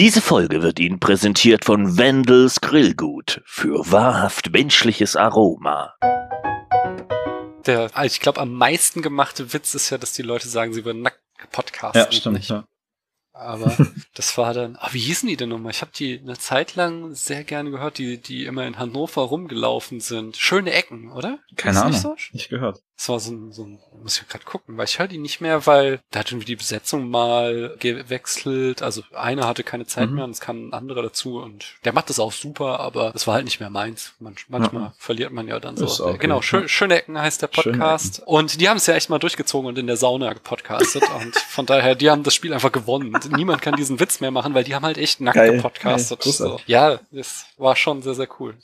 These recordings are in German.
Diese Folge wird Ihnen präsentiert von Wendels Grillgut für wahrhaft menschliches Aroma. Der, ich glaube, am meisten gemachte Witz ist ja, dass die Leute sagen, sie würden nackt podcasten. Ja, stimmt. Ja. Aber das war dann, ah, wie hießen die denn nochmal? Ich habe die eine Zeit lang sehr gerne gehört, die, die immer in Hannover rumgelaufen sind. Schöne Ecken, oder? Keine Ahnung. Nicht, so? nicht gehört. Das war so ein, so ein muss ich gerade gucken, weil ich höre die nicht mehr, weil da hat irgendwie die Besetzung mal gewechselt. Also einer hatte keine Zeit mhm. mehr und es kam ein anderer dazu und der macht das auch super, aber es war halt nicht mehr meins. Manch, manchmal mhm. verliert man ja dann so. Okay. Genau, Schö Schöne Ecken heißt der Podcast. Und die haben es ja echt mal durchgezogen und in der Sauna gepodcastet. und von daher, die haben das Spiel einfach gewonnen. Niemand kann diesen Witz mehr machen, weil die haben halt echt nackt Geil. gepodcastet. Geil. So. Ja, das war schon sehr, sehr cool.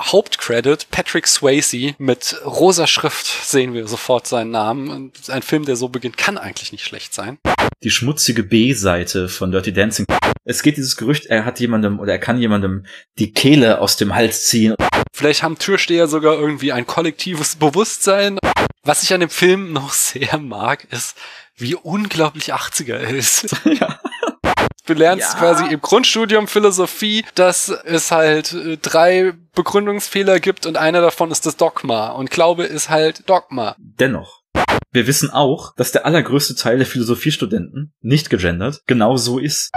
Hauptcredit Patrick Swayze mit rosa Schrift sehen wir sofort seinen Namen. Und ein Film, der so beginnt, kann eigentlich nicht schlecht sein. Die schmutzige B-Seite von Dirty Dancing. Es geht dieses Gerücht, er hat jemandem oder er kann jemandem die Kehle aus dem Hals ziehen. Vielleicht haben Türsteher sogar irgendwie ein kollektives Bewusstsein. Was ich an dem Film noch sehr mag, ist, wie unglaublich 80er er ist. Ja. Du lernst ja. quasi im Grundstudium Philosophie, dass es halt äh, drei Begründungsfehler gibt und einer davon ist das Dogma. Und Glaube ist halt Dogma. Dennoch. Wir wissen auch, dass der allergrößte Teil der Philosophiestudenten, nicht gegendert, genau so ist.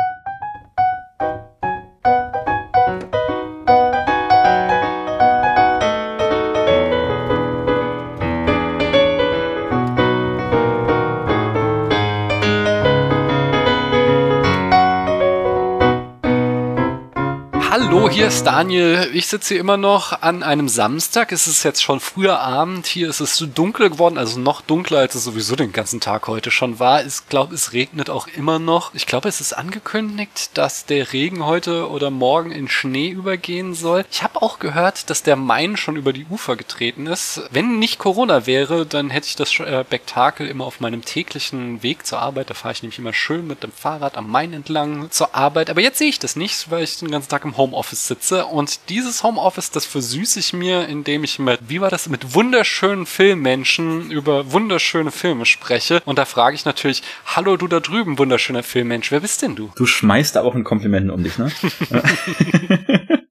Hier ist Daniel. Ich sitze hier immer noch an einem Samstag. Es ist jetzt schon früher Abend. Hier ist es dunkel geworden, also noch dunkler, als es sowieso den ganzen Tag heute schon war. Ich glaube, es regnet auch immer noch. Ich glaube, es ist angekündigt, dass der Regen heute oder morgen in Schnee übergehen soll. Ich habe auch gehört, dass der Main schon über die Ufer getreten ist. Wenn nicht Corona wäre, dann hätte ich das äh, Spektakel immer auf meinem täglichen Weg zur Arbeit. Da fahre ich nämlich immer schön mit dem Fahrrad am Main entlang zur Arbeit. Aber jetzt sehe ich das nicht, weil ich den ganzen Tag im Homeoffice sitze und dieses Homeoffice, das versüße ich mir, indem ich mit, wie war das, mit wunderschönen Filmmenschen über wunderschöne Filme spreche und da frage ich natürlich, hallo du da drüben, wunderschöner Filmmensch, wer bist denn du? Du schmeißt da auch ein Kompliment um dich, ne?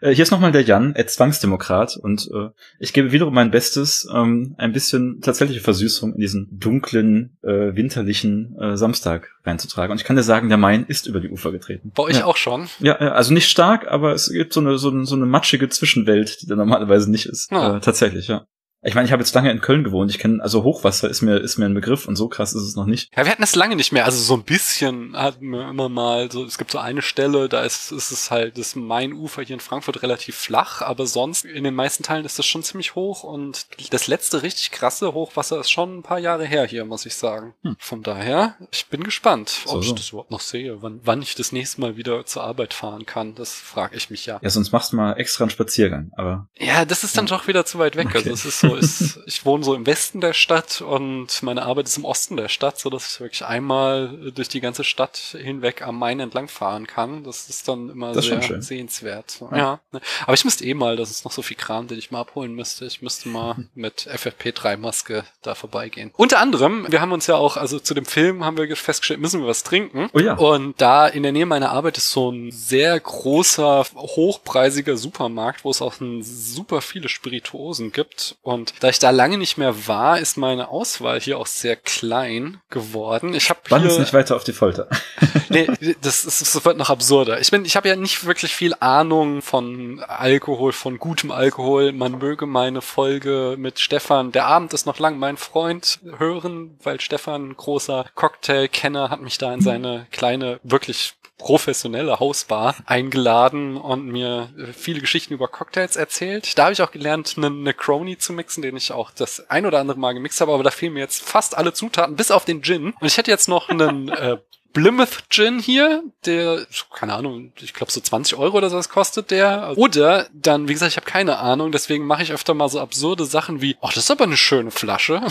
Äh, hier ist nochmal der Jan, Ed Zwangsdemokrat, und äh, ich gebe wiederum mein Bestes, ähm, ein bisschen tatsächliche Versüßung in diesen dunklen, äh, winterlichen äh, Samstag reinzutragen. Und ich kann dir sagen, der Main ist über die Ufer getreten. Bei euch ja. auch schon? Ja, also nicht stark, aber es gibt so eine, so eine, so eine matschige Zwischenwelt, die da normalerweise nicht ist. Ah. Äh, tatsächlich, ja. Ich meine, ich habe jetzt lange in Köln gewohnt. Ich kenne also Hochwasser ist mir ist mir ein Begriff und so krass ist es noch nicht. Ja, wir hatten es lange nicht mehr. Also so ein bisschen hatten wir immer mal so. Es gibt so eine Stelle, da ist, ist es halt das Mainufer hier in Frankfurt relativ flach, aber sonst in den meisten Teilen ist das schon ziemlich hoch und das letzte richtig krasse Hochwasser ist schon ein paar Jahre her hier, muss ich sagen. Hm. Von daher, ich bin gespannt, so, ob ich das überhaupt noch sehe, wann, wann ich das nächste Mal wieder zur Arbeit fahren kann. Das frage ich mich ja. Ja, sonst machst du mal extra einen Spaziergang. Aber ja, das ist dann ja. doch wieder zu weit weg. Okay. Also es ist so ist, ich wohne so im Westen der Stadt und meine Arbeit ist im Osten der Stadt, so dass ich wirklich einmal durch die ganze Stadt hinweg am Main entlang fahren kann. Das ist dann immer das sehr sehenswert. Ja. ja. Aber ich müsste eh mal, das ist noch so viel Kram, den ich mal abholen müsste. Ich müsste mal mit FFP3-Maske da vorbeigehen. Unter anderem, wir haben uns ja auch, also zu dem Film haben wir festgestellt, müssen wir was trinken. Oh ja. Und da in der Nähe meiner Arbeit ist so ein sehr großer, hochpreisiger Supermarkt, wo es auch ein, super viele Spirituosen gibt. Und da ich da lange nicht mehr war, ist meine Auswahl hier auch sehr klein geworden. Ich habe Wann ist nicht weiter auf die Folter. nee, das, ist, das wird noch absurder. Ich bin, ich habe ja nicht wirklich viel Ahnung von Alkohol, von gutem Alkohol. Man möge meine Folge mit Stefan, der Abend ist noch lang, mein Freund, hören, weil Stefan, großer Cocktail-Kenner, hat mich da in seine kleine, wirklich professionelle Hausbar eingeladen und mir viele Geschichten über Cocktails erzählt. Da habe ich auch gelernt, einen Necroni zu mixen, den ich auch das ein oder andere Mal gemixt habe, aber da fehlen mir jetzt fast alle Zutaten, bis auf den Gin. Und ich hätte jetzt noch einen äh, Plymouth Gin hier, der, keine Ahnung, ich glaube so 20 Euro oder sowas kostet der. Oder dann, wie gesagt, ich habe keine Ahnung, deswegen mache ich öfter mal so absurde Sachen wie, oh, das ist aber eine schöne Flasche.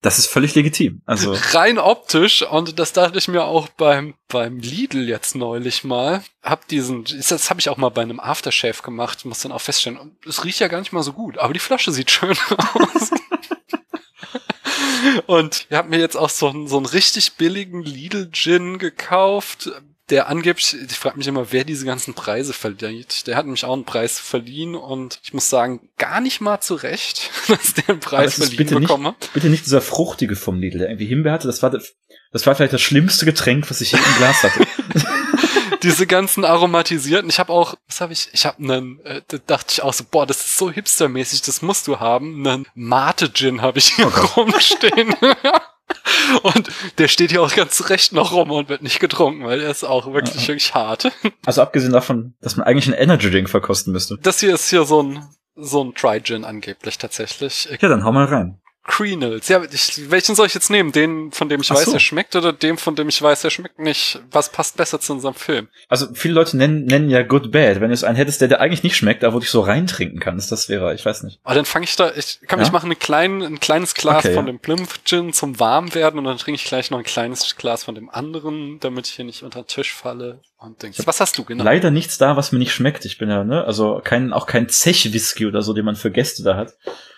Das ist völlig legitim. Also rein optisch und das dachte ich mir auch beim beim Lidl jetzt neulich mal. Hab diesen, das habe ich auch mal bei einem Aftershave gemacht, muss dann auch feststellen, es riecht ja gar nicht mal so gut, aber die Flasche sieht schön aus. Und ich habe mir jetzt auch so einen, so einen richtig billigen Lidl Gin gekauft. der angeblich, ich frage mich immer, wer diese ganzen Preise verdient. Der hat nämlich auch einen Preis verliehen und ich muss sagen, gar nicht mal zurecht, dass der einen Preis verliehen bitte bekomme. Nicht, bitte nicht dieser fruchtige vom Lidl, der irgendwie Himbeer hatte. Das war, das war vielleicht das schlimmste Getränk, was ich je im Glas hatte. diese ganzen aromatisierten. Ich habe auch, was habe ich? Ich habe einen, äh, da dachte ich auch so, boah, das ist so hipstermäßig, das musst du haben. Einen Mate Gin habe ich hier oh rumstehen. Und der steht hier auch ganz recht noch rum und wird nicht getrunken, weil er ist auch wirklich, ja. wirklich hart. Also abgesehen davon, dass man eigentlich einen Energy Drink verkosten müsste. Das hier ist hier so ein, so ein Try-Gin angeblich tatsächlich. Ja, dann hau mal rein. Creanals. Ja, ich, welchen soll ich jetzt nehmen? Den, von dem ich Ach weiß, so. er schmeckt, oder dem, von dem ich weiß, er schmeckt nicht? Was passt besser zu unserem Film? Also viele Leute nennen, nennen ja Good Bad. Wenn du es einen hättest, der, der eigentlich nicht schmeckt, aber wo du dich so reintrinken kannst, das wäre, ich weiß nicht. Aber dann fange ich da, ich kann ja? mich machen, ein, klein, ein kleines Glas okay, von ja. dem Plymouth Gin zum Warmwerden und dann trinke ich gleich noch ein kleines Glas von dem anderen, damit ich hier nicht unter den Tisch falle. Und denkst, was hast du genau? Leider nichts da, was mir nicht schmeckt. Ich bin ja, ne, also kein, auch kein Zech-Whisky oder so, den man für Gäste da hat.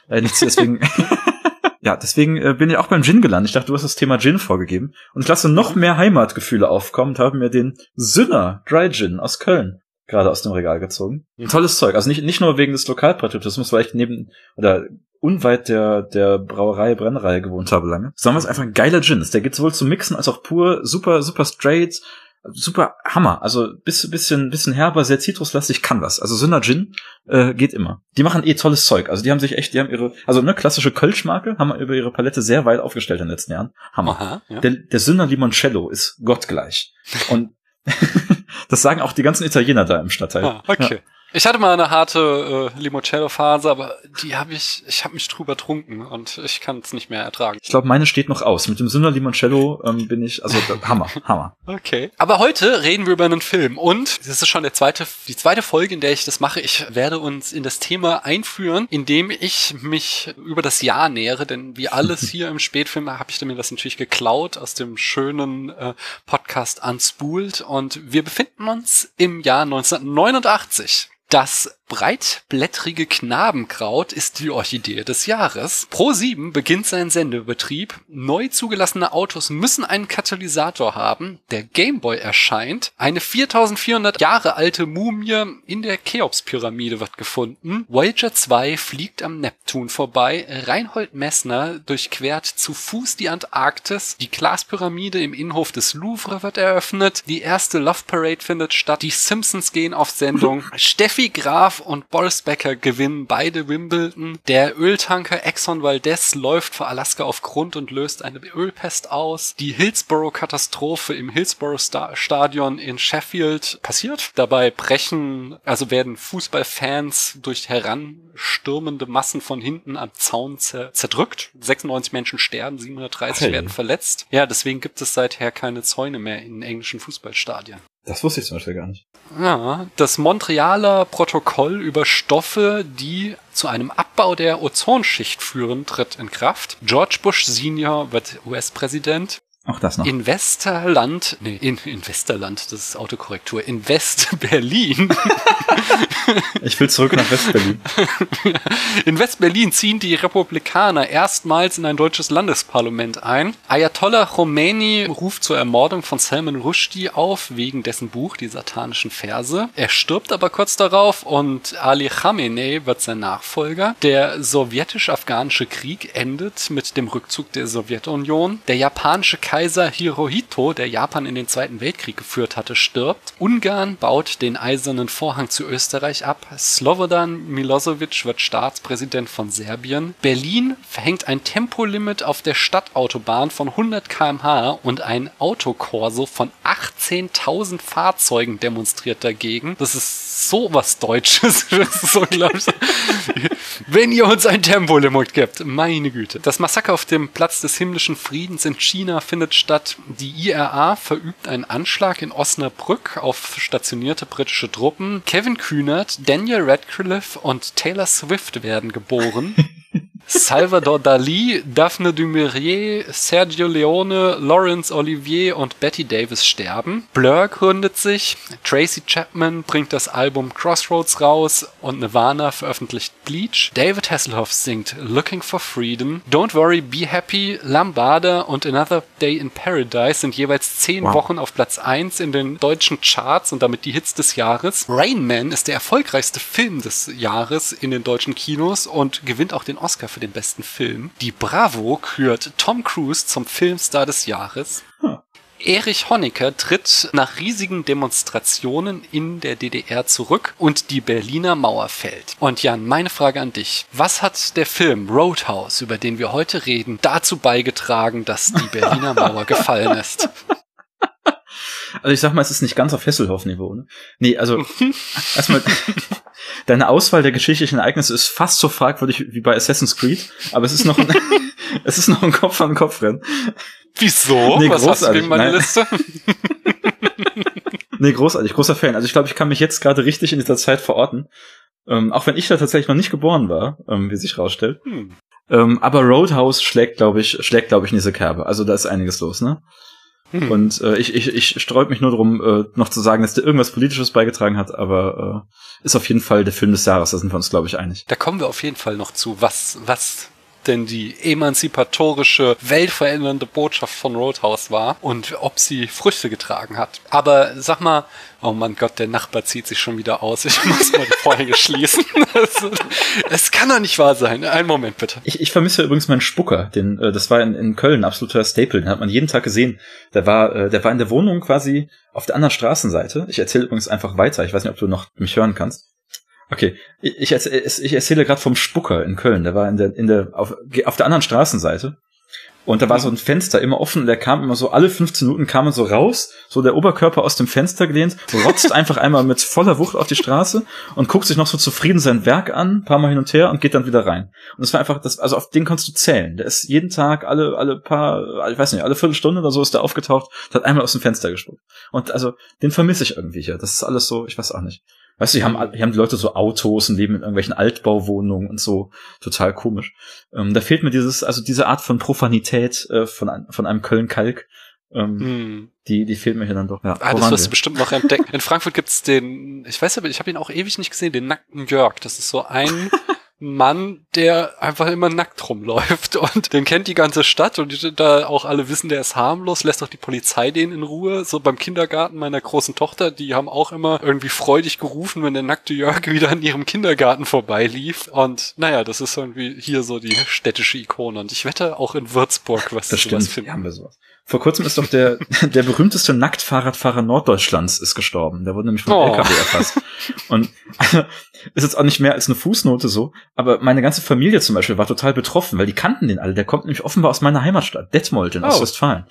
Äh, nichts deswegen. Ja, deswegen äh, bin ich auch beim Gin gelandet. Ich dachte, du hast das Thema Gin vorgegeben. Und ich lasse noch mehr Heimatgefühle aufkommen und habe mir den Sünner Dry Gin aus Köln gerade aus dem Regal gezogen. Mhm. Tolles Zeug. Also nicht, nicht nur wegen des Lokalpatriotismus, weil ich neben oder unweit der, der Brauerei Brennerei gewohnt habe lange, sondern es einfach ein geiler Gin ist. Der geht sowohl zum Mixen als auch pur, super, super straight, super Hammer. Also bisschen, bisschen, bisschen herber, sehr zitruslastig, kann was. Also Sünder Gin äh, geht immer. Die machen eh tolles Zeug. Also die haben sich echt, die haben ihre, also ne klassische Kölschmarke, haben über ihre Palette sehr weit aufgestellt in den letzten Jahren. Hammer. Aha, ja. Der, der Sünder Limoncello ist gottgleich. Und das sagen auch die ganzen Italiener da im Stadtteil. Ah, okay. Ja. Ich hatte mal eine harte äh, Limoncello-Phase, aber die habe ich, ich habe mich drüber trunken und ich kann es nicht mehr ertragen. Ich glaube, meine steht noch aus. Mit dem Sünder Limoncello ähm, bin ich, also Hammer, Hammer. Okay. Aber heute reden wir über einen Film und das ist schon der zweite, die zweite Folge, in der ich das mache. Ich werde uns in das Thema einführen, indem ich mich über das Jahr nähere, denn wie alles hier im Spätfilm habe ich mir das natürlich geklaut aus dem schönen äh, Podcast Unspoolt und wir befinden uns im Jahr 1989. Das breitblättrige Knabenkraut ist die Orchidee des Jahres. Pro7 beginnt seinen Sendebetrieb. Neu zugelassene Autos müssen einen Katalysator haben. Der Gameboy erscheint. Eine 4400 Jahre alte Mumie in der Cheops-Pyramide wird gefunden. Voyager 2 fliegt am Neptun vorbei. Reinhold Messner durchquert zu Fuß die Antarktis. Die Glaspyramide im Innenhof des Louvre wird eröffnet. Die erste Love Parade findet statt. Die Simpsons gehen auf Sendung. Steffi Graf und Boris Becker gewinnen beide Wimbledon. Der Öltanker Exxon Valdez läuft vor Alaska auf Grund und löst eine Ölpest aus. Die Hillsborough-Katastrophe im Hillsborough-Stadion in Sheffield passiert. Dabei brechen, also werden Fußballfans durch heranstürmende Massen von hinten am Zaun zerdrückt. 96 Menschen sterben, 730 hey. werden verletzt. Ja, deswegen gibt es seither keine Zäune mehr in englischen Fußballstadien. Das wusste ich zum Beispiel gar nicht. Ja, das Montrealer Protokoll über Stoffe, die zu einem Abbau der Ozonschicht führen, tritt in Kraft. George Bush Senior wird US-Präsident. Auch das noch. In Westerland, nee, in, in Westerland, das ist Autokorrektur, in West-Berlin. ich will zurück nach West-Berlin. In West-Berlin ziehen die Republikaner erstmals in ein deutsches Landesparlament ein. Ayatollah Khomeini ruft zur Ermordung von Salman Rushdie auf, wegen dessen Buch, die satanischen Verse. Er stirbt aber kurz darauf und Ali Khamenei wird sein Nachfolger. Der sowjetisch-afghanische Krieg endet mit dem Rückzug der Sowjetunion. Der japanische Kaiser Hirohito, der Japan in den Zweiten Weltkrieg geführt hatte, stirbt. Ungarn baut den eisernen Vorhang zu Österreich ab. Slobodan Milosevic wird Staatspräsident von Serbien. Berlin verhängt ein Tempolimit auf der Stadtautobahn von 100 km/h und ein Autokorso von 18.000 Fahrzeugen demonstriert dagegen. Das ist sowas Deutsches. Das ist unglaublich. Wenn ihr uns ein Tempolimit gibt, meine Güte. Das Massaker auf dem Platz des himmlischen Friedens in China findet statt. Die IRA verübt einen Anschlag in Osnabrück auf stationierte britische Truppen. Kevin Kühnert, Daniel Radcliffe und Taylor Swift werden geboren. Salvador Dali, Daphne du Maurier, Sergio Leone, Laurence Olivier und Betty Davis sterben. Blur gründet sich, Tracy Chapman bringt das Album Crossroads raus und Nirvana veröffentlicht Bleach. David Hasselhoff singt Looking for Freedom. Don't Worry, Be Happy, Lambada und Another Day in Paradise sind jeweils zehn Wow. Wochen auf Platz 1 in den deutschen Charts und damit die Hits des Jahres. Rain Man ist der erfolgreichste Film des Jahres in den deutschen Kinos und gewinnt auch den Oscar für den besten Film. Die Bravo kürt Tom Cruise zum Filmstar des Jahres. Erich Honecker tritt nach riesigen Demonstrationen in der DDR zurück und die Berliner Mauer fällt. Und Jan, meine Frage an dich. Was hat der Film Roadhouse, über den wir heute reden, dazu beigetragen, dass die Berliner Mauer gefallen ist? Also ich sag mal, es ist nicht ganz auf Hesselhoff-Niveau. Ne? Nee, also erstmal, deine Auswahl der geschichtlichen Ereignisse ist fast so fragwürdig wie bei Assassin's Creed, aber es ist noch ein, es ist noch ein Kopf an Kopf rennen. Wieso? Nee, Was hast du gegen meine nein. Liste? Nee, großartig, großer Fan. Also ich glaube, ich kann mich jetzt gerade richtig in dieser Zeit verorten. Ähm, auch wenn ich da tatsächlich noch nicht geboren war, ähm, wie sich rausstellt. Hm. Ähm, aber Roadhouse schlägt, glaube ich, schlägt, glaube ich, in diese Kerbe. Also da ist einiges los, ne? Hm. Und äh, ich, ich, ich sträub mich nur darum, äh, noch zu sagen, dass der irgendwas Politisches beigetragen hat, aber äh, ist auf jeden Fall der Film des Jahres, da sind wir uns, glaube ich, einig. Da kommen wir auf jeden Fall noch zu, was, was denn die emanzipatorische, weltverändernde Botschaft von Roadhouse war und ob sie Früchte getragen hat. Aber sag mal, oh mein Gott, der Nachbar zieht sich schon wieder aus. Ich muss mal die Vorhänge schließen. Es- Es kann doch nicht wahr sein. Einen Moment bitte. Ich, ich vermisse übrigens meinen Spucker, den, äh, das war in, in Köln absoluter Staple, den hat man jeden Tag gesehen. Der war, äh, der war in der Wohnung quasi auf der anderen Straßenseite. Ich erzähle übrigens einfach weiter. Ich weiß nicht, ob du noch mich hören kannst. Okay, ich, erzähle, erzähle gerade vom Spucker in Köln. Der war in der, in der, auf, auf der anderen Straßenseite. Und da war so ein Fenster immer offen und der kam immer so, alle 15 Minuten kam er so raus, so der Oberkörper aus dem Fenster gelehnt, rotzt einfach einmal mit voller Wucht auf die Straße und guckt sich noch so zufrieden sein Werk an, ein paar Mal hin und her und geht dann wieder rein. Und das war einfach, das, also auf den kannst du zählen. Der ist jeden Tag, alle, alle paar, ich weiß nicht, alle Viertelstunde oder so ist der aufgetaucht, hat einmal aus dem Fenster gespuckt. Und also, den vermisse ich irgendwie hier. Das ist alles so, ich weiß auch nicht. Weißt du, hier haben, hier haben die Leute so Autos und leben in irgendwelchen Altbauwohnungen und so. Total komisch. Ähm, da fehlt mir dieses, also diese Art von Profanität äh, von, von einem Köln-Kalk. Ähm, Hm. die, die fehlt mir hier dann doch. Ja, Ah, das wirst du bestimmt noch entdecken. In Frankfurt gibt's den, ich weiß aber, ich habe ihn auch ewig nicht gesehen, den nackten Jörg. Das ist so ein Mann, der einfach immer nackt rumläuft und den kennt die ganze Stadt und da auch alle wissen, der ist harmlos, lässt auch die Polizei den in Ruhe. So beim Kindergarten meiner großen Tochter, die haben auch immer irgendwie freudig gerufen, wenn der nackte Jörg wieder an ihrem Kindergarten vorbeilief. Und naja, das ist irgendwie hier so die städtische Ikone. Und ich wette auch in Würzburg, was Das sowas finden. hier haben wir sowas. Vor kurzem ist doch der, der berühmteste Nacktfahrradfahrer Norddeutschlands ist gestorben. Der wurde nämlich von Oh. LKW erfasst. Und ist jetzt auch nicht mehr als eine Fußnote so, aber meine ganze Familie zum Beispiel war total betroffen, weil die kannten den alle. Der kommt nämlich offenbar aus meiner Heimatstadt, Detmold in Oh. Ostwestfalen.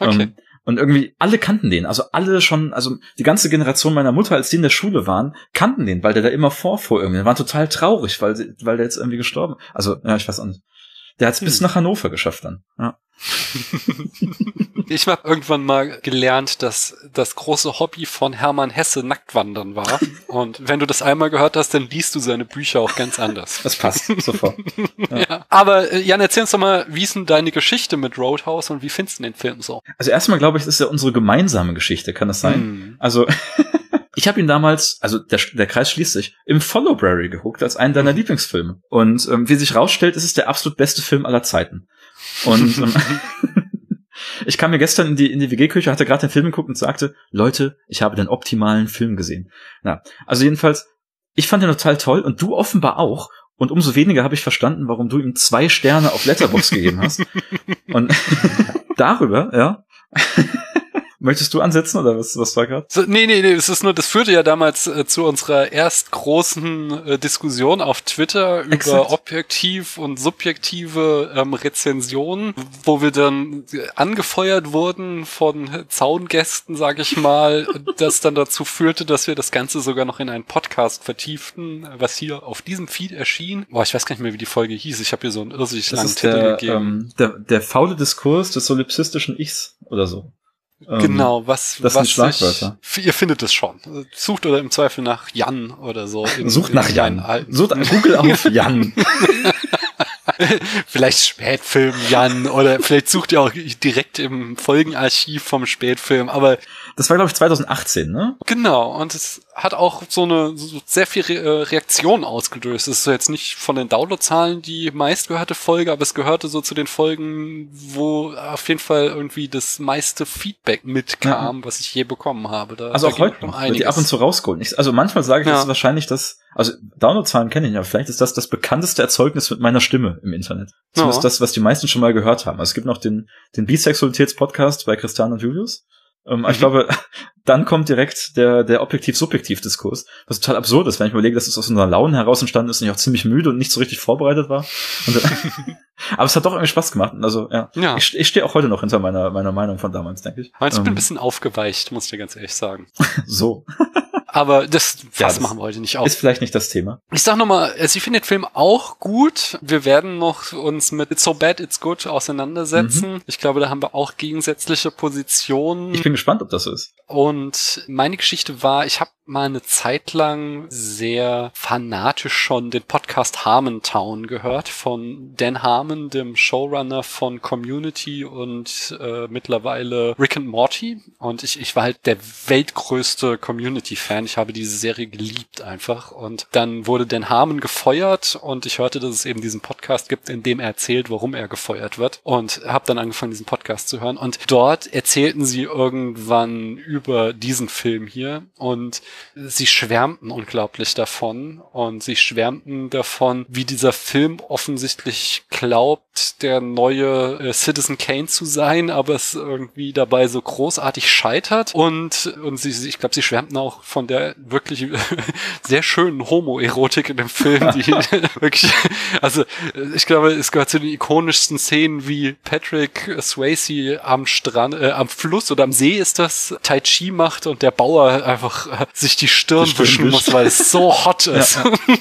Okay. Ähm, und irgendwie alle kannten den, also alle schon, also die ganze Generation meiner Mutter, als die in der Schule waren, kannten den, weil der da immer vorfuhr irgendwie. Die waren total traurig, weil, weil der jetzt irgendwie gestorben. Also, ja, ich weiß auch nicht. Der hat es bis Hm. nach Hannover geschafft dann. Ja. Ich habe irgendwann mal gelernt, dass das große Hobby von Hermann Hesse Nacktwandern war. Und wenn du das einmal gehört hast, dann liest du seine Bücher auch ganz anders. Das passt sofort. Ja. Aber äh, Jan, erzähl uns doch mal, wie ist denn deine Geschichte mit Roadhouse und wie findest du den Film so? Also erstmal glaube ich, das ist ja unsere gemeinsame Geschichte, kann das sein? Hm. Also ich habe ihn damals, also der, der Kreis schließt sich, im Followberry geguckt als einen deiner Lieblingsfilme. Und ähm, wie sich rausstellt, ist es der absolut beste Film aller Zeiten. Und ähm, ich kam mir gestern in die, in die WG-Küche, hatte gerade den Film geguckt und sagte, Leute, ich habe den optimalen Film gesehen. Na, also jedenfalls, ich fand den total toll und du offenbar auch. Und umso weniger habe ich verstanden, warum du ihm zwei Sterne auf Letterbox gegeben hast. Und darüber, ja. Möchtest du ansetzen oder was, was war gerade? So, nee, nee, nee, es ist nur, das führte ja damals äh, zu unserer erst großen äh, Diskussion auf Twitter über Exakt. objektiv und subjektive ähm, Rezensionen, wo wir dann äh, angefeuert wurden von Zaungästen, sag ich mal, das dann dazu führte, dass wir das Ganze sogar noch in einen Podcast vertieften, was hier auf diesem Feed erschien. Boah, ich weiß gar nicht mehr, wie die Folge hieß. Ich habe hier so einen irrsinnig langen Titel der, gegeben. ähm, der, der faule Diskurs des solipsistischen Ichs oder so. Ähm, Genau, was, das sind was Schlagwörter. Ich, ihr findet es schon. Sucht oder im Zweifel nach Jan oder so. in- Sucht nach Jan. Alten. Sucht Google auf Jan. vielleicht Spätfilm, Jan, oder vielleicht sucht ihr auch direkt im Folgenarchiv vom Spätfilm, aber. Das war, glaube ich, 2018, ne? Genau, und es hat auch so eine so sehr viel Re äh, Reaktion ausgelöst. Es ist jetzt nicht von den Downloadzahlen die meistgehörte Folge, aber es gehörte so zu den Folgen, wo auf jeden Fall irgendwie das meiste Feedback mitkam, ja. was ich je bekommen habe. Da, also auch heute noch, die ab und zu. Ich, also manchmal sage ich, ja. das ist wahrscheinlich das, also Downloadzahlen kenne ich ja, vielleicht ist das das bekannteste Erzeugnis mit meiner Stimme im Internet. Zumindest ja. das, was die meisten schon mal gehört haben. Also es gibt noch den, den Bisexualitäts-Podcast bei Christian und Julius. Ähm, mhm. Ich glaube, dann kommt direkt der, der Objektiv-Subjektiv-Diskurs, was total absurd ist, wenn ich mir überlege, dass es aus unserer Laune heraus entstanden ist und ich auch ziemlich müde und nicht so richtig vorbereitet war. Und, aber es hat doch irgendwie Spaß gemacht. Also, ja. ja. Ich, ich stehe auch heute noch hinter meiner, meiner Meinung von damals, denke ich. Also, ich ähm, bin ein bisschen aufgeweicht, muss ich dir ganz ehrlich sagen. so. Aber das, ja, das machen wir heute nicht auch. Ist vielleicht nicht das Thema. Ich sag nochmal, also ich finde den Film auch gut. Wir werden noch uns mit It's So Bad, It's Good auseinandersetzen. Mhm. Ich glaube, da haben wir auch gegensätzliche Positionen. Ich bin gespannt, ob das so ist. Und meine Geschichte war, ich habe mal eine Zeit lang sehr fanatisch schon den Podcast Harmontown gehört von Dan Harmon, dem Showrunner von Community und äh, mittlerweile Rick and Morty. Und ich, ich war halt der weltgrößte Community-Fan. Ich habe diese Serie geliebt einfach. Und dann wurde Dan Harmon gefeuert und ich hörte, dass es eben diesen Podcast gibt, in dem er erzählt, warum er gefeuert wird. Und habe dann angefangen, diesen Podcast zu hören. Und dort erzählten sie irgendwann über diesen Film hier. Und sie schwärmten unglaublich davon. Und sie schwärmten davon, wie dieser Film offensichtlich glaubt, der neue äh, Citizen Kane zu sein, aber es irgendwie dabei so großartig scheitert. Und und sie, ich glaube, sie schwärmten auch von der wirklich sehr schönen Homoerotik in dem Film, die wirklich, also ich glaube, es gehört zu den ikonischsten Szenen, wie Patrick Swayze am Strand, äh, am Fluss oder am See ist das Tai Chi macht und der Bauer einfach äh, sich die Stirn wischen muss, weil es so hot ist. Ja,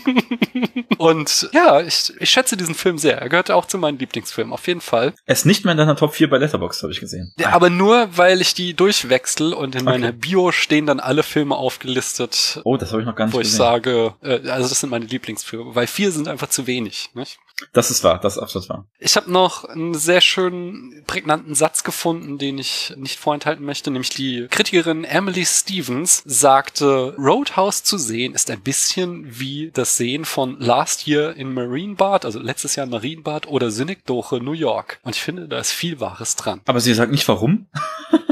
ja. und ja, ich, ich schätze diesen Film sehr. Er gehört auch zu meinen Lieblingsfilmen, auf jeden Fall. Er ist nicht mehr in deiner Top 4 bei Letterboxd, habe ich gesehen. Ja, aber nur, weil ich die durchwechsel und in okay. meiner Bio stehen dann alle Filme aufgelistet. Oh, das habe ich noch gar nicht wo gesehen. Wo ich sage, äh, also das sind meine Lieblingsfilme, weil vier sind einfach zu wenig. Nicht? Das ist wahr, das ist absolut wahr. Ich habe noch einen sehr schönen, prägnanten Satz gefunden, den ich nicht vorenthalten möchte, nämlich die Kritikerin Emily Stevens sagte, Roadhouse zu sehen ist ein bisschen wie das Sehen von Last Year in Marienbad, also letztes Jahr in Marienbad oder Synecdoche, New York. Und ich finde, da ist viel Wahres dran. Aber sie sagt nicht warum?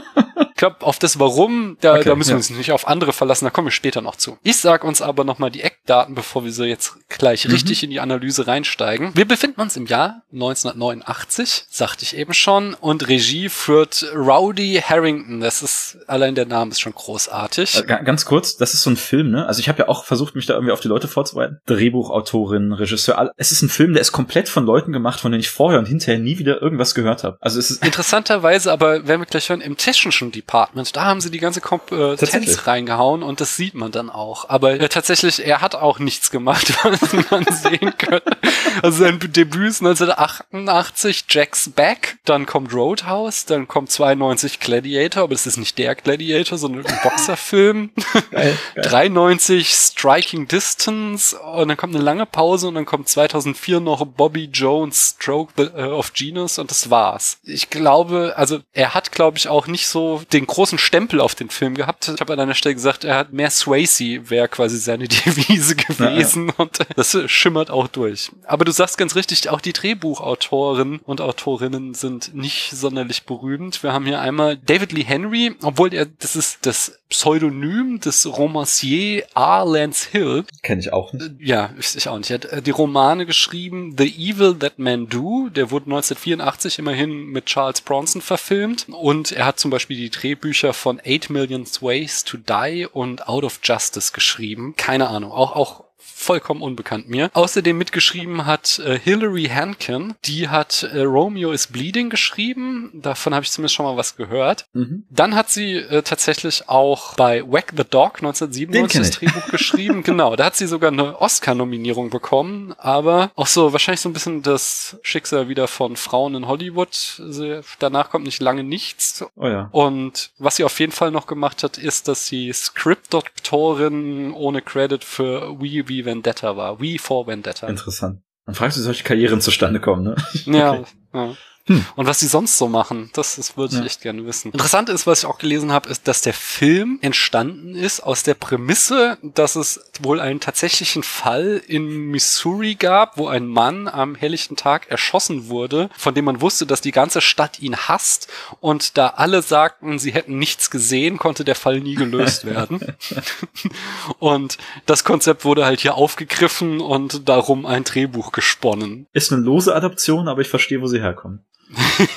glaube, auf das Warum, da, okay, da müssen wir uns nicht auf andere verlassen, da kommen wir später noch zu. Ich sag uns aber nochmal die Eckdaten, bevor wir so jetzt gleich mhm. richtig in die Analyse reinsteigen. Wir befinden uns im Jahr 1989, sagte ich eben schon, und Regie führt Rowdy Harrington. Das ist, allein der Name ist schon großartig. Äh, ganz kurz, das ist so ein Film, ne? Also ich habe ja auch versucht, mich da irgendwie auf die Leute vorzubereiten. Drehbuchautorin, Regisseur, es ist ein Film, der ist komplett von Leuten gemacht, von denen ich vorher und hinterher nie wieder irgendwas gehört habe. Also es ist interessanterweise, aber wenn wir gleich hören, im technischen Department Department. Da haben sie die ganze Kompetenz reingehauen und das sieht man dann auch. Aber äh, tatsächlich, er hat auch nichts gemacht, was man sehen könnte. Also sein Debüt ist 1988, Jack's Back, dann kommt Roadhouse, dann kommt 92 Gladiator, aber das ist nicht der Gladiator, sondern ein Boxerfilm. Geil, geil. 93 Striking Distance und dann kommt eine lange Pause und dann kommt 2004 noch Bobby Jones Stroke äh, of Genius und das war's. Ich glaube, also er hat glaube ich auch nicht so den den großen Stempel auf den Film gehabt. Ich habe an einer Stelle gesagt, er hat mehr Swayze, wäre quasi seine Devise gewesen ja, ja. und das schimmert auch durch. Aber du sagst ganz richtig, auch die Drehbuchautoren und Autorinnen sind nicht sonderlich berühmt. Wir haben hier einmal David Lee Henry, obwohl er, das ist das Pseudonym des Romancier R. Lance Hill. Kenne ich auch nicht. Ja, ich auch nicht. Er hat äh, die Romane geschrieben The Evil That Men Do. Der wurde 1984 immerhin mit Charles Bronson verfilmt. Und er hat zum Beispiel die Drehbücher von Eight Million Ways to Die und Out of Justice geschrieben. Keine Ahnung. Auch, auch vollkommen unbekannt mir. Außerdem mitgeschrieben hat äh, Hilary Hankin, die hat äh, Romeo is Bleeding geschrieben. Davon habe ich zumindest schon mal was gehört. Mhm. Dann hat sie äh, tatsächlich auch bei Whack the Dog 1997 das Drehbuch geschrieben. genau, da hat sie sogar eine Oscar-Nominierung bekommen, aber auch so wahrscheinlich so ein bisschen das Schicksal wieder von Frauen in Hollywood. Sie, danach kommt nicht lange nichts. Oh ja. Und was sie auf jeden Fall noch gemacht hat, ist, dass sie Script-Doktorin ohne Credit für We We Vendetta war. We for Vendetta. Interessant. Man fragt sich, wie solche Karrieren zustande kommen, ne? Ja, okay. ja. Hm. Und was sie sonst so machen, das, das würde ich ja. echt gerne wissen. Interessant ist, was ich auch gelesen habe, ist, dass der Film entstanden ist aus der Prämisse, dass es wohl einen tatsächlichen Fall in Missouri gab, wo ein Mann am helllichten Tag erschossen wurde, von dem man wusste, dass die ganze Stadt ihn hasst. Und da alle sagten, sie hätten nichts gesehen, konnte der Fall nie gelöst werden. und das Konzept wurde halt hier aufgegriffen und darum ein Drehbuch gesponnen. Ist eine lose Adaption, aber ich verstehe, wo sie herkommen.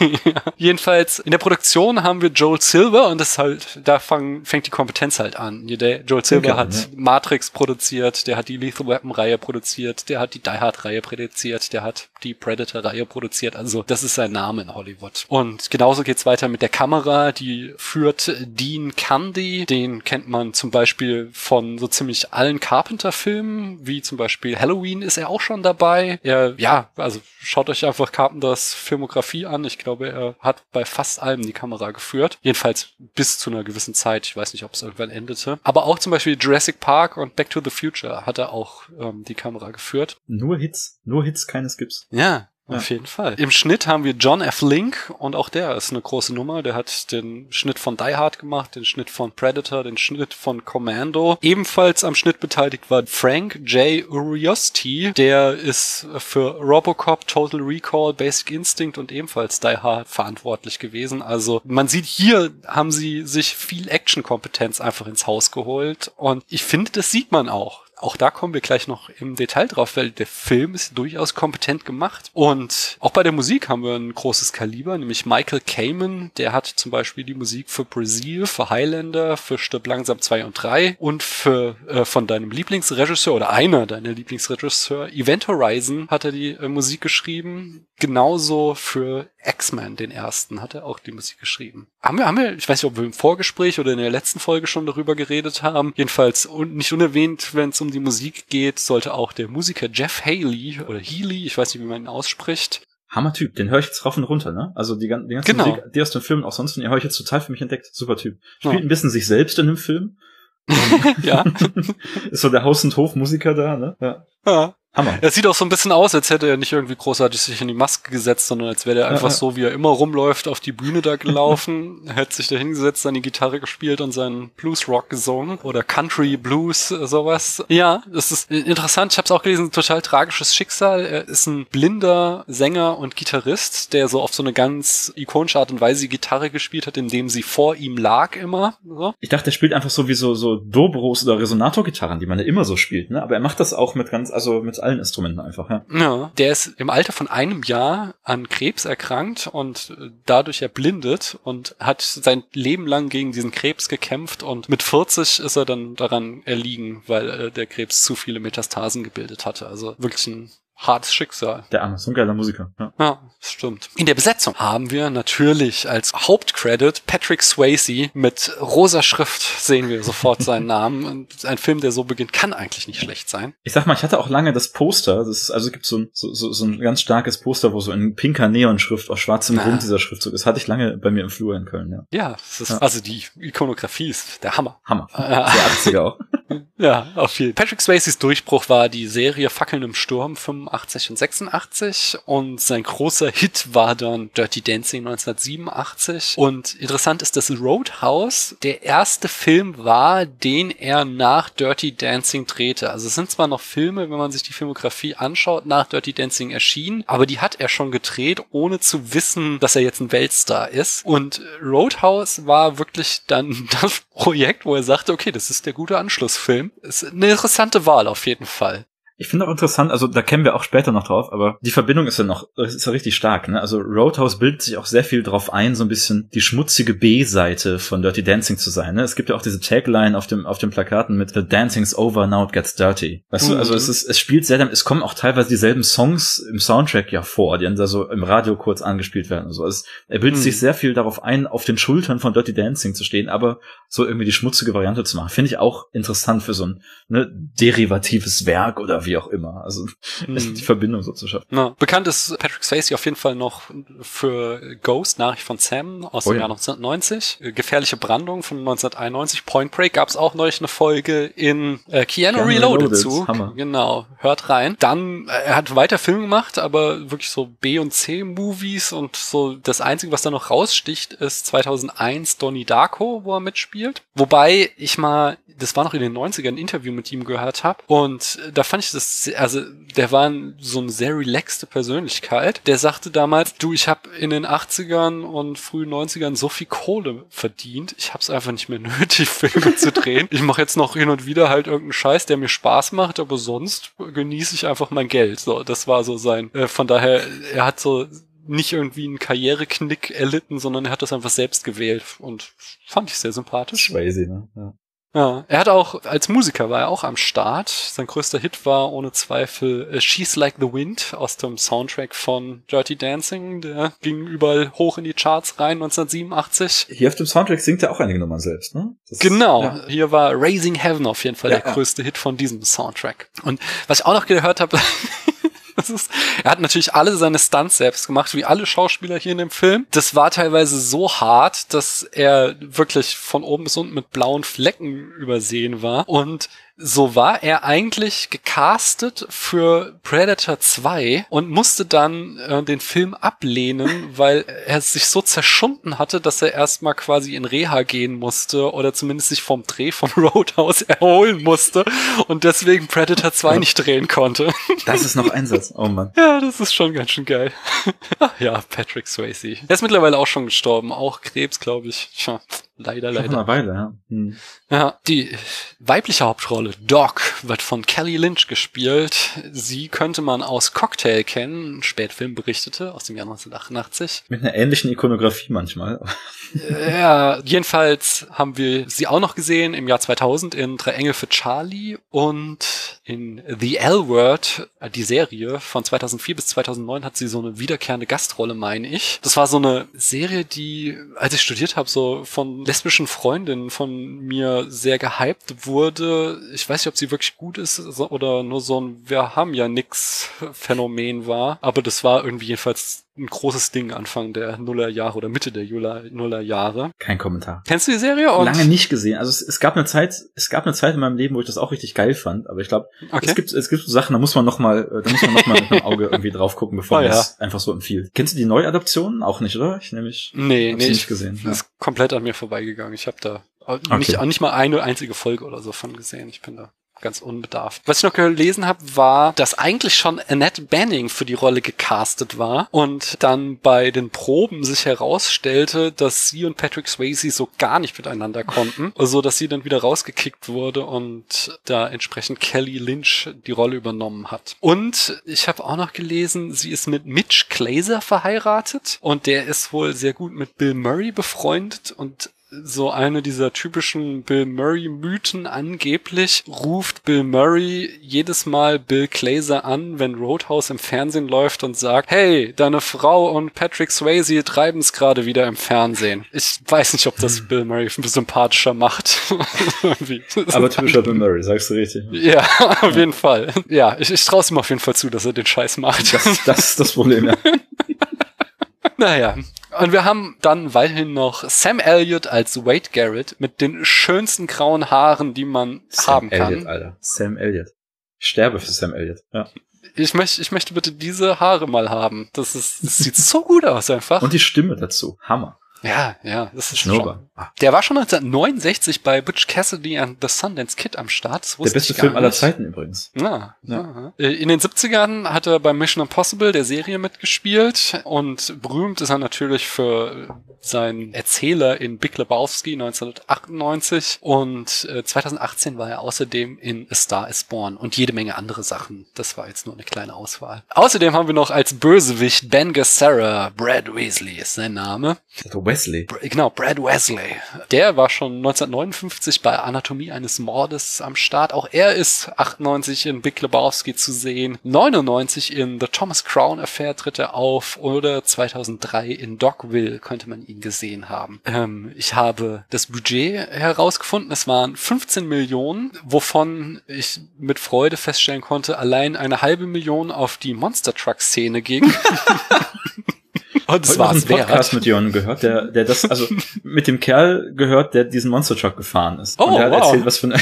Ja. Jedenfalls, in der Produktion haben wir Joel Silver und das ist halt, da fang, fängt die Kompetenz halt an. Der Joel Silver okay, hat ja. Matrix produziert, der hat die Lethal Weapon Reihe produziert, der hat die Die Hard Reihe produziert, der hat die Predator Reihe produziert. Also, das ist sein Name in Hollywood. Und genauso geht's weiter mit der Kamera, die führt Dean Candy. Den kennt man zum Beispiel von so ziemlich allen Carpenter-Filmen, wie zum Beispiel Halloween ist er auch schon dabei. Er, ja, also schaut euch einfach Carpenters Filmografie an. Ich glaube, er hat bei fast allem die Kamera geführt. Jedenfalls bis zu einer gewissen Zeit. Ich weiß nicht, ob es irgendwann endete. Aber auch zum Beispiel Jurassic Park und Back to the Future hat er auch ähm, die Kamera geführt. Nur Hits, nur Hits, keine Skips. Ja, ja. Auf jeden Fall. Im Schnitt haben wir John F. Link und auch der ist eine große Nummer. Der hat den Schnitt von Die Hard gemacht, den Schnitt von Predator, den Schnitt von Commando. Ebenfalls am Schnitt beteiligt war Frank J. Uriosti. Der ist für Robocop, Total Recall, Basic Instinct und ebenfalls Die Hard verantwortlich gewesen. Also man sieht, hier haben sie sich viel Action-Kompetenz einfach ins Haus geholt und ich finde, das sieht man auch auch da kommen wir gleich noch im Detail drauf, weil der Film ist durchaus kompetent gemacht. Und auch bei der Musik haben wir ein großes Kaliber, nämlich Michael Kamen, der hat zum Beispiel die Musik für Brazil, für Highlander, für Stirb langsam 2 und 3 und für äh, von deinem Lieblingsregisseur oder einer deiner Lieblingsregisseur, Event Horizon, hat er die äh, Musik geschrieben. Genauso für X-Men, den ersten, hat er auch die Musik geschrieben. Haben wir, haben wir, ich weiß nicht, ob wir im Vorgespräch oder in der letzten Folge schon darüber geredet haben. Jedenfalls un, nicht unerwähnt, wenn es um die Musik geht, sollte auch der Musiker Jeff Haley oder Healy, ich weiß nicht, wie man ihn ausspricht, Hammer-Typ, den höre ich jetzt rauf und runter, ne? Also die, die ganze genau. Musik, die aus dem Film, auch sonst, den höre ich jetzt total für mich entdeckt. Super Typ. Spielt ja. ein bisschen sich selbst in dem Film. ja. ist so der Haus- und Hofmusiker da, ne? Ja. ja. Hammer. Er sieht auch so ein bisschen aus, als hätte er nicht irgendwie großartig sich in die Maske gesetzt, sondern als wäre er einfach so, wie er immer rumläuft, auf die Bühne da gelaufen, hätte sich da hingesetzt, seine Gitarre gespielt und seinen Blues-Rock gesungen oder Country Blues, sowas. Ja, das ist interessant. Ich habe es auch gelesen, total tragisches Schicksal. Er ist ein blinder Sänger und Gitarrist, der so auf so eine ganz ikonische Art und Weise Gitarre gespielt hat, indem sie vor ihm lag immer. So. Ich dachte, er spielt einfach so wie so, so Dobros oder Resonator-Gitarren, die man ja immer so spielt, ne? Aber er macht das auch mit ganz, also mit allen Instrumenten einfach, ja. Ja, der ist im Alter von einem Jahr an Krebs erkrankt und dadurch erblindet und hat sein Leben lang gegen diesen Krebs gekämpft und mit 40 ist er dann daran erliegen, weil äh, der Krebs zu viele Metastasen gebildet hatte. Also wirklich ein hartes Schicksal. Der Arme, so ein geiler Musiker. Ja. ja, stimmt. In der Besetzung haben wir natürlich als Hauptcredit Patrick Swayze mit rosa Schrift sehen wir sofort seinen Namen. Und ein Film, der so beginnt, kann eigentlich nicht schlecht sein. Ich sag mal, ich hatte auch lange das Poster. Das ist, also gibt so ein, so, so, so ein ganz starkes Poster, wo so in pinker Neonschrift auf schwarzem Grund dieser Schriftzug ist. Hatte ich lange bei mir im Flur in Köln, ja. Ja, ist, ja. also die Ikonografie ist der Hammer. Hammer. Ja. Sehr 80er auch. ja, auf jeden. Patrick Swayzes Durchbruch war die Serie Fackeln im Sturm 85 und 86 und sein großer Hit war dann Dirty Dancing 1987 und interessant ist, dass Roadhouse der erste Film war, den er nach Dirty Dancing drehte. Also es sind zwar noch Filme, wenn man sich die Filmografie anschaut, nach Dirty Dancing erschienen, aber die hat er schon gedreht, ohne zu wissen, dass er jetzt ein Weltstar ist. Und Roadhouse war wirklich dann das Projekt, wo er sagte, okay, das ist der gute Anschlussfilm. Ist eine interessante Wahl auf jeden Fall. Ich finde auch interessant, also da kämen wir auch später noch drauf, aber die Verbindung ist ja noch, ist ja richtig stark, ne? Also Roadhouse bildet sich auch sehr viel drauf ein, so ein bisschen die schmutzige B-Seite von Dirty Dancing zu sein, ne? Es gibt ja auch diese Tagline auf dem, auf den Plakaten mit The Dancing's over, now it gets dirty. Weißt mhm. du, also es ist, es spielt sehr, es kommen auch teilweise dieselben Songs im Soundtrack ja vor, die dann da so im Radio kurz angespielt werden und so. Es, er bildet mhm. sich sehr viel darauf ein, auf den Schultern von Dirty Dancing zu stehen, aber so irgendwie die schmutzige Variante zu machen. Finde ich auch interessant für so ein, ne, derivatives Werk oder oder wie auch immer. Also Mhm. die Verbindung so zu schaffen. Na, bekannt ist Patrick Swayze auf jeden Fall noch für Ghost, Nachricht von Sam aus Oh dem ja. Jahr 1990. Äh, Gefährliche Brandung von 1991. Point Break gab es auch neulich eine Folge in äh, Keanu, Keanu Reloaded, Reloaded, zu. Hammer. Genau, hört rein. Dann, äh, er hat weiter Filme gemacht, aber wirklich so B- und C-Movies und so das Einzige, was da noch raussticht, ist 2001 Donnie Darko, wo er mitspielt. Wobei ich mal, das war noch in den 90ern, ein Interview mit ihm gehört habe und äh, da fand ich das, also der war so eine sehr relaxte Persönlichkeit. Der sagte damals, du, ich habe in den 80ern und frühen 90ern so viel Kohle verdient, ich habe es einfach nicht mehr nötig, Filme zu drehen. Ich mache jetzt noch hin und wieder halt irgendeinen Scheiß, der mir Spaß macht, aber sonst genieße ich einfach mein Geld. So, das war so sein. Äh, von daher, er hat so nicht irgendwie einen Karriereknick erlitten, sondern er hat das einfach selbst gewählt und fand ich sehr sympathisch. Swayze, ne? Ja. Ja, er hat auch, als Musiker war er auch am Start. Sein größter Hit war ohne Zweifel äh, She's Like the Wind aus dem Soundtrack von Dirty Dancing. Der ging überall hoch in die Charts rein, 1987. Hier auf dem Soundtrack singt er auch einige Nummern selbst, ne? Das- Genau, Ja. hier war Raising Heaven auf jeden Fall Ja, der ja. größte Hit von diesem Soundtrack. Und was ich auch noch gehört habe, ist, er hat natürlich alle seine Stunts selbst gemacht, wie alle Schauspieler hier in dem Film. Das war teilweise so hart, dass er wirklich von oben bis unten mit blauen Flecken übersehen war. Und so war er eigentlich gecastet für Predator 2 und musste dann äh, den Film ablehnen, weil er sich so zerschunden hatte, dass er erstmal quasi in Reha gehen musste oder zumindest sich vom Dreh vom Roadhouse erholen musste und deswegen Predator 2 nicht drehen konnte. Das ist noch Einsatz. Oh Mann. Ja, das ist schon ganz schön geil. Ach ja, Patrick Swayze. Er ist mittlerweile auch schon gestorben, auch Krebs, glaube ich. Tja, leider, Schon leider. eine Weile, ja. Hm. Ja, die weibliche Hauptrolle, Doc, wird von Kelly Lynch gespielt. Sie könnte man aus Cocktail kennen, Spätfilm berichtete, aus dem Jahr 1988. Mit einer ähnlichen Ikonografie manchmal. Äh, ja, jedenfalls haben wir sie auch noch gesehen im Jahr 2000 in Drei Engel für Charlie und in The L-Word, äh, die Serie von 2004 bis 2009 hat sie so eine wiederkehrende Gastrolle, meine ich. Das war so eine Serie, die, als ich studiert habe, so von lesbischen Freundinnen von mir sehr gehypt wurde. Ich weiß nicht, ob sie wirklich gut ist oder nur so ein Wir haben ja nix Phänomen war, aber das war irgendwie jedenfalls ein großes Ding Anfang der Nullerjahre oder Mitte der Jula- Nullerjahre. Kein Kommentar. Kennst du die Serie? Und Lange nicht gesehen. Also es, es gab eine Zeit, es gab eine Zeit in meinem Leben, wo ich das auch richtig geil fand. Aber ich glaube, Okay. es gibt es gibt so Sachen, da muss man noch mal, äh, da muss man noch mal mit einem Auge irgendwie drauf gucken, bevor Oh, man ja. es einfach so empfiehlt. Kennst du die Neuadaptionen? Auch nicht, oder? Ich nämlich Nee, hab nee, nicht gesehen. das ist komplett an mir vorbeigegangen. Ich habe da auch Okay. nicht mal eine einzige Folge oder so von gesehen. Ich bin da ganz unbedarft. Was ich noch gelesen habe, war, dass eigentlich schon Annette Banning für die Rolle gecastet war und dann bei den Proben sich herausstellte, dass sie und Patrick Swayze so gar nicht miteinander konnten, so dass sie dann wieder rausgekickt wurde und da entsprechend Kelly Lynch die Rolle übernommen hat. Und ich habe auch noch gelesen, sie ist mit Mitch Glaser verheiratet und der ist wohl sehr gut mit Bill Murray befreundet und so eine dieser typischen Bill Murray-Mythen angeblich ruft Bill Murray jedes Mal Bill Glazer an, wenn Roadhouse im Fernsehen läuft und sagt, hey, deine Frau und Patrick Swayze treiben es gerade wieder im Fernsehen. Ich weiß nicht, ob das Bill Murray sympathischer macht. Aber typischer Bill Murray, sagst du richtig. Ja, auf jeden Fall. Ja, ich, ich traue es ihm auf jeden Fall zu, dass er den Scheiß macht. Das, das ist das Problem, ja. Naja. Und wir haben dann weiterhin noch Sam Elliott als Wade Garrett mit den schönsten grauen Haaren, die man haben Sam kann. Elliott, Alter. Sam Elliott. Ich sterbe für Sam Elliott. Ja. Ich möchte, ich möchte bitte diese Haare mal haben. Das ist, das sieht so gut aus einfach. Und die Stimme dazu. Hammer. ja, ja, das ist Schnurrbart. Schon. Der war schon 1969 bei Butch Cassidy and the Sundance Kid am Start. Der beste Film aller nicht. Zeiten übrigens. Ja, Ja. ja. Äh, In den 70ern hat er bei Mission Impossible der Serie mitgespielt und berühmt ist er natürlich für seinen Erzähler in Big Lebowski 1998 und äh, 2018 war er außerdem in A Star is Born und jede Menge andere Sachen. Das war jetzt nur eine kleine Auswahl. Außerdem haben wir noch als Bösewicht Ben Gassara, Brad Weasley ist sein Name. Dachte Wesley. Br genau, Brad Wesley. McAvoy. Der war schon 1959 bei Anatomie eines Mordes am Start. Auch er ist 98 in Big Lebowski zu sehen. 99 in The Thomas Crown Affair tritt er auf oder 2003 in Dogville könnte man ihn gesehen haben. Ähm, ich habe das Budget herausgefunden. Es waren 15 Millionen, wovon ich mit Freude feststellen konnte, allein eine halbe Million auf die Monster Truck Szene ging. Und es war einen Podcast wert. mit Jon gehört, der, der das, also mit dem Kerl gehört, der diesen Monster Truck gefahren ist. Oh, und der hat wow. erzählt, was für eine,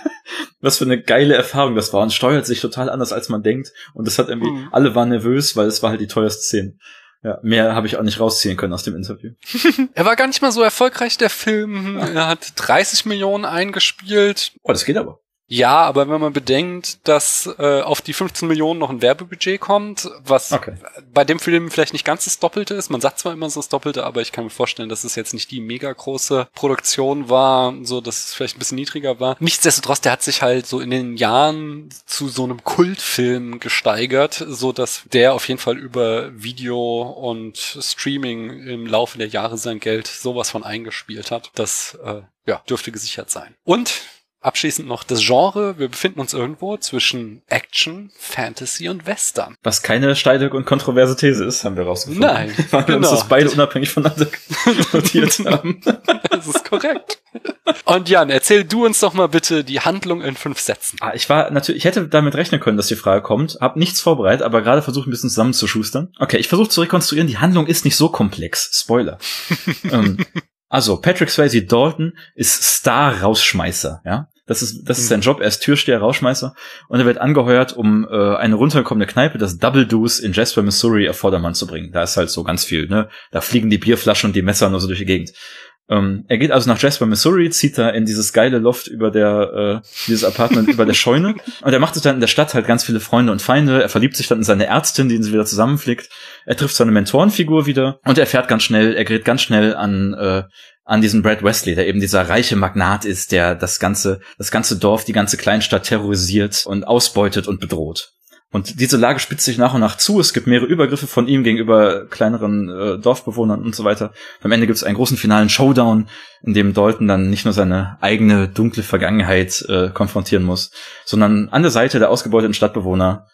was für eine geile Erfahrung das war und steuert sich total anders, als man denkt. Und das hat irgendwie, mhm. alle waren nervös, weil es war halt die teuerste Szene. Ja, mehr habe ich auch nicht rausziehen können aus dem Interview. er war gar nicht mal so erfolgreich, der Film. Er hat 30 Millionen eingespielt. Oh, das geht aber. Ja, aber wenn man bedenkt, dass äh, auf die 15 Millionen noch ein Werbebudget kommt, was okay. bei dem Film vielleicht nicht ganz das Doppelte ist, man sagt zwar immer so das Doppelte, aber ich kann mir vorstellen, dass es jetzt nicht die mega große Produktion war, so dass es vielleicht ein bisschen niedriger war. Nichtsdestotrotz, der hat sich halt so in den Jahren zu so einem Kultfilm gesteigert, so dass der auf jeden Fall über Video und Streaming im Laufe der Jahre sein Geld sowas von eingespielt hat. Das äh, ja, dürfte gesichert sein. Und Abschließend noch das Genre. Wir befinden uns irgendwo zwischen Action, Fantasy und Western. Was keine steile und kontroverse These ist, haben wir rausgefunden. Nein. Weil genau. wir uns das beide unabhängig voneinander notiert haben. das ist korrekt. Und Jan, erzähl du uns doch mal bitte die Handlung in fünf Sätzen. Ah, ich war natürlich, ich hätte damit rechnen können, dass die Frage kommt, hab nichts vorbereitet, aber gerade versucht ein bisschen zusammenzuschustern. Okay, ich versuche zu rekonstruieren, die Handlung ist nicht so komplex. Spoiler. ähm, also, Patrick Swayze Dalton ist Star-Rausschmeißer, ja. Das ist, das ist sein Job. Er ist Türsteher, Rauschmeißer. Und er wird angeheuert, um äh, eine runtergekommene Kneipe, das Double Deuce in Jasper, Missouri, auf Vordermann zu bringen. Da ist halt so ganz viel, ne? Da fliegen die Bierflaschen und die Messer nur so durch die Gegend. Ähm, er geht also nach Jasper, Missouri, zieht da in dieses geile Loft über der, äh, dieses Apartment über der Scheune. Und er macht sich dann in der Stadt halt ganz viele Freunde und Feinde. Er verliebt sich dann in seine Ärztin, die ihn wieder zusammenflickt. Er trifft seine Mentorenfigur wieder und er fährt ganz schnell, er gerät ganz schnell an äh, an diesen Brad Wesley, der eben dieser reiche Magnat ist, der das ganze, das ganze Dorf, die ganze Kleinstadt terrorisiert und ausbeutet und bedroht. Und diese Lage spitzt sich nach und nach zu. Es gibt mehrere Übergriffe von ihm gegenüber kleineren äh, Dorfbewohnern und so weiter. Am Ende gibt es einen großen finalen Showdown, in dem Dalton dann nicht nur seine eigene dunkle Vergangenheit äh, konfrontieren muss, sondern an der Seite der ausgebeuteten Stadtbewohner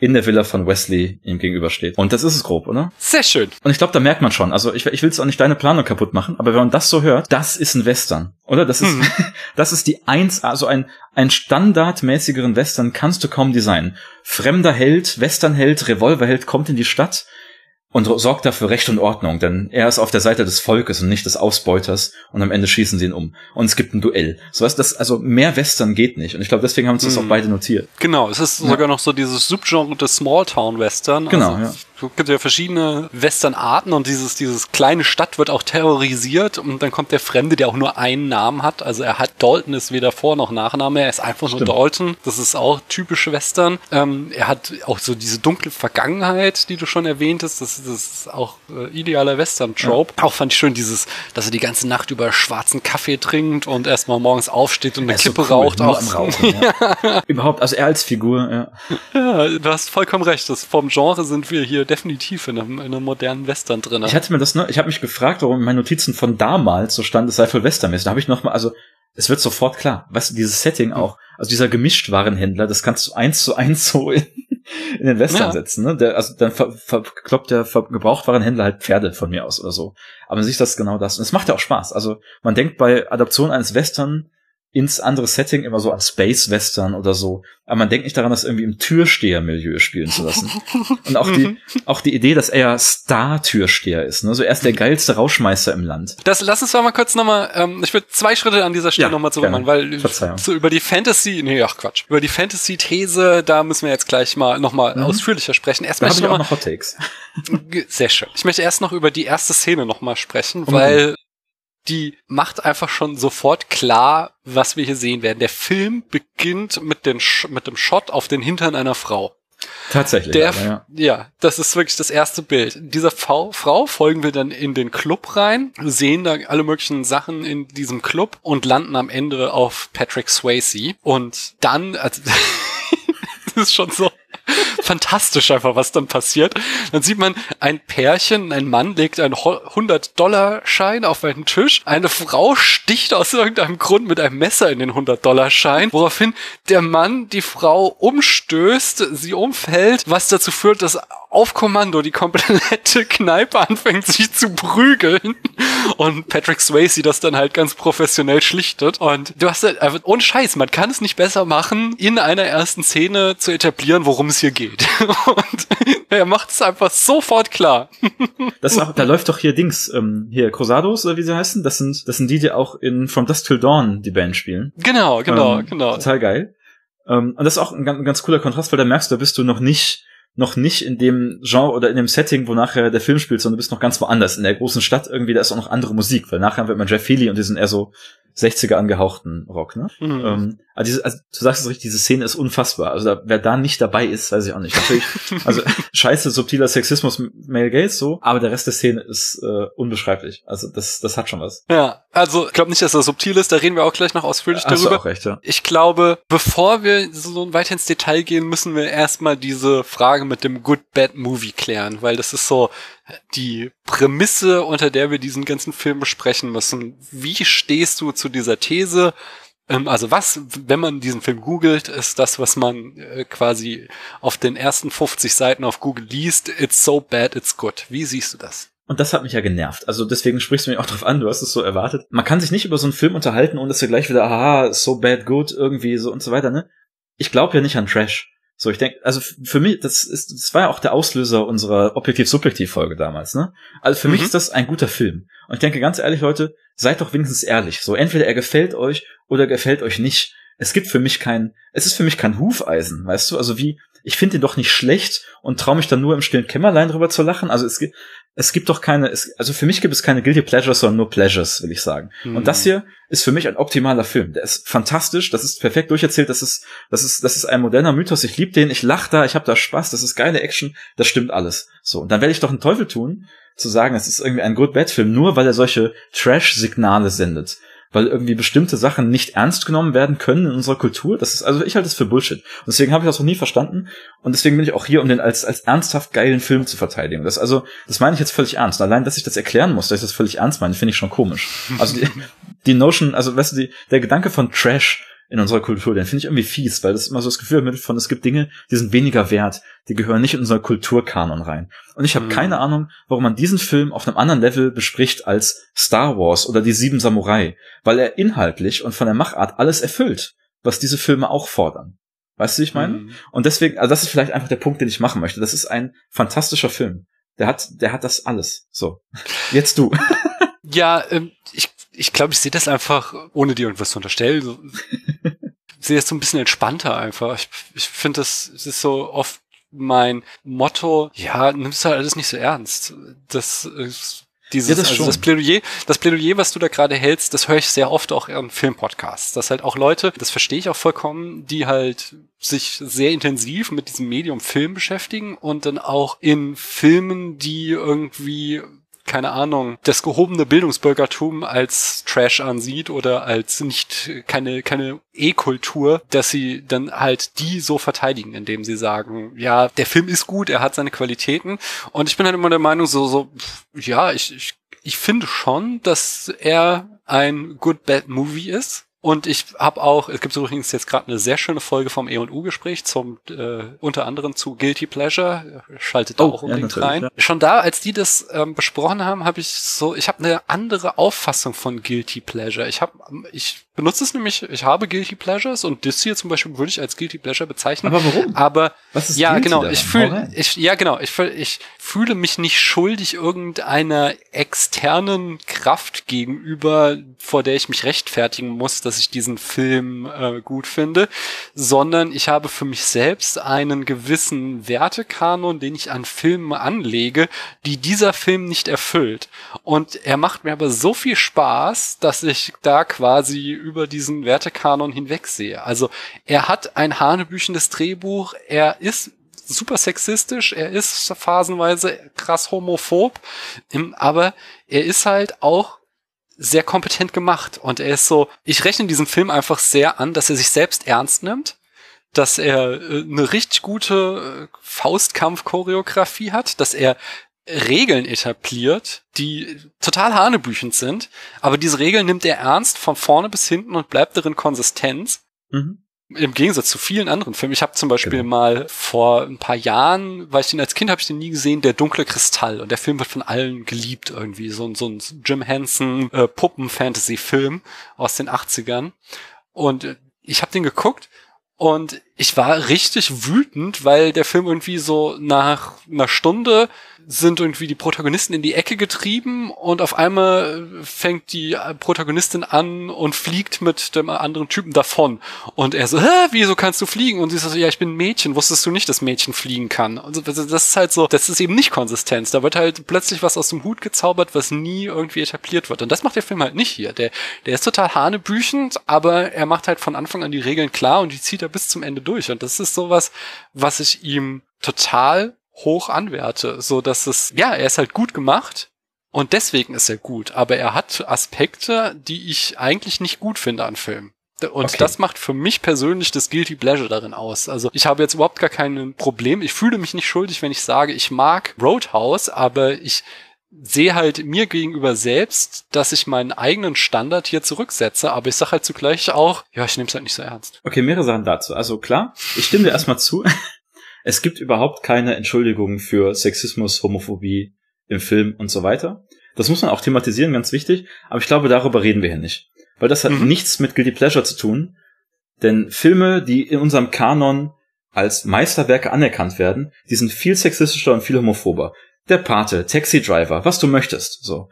in der Villa von Wesley ihm gegenübersteht. Und das ist es grob, oder? Sehr schön. Und ich glaube, da merkt man schon. Also ich, ich will jetzt auch nicht deine Planung kaputt machen, aber wenn man das so hört, das ist ein Western, oder? Das ist, hm. das ist die eins, also ein, ein standardmäßigeren Western kannst du kaum designen. Fremder Held, Westernheld, Revolverheld kommt in die Stadt, und sorgt dafür Recht und Ordnung, denn er ist auf der Seite des Volkes und nicht des Ausbeuters und am Ende schießen sie ihn um. Und es gibt ein Duell. So was, das, also mehr Western geht nicht. Und ich glaube, deswegen haben uns das auch beide notiert. Genau, es ist ja. sogar noch so dieses Subgenre des Smalltown Western. Genau, also, ja. Es gibt ja verschiedene Western-Arten und dieses, dieses kleine Stadt wird auch terrorisiert und dann kommt der Fremde, der auch nur einen Namen hat. Also er hat Dalton ist weder Vor- noch Nachname, er ist einfach Stimmt. nur Dalton. Das ist auch typisch Western. Ähm, er hat auch so diese dunkle Vergangenheit, die du schon erwähntest. Das, das ist auch äh, idealer Western-Trope. Ja. Auch fand ich schön dieses, dass er die ganze Nacht über schwarzen Kaffee trinkt und erstmal morgens aufsteht und eine Kippe so cool, raucht. Nur am Rauchen, ja. Überhaupt, also er als Figur, ja. Ja, du hast vollkommen recht. Das, vom Genre sind wir hier definitiv in einem, in einem modernen Western drin. Ich hatte mir das, ne, ich habe mich gefragt, warum in meinen Notizen von damals so stand, es sei voll Westernmäßig. Da habe ich noch mal, also es wird sofort klar, weißt du, dieses Setting auch, also dieser Gemischtwarenhändler, das kannst du eins zu eins so in, in den Western ja. setzen, ne? Der, also dann verkloppt der Gebrauchtwarenhändler halt Pferde von mir aus oder so. Aber man sieht das genau das. Und es macht ja auch Spaß. Also man denkt bei Adaption eines Western ins andere Setting immer so an Space Western oder so. Aber man denkt nicht daran, das irgendwie im Türsteher-Milieu spielen zu lassen. Und auch die, auch die Idee, dass er Star-Türsteher ist. Ne? So er ist der geilste Rauschmeister im Land. Das lass uns doch mal kurz nochmal, ähm, ich würde zwei Schritte an dieser Stelle ja, nochmal zurück machen, weil so über die Fantasy, nee, ach Quatsch, über die Fantasy-These, da müssen wir jetzt gleich mal nochmal mhm. ausführlicher sprechen. Erst da habe ich noch, noch Hot Takes. Sehr schön. Ich möchte erst noch über die erste Szene nochmal sprechen, mhm. weil die macht einfach schon sofort klar, was wir hier sehen werden. Der Film beginnt mit, den mit dem Shot auf den Hintern einer Frau. Tatsächlich. Der, aber, ja. ja, das ist wirklich das erste Bild. Dieser Frau, Frau folgen wir dann in den Club rein, sehen da alle möglichen Sachen in diesem Club und landen am Ende auf Patrick Swayze. Und dann, also, das ist schon so, fantastisch einfach, was dann passiert. Dann sieht man ein Pärchen, ein Mann legt einen 100-Dollar-Schein auf einen Tisch, eine Frau sticht aus irgendeinem Grund mit einem Messer in den 100-Dollar-Schein, woraufhin der Mann die Frau umstößt, sie umfällt, was dazu führt, dass auf Kommando die komplette Kneipe anfängt sich zu prügeln und Patrick Swayze das dann halt ganz professionell schlichtet und du hast halt einfach ohne Scheiß, man kann es nicht besser machen, in einer ersten Szene zu etablieren, worum es hier geht. Und er macht es einfach sofort klar. Das da läuft doch hier Dings, ähm, hier Crusados oder wie sie heißen, das sind das sind die, die auch in From Dusk Till Dawn die Band spielen. Genau, genau, ähm, genau. Total geil. Ähm, und das ist auch ein, ein ganz cooler Kontrast, weil da merkst du, da bist du noch nicht noch nicht in dem Genre oder in dem Setting, wo nachher der Film spielt, sondern du bist noch ganz woanders. In der großen Stadt irgendwie, da ist auch noch andere Musik, weil nachher wird man Jeff Healy und die sind eher so 60er angehauchten Rock, ne? Mhm. Ähm, also, diese, also du sagst es richtig, diese Szene ist unfassbar. Also da, wer da nicht dabei ist, weiß ich auch nicht. Natürlich, also scheiße, subtiler Sexismus, Male Gaze, so, aber der Rest der Szene ist äh, unbeschreiblich. Also das, das hat schon was. Ja, also ich glaube nicht, dass das subtil ist, da reden wir auch gleich noch ausführlich Hast du darüber. auch recht, ja. Ich glaube, bevor wir so weit ins Detail gehen, müssen wir erstmal diese Frage mit dem Good Bad Movie klären, weil das ist so die Prämisse, unter der wir diesen ganzen Film besprechen müssen. Wie stehst du zu dieser These? Ähm, Also was, wenn man diesen Film googelt, ist das, was man äh, quasi auf den ersten 50 Seiten auf Google liest. It's so bad, it's good. Wie siehst du das? Und das hat mich ja genervt. Also deswegen sprichst du mich auch drauf an, du hast es so erwartet. Man kann sich nicht über so einen Film unterhalten, ohne dass wir gleich wieder, aha, so bad, good, irgendwie so und so weiter, ne? Ich glaube ja nicht an Trash. So, ich denke, also für mich, das ist, das war ja auch der Auslöser unserer Objektiv-Subjektiv-Folge damals, ne? Also für mich Mhm. ist das ein guter Film. Und ich denke ganz ehrlich, Leute, seid doch wenigstens ehrlich. So, entweder er gefällt euch oder gefällt euch nicht. Es gibt für mich kein, es ist für mich kein Hufeisen, weißt du? Also wie, ich finde ihn doch nicht schlecht und traue mich dann nur im stillen Kämmerlein drüber zu lachen. Also es gibt, es gibt doch keine, es, also für mich gibt es keine Guilty Pleasures, sondern nur Pleasures, will ich sagen. Mhm. Und das hier ist für mich ein optimaler Film. Der ist fantastisch, das ist perfekt durcherzählt, das ist, das ist, das ist ein moderner Mythos. Ich liebe den, ich lache da, ich habe da Spaß, das ist geile Action, das stimmt alles. So, und dann werde ich doch einen Teufel tun, zu sagen, es ist irgendwie ein Good Bad Film, nur weil er solche Trash-Signale sendet. Weil irgendwie bestimmte Sachen nicht ernst genommen werden können in unserer Kultur. Das ist, also ich halte das für Bullshit. Und deswegen habe ich das noch nie verstanden. Und deswegen bin ich auch hier, um den als, als ernsthaft geilen Film zu verteidigen. Das also, das meine ich jetzt völlig ernst. Und allein, dass ich das erklären muss, dass ich das völlig ernst meine, finde ich schon komisch. Also die, die Notion, also weißt du, die, der Gedanke von Trash in unserer Kultur, den finde ich irgendwie fies, weil das immer so das Gefühl vermittelt von, es gibt Dinge, die sind weniger wert, die gehören nicht in unser Kulturkanon rein. Und ich habe Mhm. keine Ahnung, warum man diesen Film auf einem anderen Level bespricht als Star Wars oder die Sieben Samurai, weil er inhaltlich und von der Machart alles erfüllt, was diese Filme auch fordern. Weißt du, wie ich meine? Mhm. Und deswegen, also das ist vielleicht einfach der Punkt, den ich machen möchte. Das ist ein fantastischer Film. Der hat, der hat das alles. So. Jetzt du. Ja, ähm, ich, ich glaube, ich sehe das einfach, ohne dir irgendwas zu unterstellen, so, sehe das so ein bisschen entspannter einfach. Ich, ich finde, das, das ist so oft mein Motto, ja, nimmst halt alles nicht so ernst. Das ist dieses, Ja, das also das Plädoyer, das Plädoyer, was du da gerade hältst, das höre ich sehr oft auch in Filmpodcasts. Dass halt auch Leute, das verstehe ich auch vollkommen, die halt sich sehr intensiv mit diesem Medium Film beschäftigen und dann auch in Filmen, die irgendwie keine Ahnung, das gehobene Bildungsbürgertum als Trash ansieht oder als nicht keine keine E-Kultur, dass sie dann halt die so verteidigen, indem sie sagen, ja, der Film ist gut, er hat seine Qualitäten und ich bin halt immer der Meinung so so ja, ich ich, ich finde schon, dass er ein good bad Movie ist. Und ich habe auch, es gibt übrigens jetzt gerade eine sehr schöne Folge vom E&U-Gespräch zum äh, unter anderem zu Guilty Pleasure. Schaltet da Oh, auch ja, unbedingt natürlich, rein. ja. Schon da, als die das ähm, besprochen haben, habe ich so, ich habe eine andere Auffassung von Guilty Pleasure. Ich habe, ich benutze es nämlich, ich habe Guilty Pleasures und das hier zum Beispiel würde ich als Guilty Pleasure bezeichnen. Aber warum? Aber Was ist ja, genau. daran? Ich fühle, ich, ja, genau. Ich, fühl- ich fühle mich nicht schuldig irgendeiner externen Kraft gegenüber, vor der ich mich rechtfertigen muss, dass ich diesen Film äh, gut finde, sondern ich habe für mich selbst einen gewissen Wertekanon, den ich an Filmen anlege, die dieser Film nicht erfüllt. Und er macht mir aber so viel Spaß, dass ich da quasi über diesen Wertekanon hinwegsehe. Also er hat ein hanebüchendes Drehbuch, er ist super sexistisch, er ist phasenweise krass homophob, aber er ist halt auch sehr kompetent gemacht und er ist so, ich rechne diesem Film einfach sehr an, dass er sich selbst ernst nimmt, dass er äh, eine richtig gute äh, Faustkampf-Choreografie hat, dass er Regeln etabliert, die total hanebüchend sind, aber diese Regeln nimmt er ernst von vorne bis hinten und bleibt darin Konsistenz. Mhm. Im Gegensatz zu vielen anderen Filmen. Ich habe zum Beispiel genau. mal vor ein paar Jahren, weil ich den als Kind habe ich den nie gesehen, Der dunkle Kristall. Und der Film wird von allen geliebt irgendwie. So, so ein Jim Henson äh, Puppen-Fantasy-Film aus den 80ern. Und äh, ich habe den geguckt und ich war richtig wütend, weil der Film irgendwie so nach einer Stunde sind irgendwie die Protagonisten in die Ecke getrieben und auf einmal fängt die Protagonistin an und fliegt mit dem anderen Typen davon. Und er so, Hä, wieso kannst du fliegen? Und sie so, ja, ich bin ein Mädchen, wusstest du nicht, dass Mädchen fliegen kann? Und das ist halt so, das ist eben nicht Konsistenz. Da wird halt plötzlich was aus dem Hut gezaubert, was nie irgendwie etabliert wird. Und das macht der Film halt nicht hier. Der, der ist total hanebüchend, aber er macht halt von Anfang an die Regeln klar und die zieht er bis zum Ende durch. Und das ist sowas, was ich ihm total hoch anwerte, so dass es, ja, er ist halt gut gemacht und deswegen ist er gut, aber er hat Aspekte, die ich eigentlich nicht gut finde an Filmen. Und okay. das macht für mich persönlich das Guilty Pleasure darin aus. Also ich habe jetzt überhaupt gar kein Problem. Ich fühle mich nicht schuldig, wenn ich sage, ich mag Roadhouse, aber ich sehe halt mir gegenüber selbst, dass ich meinen eigenen Standard hier zurücksetze, aber ich sage halt zugleich auch, ja, ich nehme es halt nicht so ernst. Okay, mehrere Sachen dazu. Also klar, ich stimme dir erstmal zu. Es gibt überhaupt keine Entschuldigung für Sexismus, Homophobie im Film und so weiter. Das muss man auch thematisieren, ganz wichtig. Aber ich glaube, darüber reden wir hier nicht. Weil das hat mhm. nichts mit Guilty Pleasure zu tun. Denn Filme, die in unserem Kanon als Meisterwerke anerkannt werden, die sind viel sexistischer und viel homophober. Der Pate, Taxi Driver, was du möchtest, so.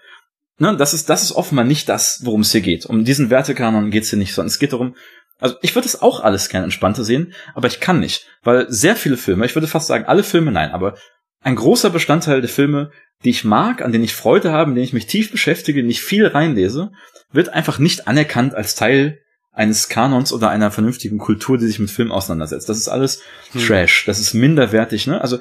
Ne, das ist, das ist offenbar nicht das, worum es hier geht. Um diesen Wertekanon geht es hier nicht, sondern es geht darum, also ich würde es auch alles gerne entspannter sehen, aber ich kann nicht, weil sehr viele Filme, ich würde fast sagen alle Filme nein, aber ein großer Bestandteil der Filme, die ich mag, an denen ich Freude habe, in denen ich mich tief beschäftige, nicht viel reinlese, wird einfach nicht anerkannt als Teil eines Kanons oder einer vernünftigen Kultur, die sich mit Film auseinandersetzt. Das ist alles hm. Trash, das ist minderwertig, ne? Also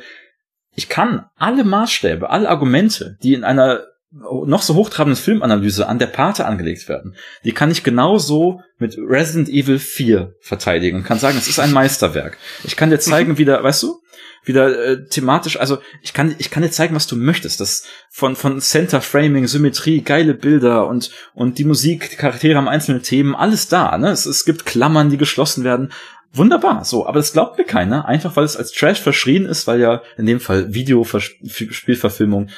ich kann alle Maßstäbe, alle Argumente, die in einer noch so hochtrabende Filmanalyse an der Pate angelegt werden, die kann ich genauso mit Resident Evil 4 verteidigen und kann sagen, es ist ein Meisterwerk. Ich kann dir zeigen, wie da, weißt du, wieder äh, thematisch, also ich kann ich kann dir zeigen, was du möchtest. Das von von Center Framing, Symmetrie, geile Bilder und und die Musik, die Charaktere haben einzelne Themen, alles da, ne? Es, es gibt Klammern, die geschlossen werden. Wunderbar, so, aber das glaubt mir keiner, einfach weil es als Trash verschrien ist, weil ja in dem Fall Videospielverfilmung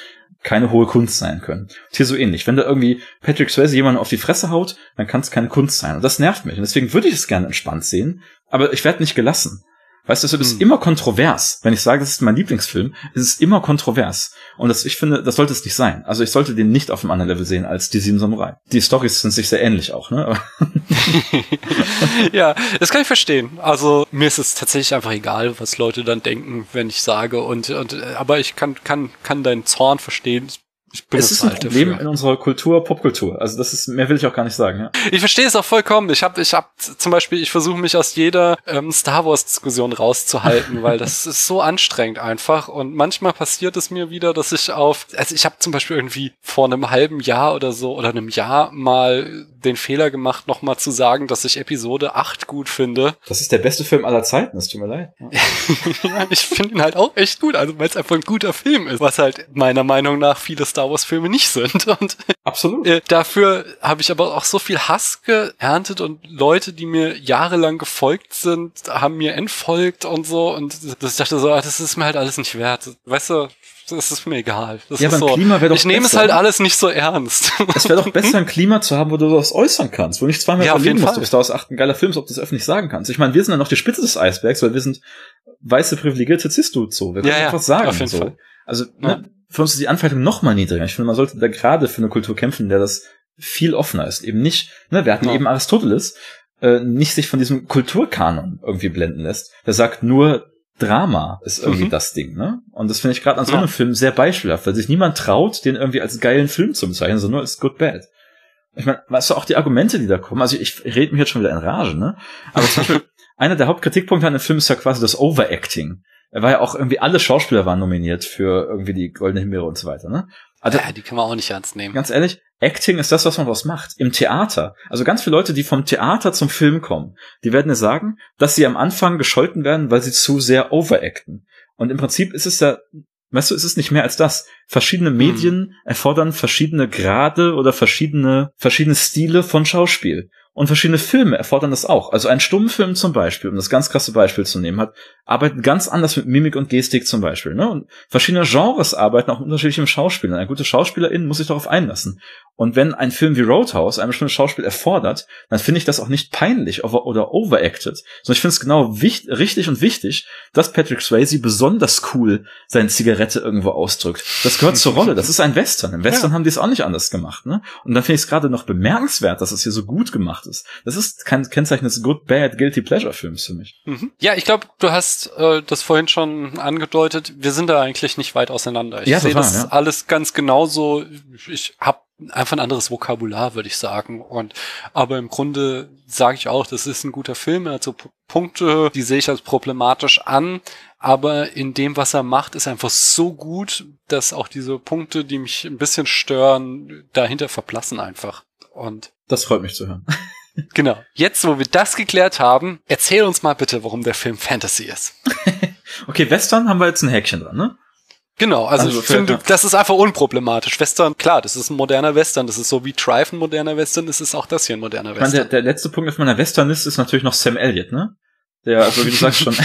keine hohe Kunst sein können. Und hier so ähnlich. Wenn da irgendwie Patrick Swayze jemanden auf die Fresse haut, dann kann es keine Kunst sein. Und das nervt mich. Und deswegen würde ich es gerne entspannt sehen, aber ich werde nicht gelassen. Weißt du, es ist hm. immer kontrovers. Wenn ich sage, das ist mein Lieblingsfilm, ist es immer kontrovers. Und das, ich finde, das sollte es nicht sein. Also ich sollte den nicht auf einem anderen Level sehen als die Sieben Samurai. Die Storys sind sich sehr ähnlich auch, ne? ja, das kann ich verstehen. Also mir ist es tatsächlich einfach egal, was Leute dann denken, wenn ich sage. Und, und aber ich kann, kann, kann deinen Zorn verstehen es ist ein halt Problem dafür. in unserer Kultur, Popkultur. Also das ist, mehr will ich auch gar nicht sagen. Ja. Ich verstehe es auch vollkommen. Ich habe, ich habe zum Beispiel, ich versuche mich aus jeder ähm, Star Wars Diskussion rauszuhalten, weil das ist so anstrengend einfach. Und manchmal passiert es mir wieder, dass ich auf, also ich habe zum Beispiel irgendwie vor einem halben Jahr oder so oder einem Jahr mal den Fehler gemacht, nochmal zu sagen, dass ich Episode 8 gut finde. Das ist der beste Film aller Zeiten, das tut mir leid. ja, ich finde ihn halt auch echt gut, also weil es einfach ein guter Film ist, was halt meiner Meinung nach viele Star Wars Filme nicht sind. Und Absolut. Äh, dafür habe ich aber auch so viel Hass geerntet und Leute, die mir jahrelang gefolgt sind, haben mir entfolgt und so und das ich dachte so, ah, das ist mir halt alles nicht wert. Weißt du, das ist mir egal. Das ja, ist so, Klima doch ich nehme es halt alles nicht so ernst. Es wäre doch besser, ein Klima zu haben, wo du das äußern kannst, wo du nicht zweimal ja, verlieren musst, ob es daraus acht ein geiler Film ist, ob du das öffentlich sagen kannst. Ich meine, wir sind dann noch die Spitze des Eisbergs, weil wir sind weiße privilegierte Cis-Dudes so. Wir können ja, einfach sagen. Auf jeden so. Fall. Also ne, für uns ist die Anfechtung noch mal niedriger. Ich finde, man sollte da gerade für eine Kultur kämpfen, der das viel offener ist. Eben nicht, ne, wir hatten ja. eben Aristoteles, äh, nicht sich von diesem Kulturkanon irgendwie blenden lässt. Der sagt nur, Drama ist irgendwie mhm. das Ding, ne? Und das finde ich gerade an so einem ja. Film sehr beispielhaft, weil sich niemand traut, den irgendwie als geilen Film zu bezeichnen, sondern nur als Good Bad. Ich meine, weißt du, auch die Argumente, die da kommen, also ich rede mich jetzt schon wieder in Rage, ne? Aber zum Beispiel, einer der Hauptkritikpunkte an dem Film ist ja quasi das Overacting. Er war ja auch irgendwie, alle Schauspieler waren nominiert für irgendwie die Goldene Himbeere und so weiter, ne? Also, ja, die kann man auch nicht ernst nehmen. Ganz ehrlich, Acting ist das, was man daraus macht. Im Theater. Also ganz viele Leute, die vom Theater zum Film kommen, die werden dir sagen, dass sie am Anfang gescholten werden, weil sie zu sehr overacten. Und im Prinzip ist es ja, weißt du, ist es nicht mehr als das. Verschiedene Hm. Medien erfordern verschiedene Grade oder verschiedene, verschiedene Stile von Schauspiel. Und verschiedene Filme erfordern das auch. Also ein Stummfilm zum Beispiel, um das ganz krasse Beispiel zu nehmen, hat, arbeitet ganz anders mit Mimik und Gestik zum Beispiel. Ne? Und verschiedene Genres arbeiten auch mit unterschiedlichem Schauspiel. Und eine gute Schauspielerin muss sich darauf einlassen. Und wenn ein Film wie Roadhouse ein bestimmtes Schauspiel erfordert, dann finde ich das auch nicht peinlich oder overacted. Sondern ich finde es genau wichtig, richtig und wichtig, dass Patrick Swayze besonders cool seine Zigarette irgendwo ausdrückt. Das gehört zur Rolle. Das ist ein Western. Im Western Ja. haben die es auch nicht anders gemacht. Ne? Und dann finde ich es gerade noch bemerkenswert, dass es hier so gut gemacht ist. Das ist kein Kennzeichen des Good, Bad, Guilty Pleasure Films für mich. Mhm. Ja, ich glaube, du hast äh, das vorhin schon angedeutet. Wir sind da eigentlich nicht weit auseinander. Ich Ja, sehe das ja. alles ganz genauso. Ich habe einfach ein anderes Vokabular, würde ich sagen. Und aber im Grunde sage ich auch, das ist ein guter Film. Er hat so P Punkte, die sehe ich als problematisch an. Aber in dem, was er macht, ist einfach so gut, dass auch diese Punkte, die mich ein bisschen stören, dahinter verblassen einfach. Und Das freut mich zu hören. genau. Jetzt, wo wir das geklärt haben, erzähl uns mal bitte, warum der Film Fantasy ist. Okay, Western haben wir jetzt ein Häkchen dran, ne? Genau, also, Also ich finde, ja. das ist einfach unproblematisch. Western, klar, das ist ein moderner Western. Das ist so wie Drive ein moderner Western, das ist auch das hier ein moderner Ich meine, der, Western. der letzte Punkt auf meiner Westernliste ist natürlich noch Sam Elliott, ne? Der, also wie du sagst schon,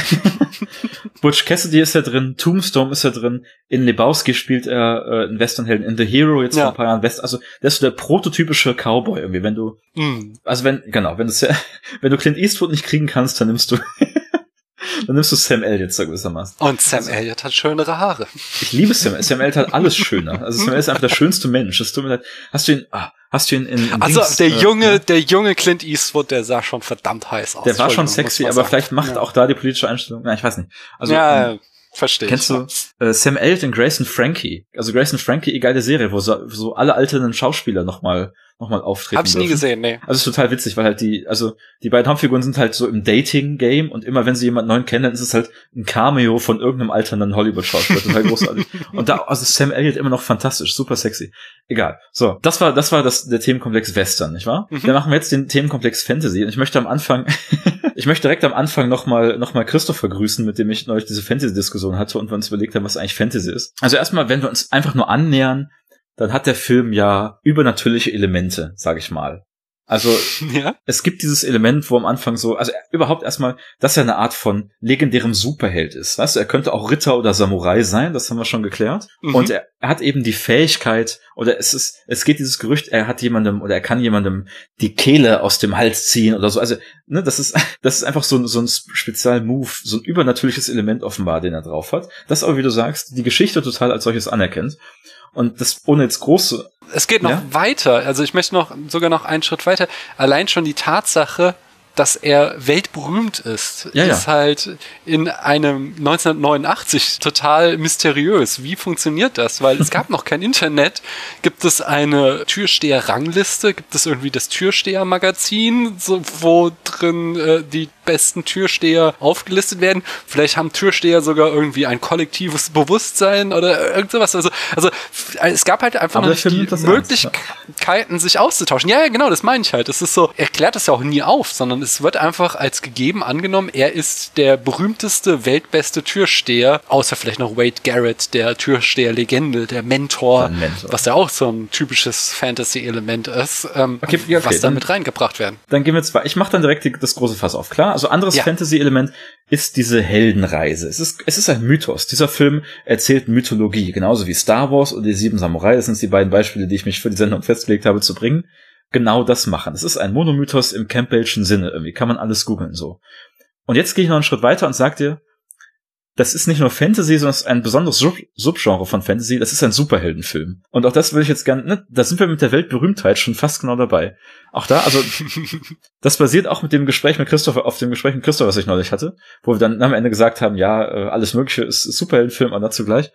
Butch Cassidy ist ja drin, Tombstone ist ja drin, in Lebowski spielt er äh, einen Westernhelden, in The Hero jetzt Ja. vor ein paar Jahren West, also der ist so der prototypische Cowboy irgendwie, wenn du, Mm. also wenn, genau, wenn du, wenn du Clint Eastwood nicht kriegen kannst, dann nimmst du, dann nimmst du Sam Elliott so gewissermaßen. Und Sam Elliott hat schönere Haare. Ich liebe Sam, Sam Elliott hat alles schöner, also Sam Elliott ist einfach der schönste Mensch, das tut mir leid. Hast du ihn, ah, hast du ihn in, in Also Dings, der äh, junge, der junge Clint Eastwood, der sah schon verdammt heiß aus. Der war schon sexy, aber sagen. vielleicht macht ja. auch da die politische Einstellung. Ja, ich weiß nicht. Also ja, ähm, verstehe kennst ich. du äh, Sam Elliott in Grace and Frankie? Also Grace and Frankie, geile Serie, wo so, so alle alternden Schauspieler nochmal noch mal auftreten. Hab ich nie dürfen. gesehen, nee. Also ist total witzig, weil halt die, also die beiden Hauptfiguren sind halt so im Dating-Game und immer wenn sie jemanden neuen kennen, dann ist es halt ein Cameo von irgendeinem alternden Hollywood-Schauspieler. Total großartig. und da, also Sam Elliott immer noch fantastisch, super sexy. Egal. So, das war, das war das, der Themenkomplex Western, nicht wahr? Mhm. Dann machen wir jetzt den Themenkomplex Fantasy und ich möchte am Anfang, ich möchte direkt am Anfang nochmal, noch mal Christopher grüßen, mit dem ich neulich diese Fantasy-Diskussion hatte und wir uns überlegt haben, was eigentlich Fantasy ist. Also erstmal, wenn wir uns einfach nur annähern, dann hat der Film ja übernatürliche Elemente, sag ich mal. Also Ja? es gibt dieses Element, wo am Anfang so, also überhaupt erstmal, dass er eine Art von legendärem Superheld ist. Weißt du, er könnte auch Ritter oder Samurai sein, das haben wir schon geklärt. Mhm. Und er, er hat eben die Fähigkeit, oder es ist, es geht dieses Gerücht, er hat jemandem oder er kann jemandem die Kehle aus dem Hals ziehen oder so. Also, ne, das ist, das ist einfach so, ein- so ein Spezial-Move, so ein übernatürliches Element offenbar, den er drauf hat. Das aber, wie du sagst, die Geschichte total als solches anerkennt. Und das ohne jetzt große, Es geht noch Ja? weiter. Also ich möchte noch sogar noch einen Schritt weiter. Allein schon die Tatsache, dass er weltberühmt ist, Ja, ja. ist halt in einem 1989 total mysteriös. Wie funktioniert das? Weil es gab noch kein Internet. Gibt es eine Türsteher-Rangliste? Gibt es irgendwie das Türsteher-Magazin, so, wo drin äh, die besten Türsteher aufgelistet werden? Vielleicht haben Türsteher sogar irgendwie ein kollektives Bewusstsein oder irgend sowas. Also, also es gab halt einfach noch die das ernst, Möglichkeiten, sich auszutauschen. Ja, ja, genau, das meine ich halt. Es ist so, er klärt das ja auch nie auf, sondern es wird einfach als gegeben angenommen, er ist der berühmteste, weltbeste Türsteher, außer vielleicht noch Wade Garrett, der Türsteher-Legende, der Mentor, Mentor. was ja auch so ein typisches Fantasy-Element ist, ähm, Okay, okay, was da dann- mit reingebracht werden. dann gehen wir zwei. Ich mache dann direkt die, das große Fass auf, klar? Also anderes Ja. Fantasy-Element ist diese Heldenreise. Es ist, es ist ein Mythos. Dieser Film erzählt Mythologie, genauso wie Star Wars oder die Sieben Samurai. Das sind die beiden Beispiele, die ich mich für die Sendung festgelegt habe zu bringen. Genau das machen. Es ist ein Monomythos im Campbellschen Sinne. Irgendwie kann man alles googeln so. Und jetzt gehe ich noch einen Schritt weiter und sag dir, das ist nicht nur Fantasy, sondern es ist ein besonderes Sub Subgenre von Fantasy. Das ist ein Superheldenfilm. Und auch das will ich jetzt gerne, ne, da sind wir mit der Weltberühmtheit schon fast genau dabei. Auch da, also, das basiert auch mit dem Gespräch mit Christopher, auf dem Gespräch mit Christopher, was ich neulich hatte, wo wir dann am Ende gesagt haben, ja, äh, alles Mögliche ist Superheldenfilm, aber dazu gleich.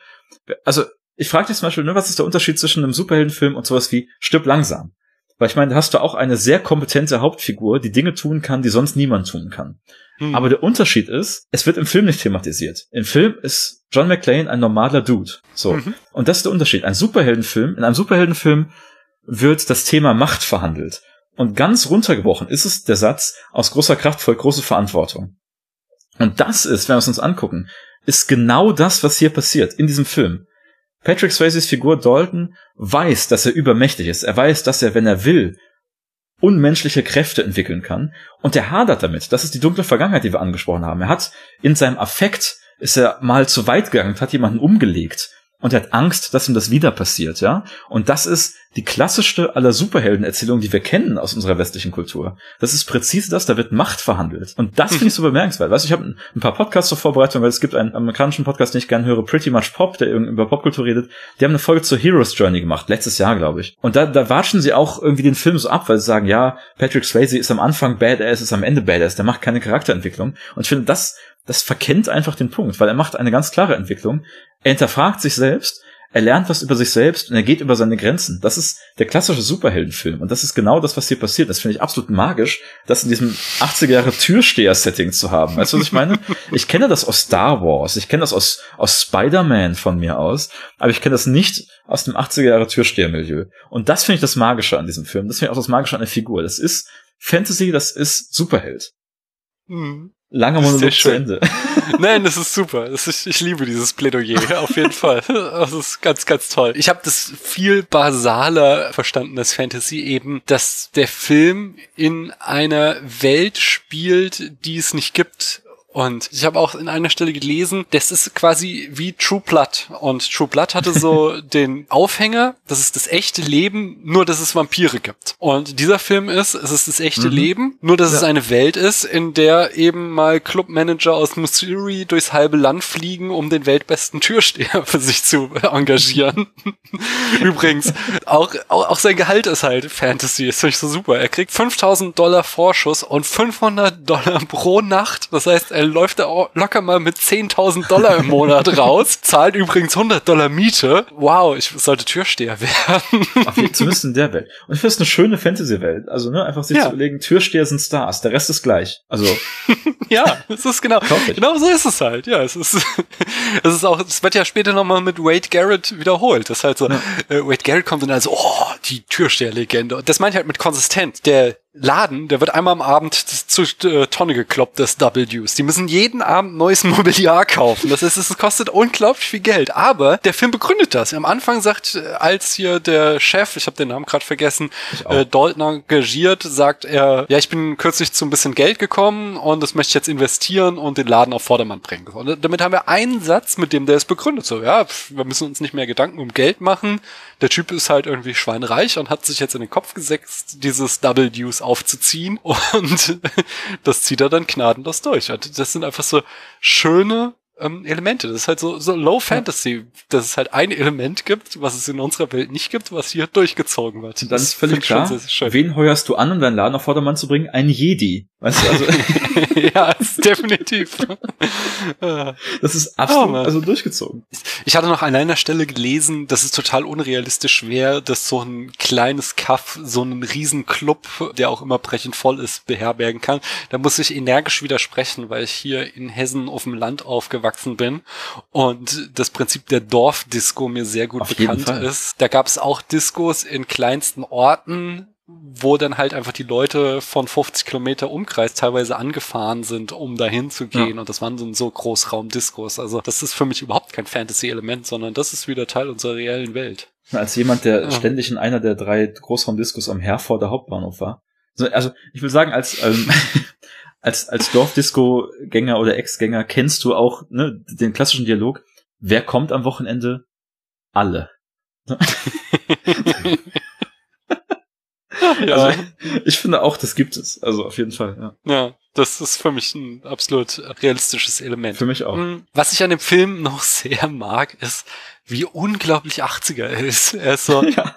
Also, ich frage dich zum Beispiel, ne, was ist der Unterschied zwischen einem Superheldenfilm und sowas wie Stirb langsam? Weil ich meine, da hast du auch eine sehr kompetente Hauptfigur, die Dinge tun kann, die sonst niemand tun kann. Hm. Aber der Unterschied ist, es wird im Film nicht thematisiert. Im Film ist John McClane ein normaler Dude. So. Mhm. Und das ist der Unterschied. Ein Superheldenfilm, in einem Superheldenfilm wird das Thema Macht verhandelt. Und ganz runtergebrochen ist es der Satz, aus großer Kraft folgt große Verantwortung. Und das ist, wenn wir es uns angucken, ist genau das, was hier passiert in diesem Film. Patrick Swayzes Figur Dalton weiß, dass er übermächtig ist. Er weiß, dass er, wenn er will, unmenschliche Kräfte entwickeln kann. Und er hadert damit. Das ist die dunkle Vergangenheit, die wir angesprochen haben. Er hat in seinem Affekt ist er mal zu weit gegangen und hat jemanden umgelegt und er hat Angst, dass ihm das wieder passiert, ja. Und das ist die klassischste aller Superheldenerzählungen, die wir kennen aus unserer westlichen Kultur. Das ist präzise das, da wird Macht verhandelt. Und das finde ich so bemerkenswert. Weißt du, ich habe ein paar Podcasts zur Vorbereitung, weil es gibt einen amerikanischen Podcast, den ich gerne höre, Pretty Much Pop, der über Popkultur redet. Die haben eine Folge zur Heroes Journey gemacht, letztes Jahr, glaube ich. Und da, da watschen sie auch irgendwie den Film so ab, weil sie sagen, ja, Patrick Swayze ist am Anfang badass, ist am Ende badass, der macht keine Charakterentwicklung. Und ich finde, das das verkennt einfach den Punkt, weil er macht eine ganz klare Entwicklung. Er hinterfragt sich selbst, er lernt was über sich selbst und er geht über seine Grenzen. Das ist der klassische Superheldenfilm. Und das ist genau das, was hier passiert. Das finde ich absolut magisch, das in diesem 80er Jahre Türsteher-Setting zu haben. Weißt du, was ich meine? Ich kenne das aus Star Wars. Ich kenne das aus, aus Spider-Man von mir aus. Aber ich kenne das nicht aus dem 80er Jahre Türsteher-Milieu. Und das finde ich das Magische an diesem Film. Das finde ich auch das Magische an der Figur. Das ist Fantasy, das ist Superheld. Mhm. Langer Monolog zu Ende. Nein, das ist super. Das ist, ich liebe dieses Plädoyer, auf jeden Fall. Das ist ganz, ganz toll. Ich habe das viel basaler verstanden als Fantasy eben, dass der Film in einer Welt spielt, die es nicht gibt und ich habe auch in einer Stelle gelesen, das ist quasi wie True Blood. Und True Blood hatte so den Aufhänger, das ist das echte Leben, nur dass es Vampire gibt. Und dieser Film ist, es ist das echte mhm. Leben, nur dass ja. es eine Welt ist, in der eben mal Clubmanager aus Missouri durchs halbe Land fliegen, um den weltbesten Türsteher für sich zu engagieren. Übrigens, auch, auch, auch sein Gehalt ist halt Fantasy, ist finde so super. Er kriegt 5000 Dollar Vorschuss und 500 Dollar pro Nacht. Das heißt, er läuft er locker mal mit 10.000 Dollar im Monat raus, zahlt übrigens 100 Dollar Miete. Wow, ich sollte Türsteher werden. Auf jeden, zumindest in der Welt. Und ich finde es eine schöne Fantasy-Welt. Also, ne, einfach sich ja. zu überlegen, Türsteher sind Stars, der Rest ist gleich. Also. ja, es ist genau, genau so ist es halt. Ja, es ist, es ist auch, es wird ja später nochmal mit Wade Garrett wiederholt. Das ist halt so, ja. äh, Wade Garrett kommt und also, oh, die Türsteher-Legende. Und das meine ich halt mit konsistent. Der Laden, der wird einmal am Abend zu äh, Tonne gekloppt des W's. Die müssen jeden Abend neues Mobiliar kaufen. Das heißt, es kostet unglaublich viel Geld. Aber der Film begründet das. Am Anfang sagt, äh, als hier der Chef, ich habe den Namen gerade vergessen, äh, Dalton engagiert, sagt er, ja, ich bin kürzlich zu ein bisschen Geld gekommen und das möchte ich jetzt investieren und den Laden auf Vordermann bringen. Und damit haben wir einen Satz, mit dem der ist begründet. So, ja, wir müssen uns nicht mehr Gedanken um Geld machen. Der Typ ist halt irgendwie schweinreich und hat sich jetzt in den Kopf gesetzt, dieses W's aufzuziehen und das zieht er dann gnadenlos durch. Das sind einfach so schöne ähm, Elemente. Das ist halt so, so Low Fantasy, dass es halt ein Element gibt, was es in unserer Welt nicht gibt, was hier durchgezogen wird. Und dann ist völlig klar, wen heuerst du an, um deinen Laden auf Vordermann zu bringen? Ein Jedi. Weißt du, also ja, definitiv. das ist absolut, oh, also durchgezogen. Ich hatte noch an einer Stelle gelesen, dass es total unrealistisch wäre, dass so ein kleines Kaff so einen riesen Club, der auch immer brechend voll ist, beherbergen kann. Da muss ich energisch widersprechen, weil ich hier in Hessen auf dem Land aufgewachsen bin und das Prinzip der Dorfdisco mir sehr gut auf bekannt ist. Da gab es auch Discos in kleinsten Orten, wo dann halt einfach die Leute von 50 Kilometer Umkreis teilweise angefahren sind, um dahin zu gehen. Ja. Und das waren so, so Großraumdiskos. Also das ist für mich überhaupt kein Fantasy-Element, sondern das ist wieder Teil unserer reellen Welt. Als jemand, der ja. ständig in einer der drei Großraumdiskos am Herforder Hauptbahnhof war. Also ich will sagen, als ähm, als als Dorfdisco-Gänger oder Ex-Gänger kennst du auch ne, den klassischen Dialog. Wer kommt am Wochenende? Alle. ja. Also, ich finde auch, das gibt es. Also auf jeden Fall, ja. Ja, das ist für mich ein absolut realistisches Element. Für mich auch. Hm, was ich an dem Film noch sehr mag, ist, wie unglaublich 80er er ist. Er ist so, ja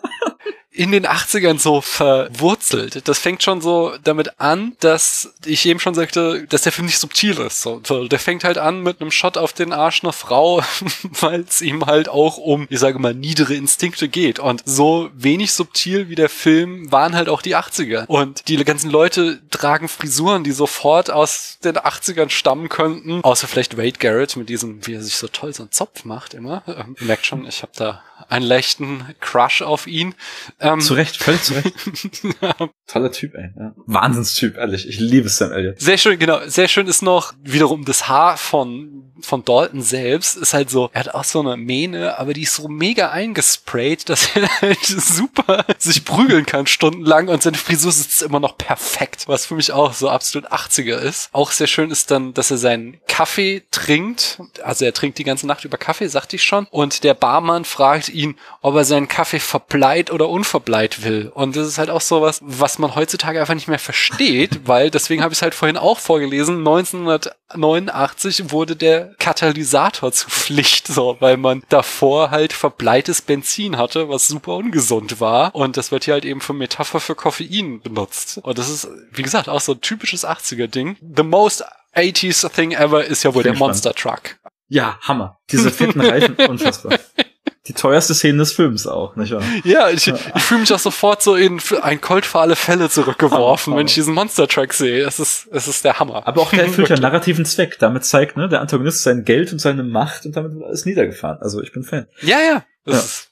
in den 80ern so verwurzelt. Das fängt schon so damit an, dass ich eben schon sagte, dass der Film nicht subtil ist. So, der fängt halt an mit einem Shot auf den Arsch einer Frau, weil es ihm halt auch um, ich sage mal, niedere Instinkte geht. Und so wenig subtil wie der Film waren halt auch die 80er. Und die ganzen Leute tragen Frisuren, die sofort aus den 80ern stammen könnten. Außer vielleicht Wade Garrett mit diesem, wie er sich so toll so einen Zopf macht immer. Ähm, merkt schon, ich habe da einen leichten Crush auf ihn. Ähm, zu Recht, völlig zu Recht. Toller Typ, ey. Ja. Wahnsinnstyp, ehrlich. Ich liebe Sam Elliott. Sehr schön, genau. Sehr schön ist noch wiederum das Haar von von Dalton selbst ist halt so, er hat auch so eine Mähne, aber die ist so mega eingesprayt, dass er halt super sich prügeln kann stundenlang und seine Frisur sitzt immer noch perfekt, was für mich auch so absolut 80er ist. Auch sehr schön ist dann, dass er seinen Kaffee trinkt, also er trinkt die ganze Nacht über Kaffee, sagte ich schon, und der Barmann fragt ihn, ob er seinen Kaffee verbleit oder unverbleit will. Und das ist halt auch sowas, was man heutzutage einfach nicht mehr versteht, weil deswegen habe ich es halt vorhin auch vorgelesen, 1989 wurde der Katalysator zu Pflicht, so, weil man davor halt verbleites Benzin hatte, was super ungesund war. Und das wird hier halt eben für Metapher für Koffein benutzt. Und das ist, wie gesagt, auch so ein typisches 80er-Ding. The most 80s thing ever ist ja wohl der Monster Truck. Ja, Hammer. Diese fetten Reifen, unfassbar die teuerste Szene des Films auch, nicht wahr? Ja, ich, ich fühle mich auch sofort so in ein Colt für alle Fälle zurückgeworfen, wenn ich diesen Monster Truck sehe. Es ist, es ist der Hammer. Aber auch der erfüllt ja narrativen Zweck. Damit zeigt, ne, der Antagonist sein Geld und seine Macht und damit wird alles niedergefahren. Also ich bin Fan. Ja, ja. Ja. Ist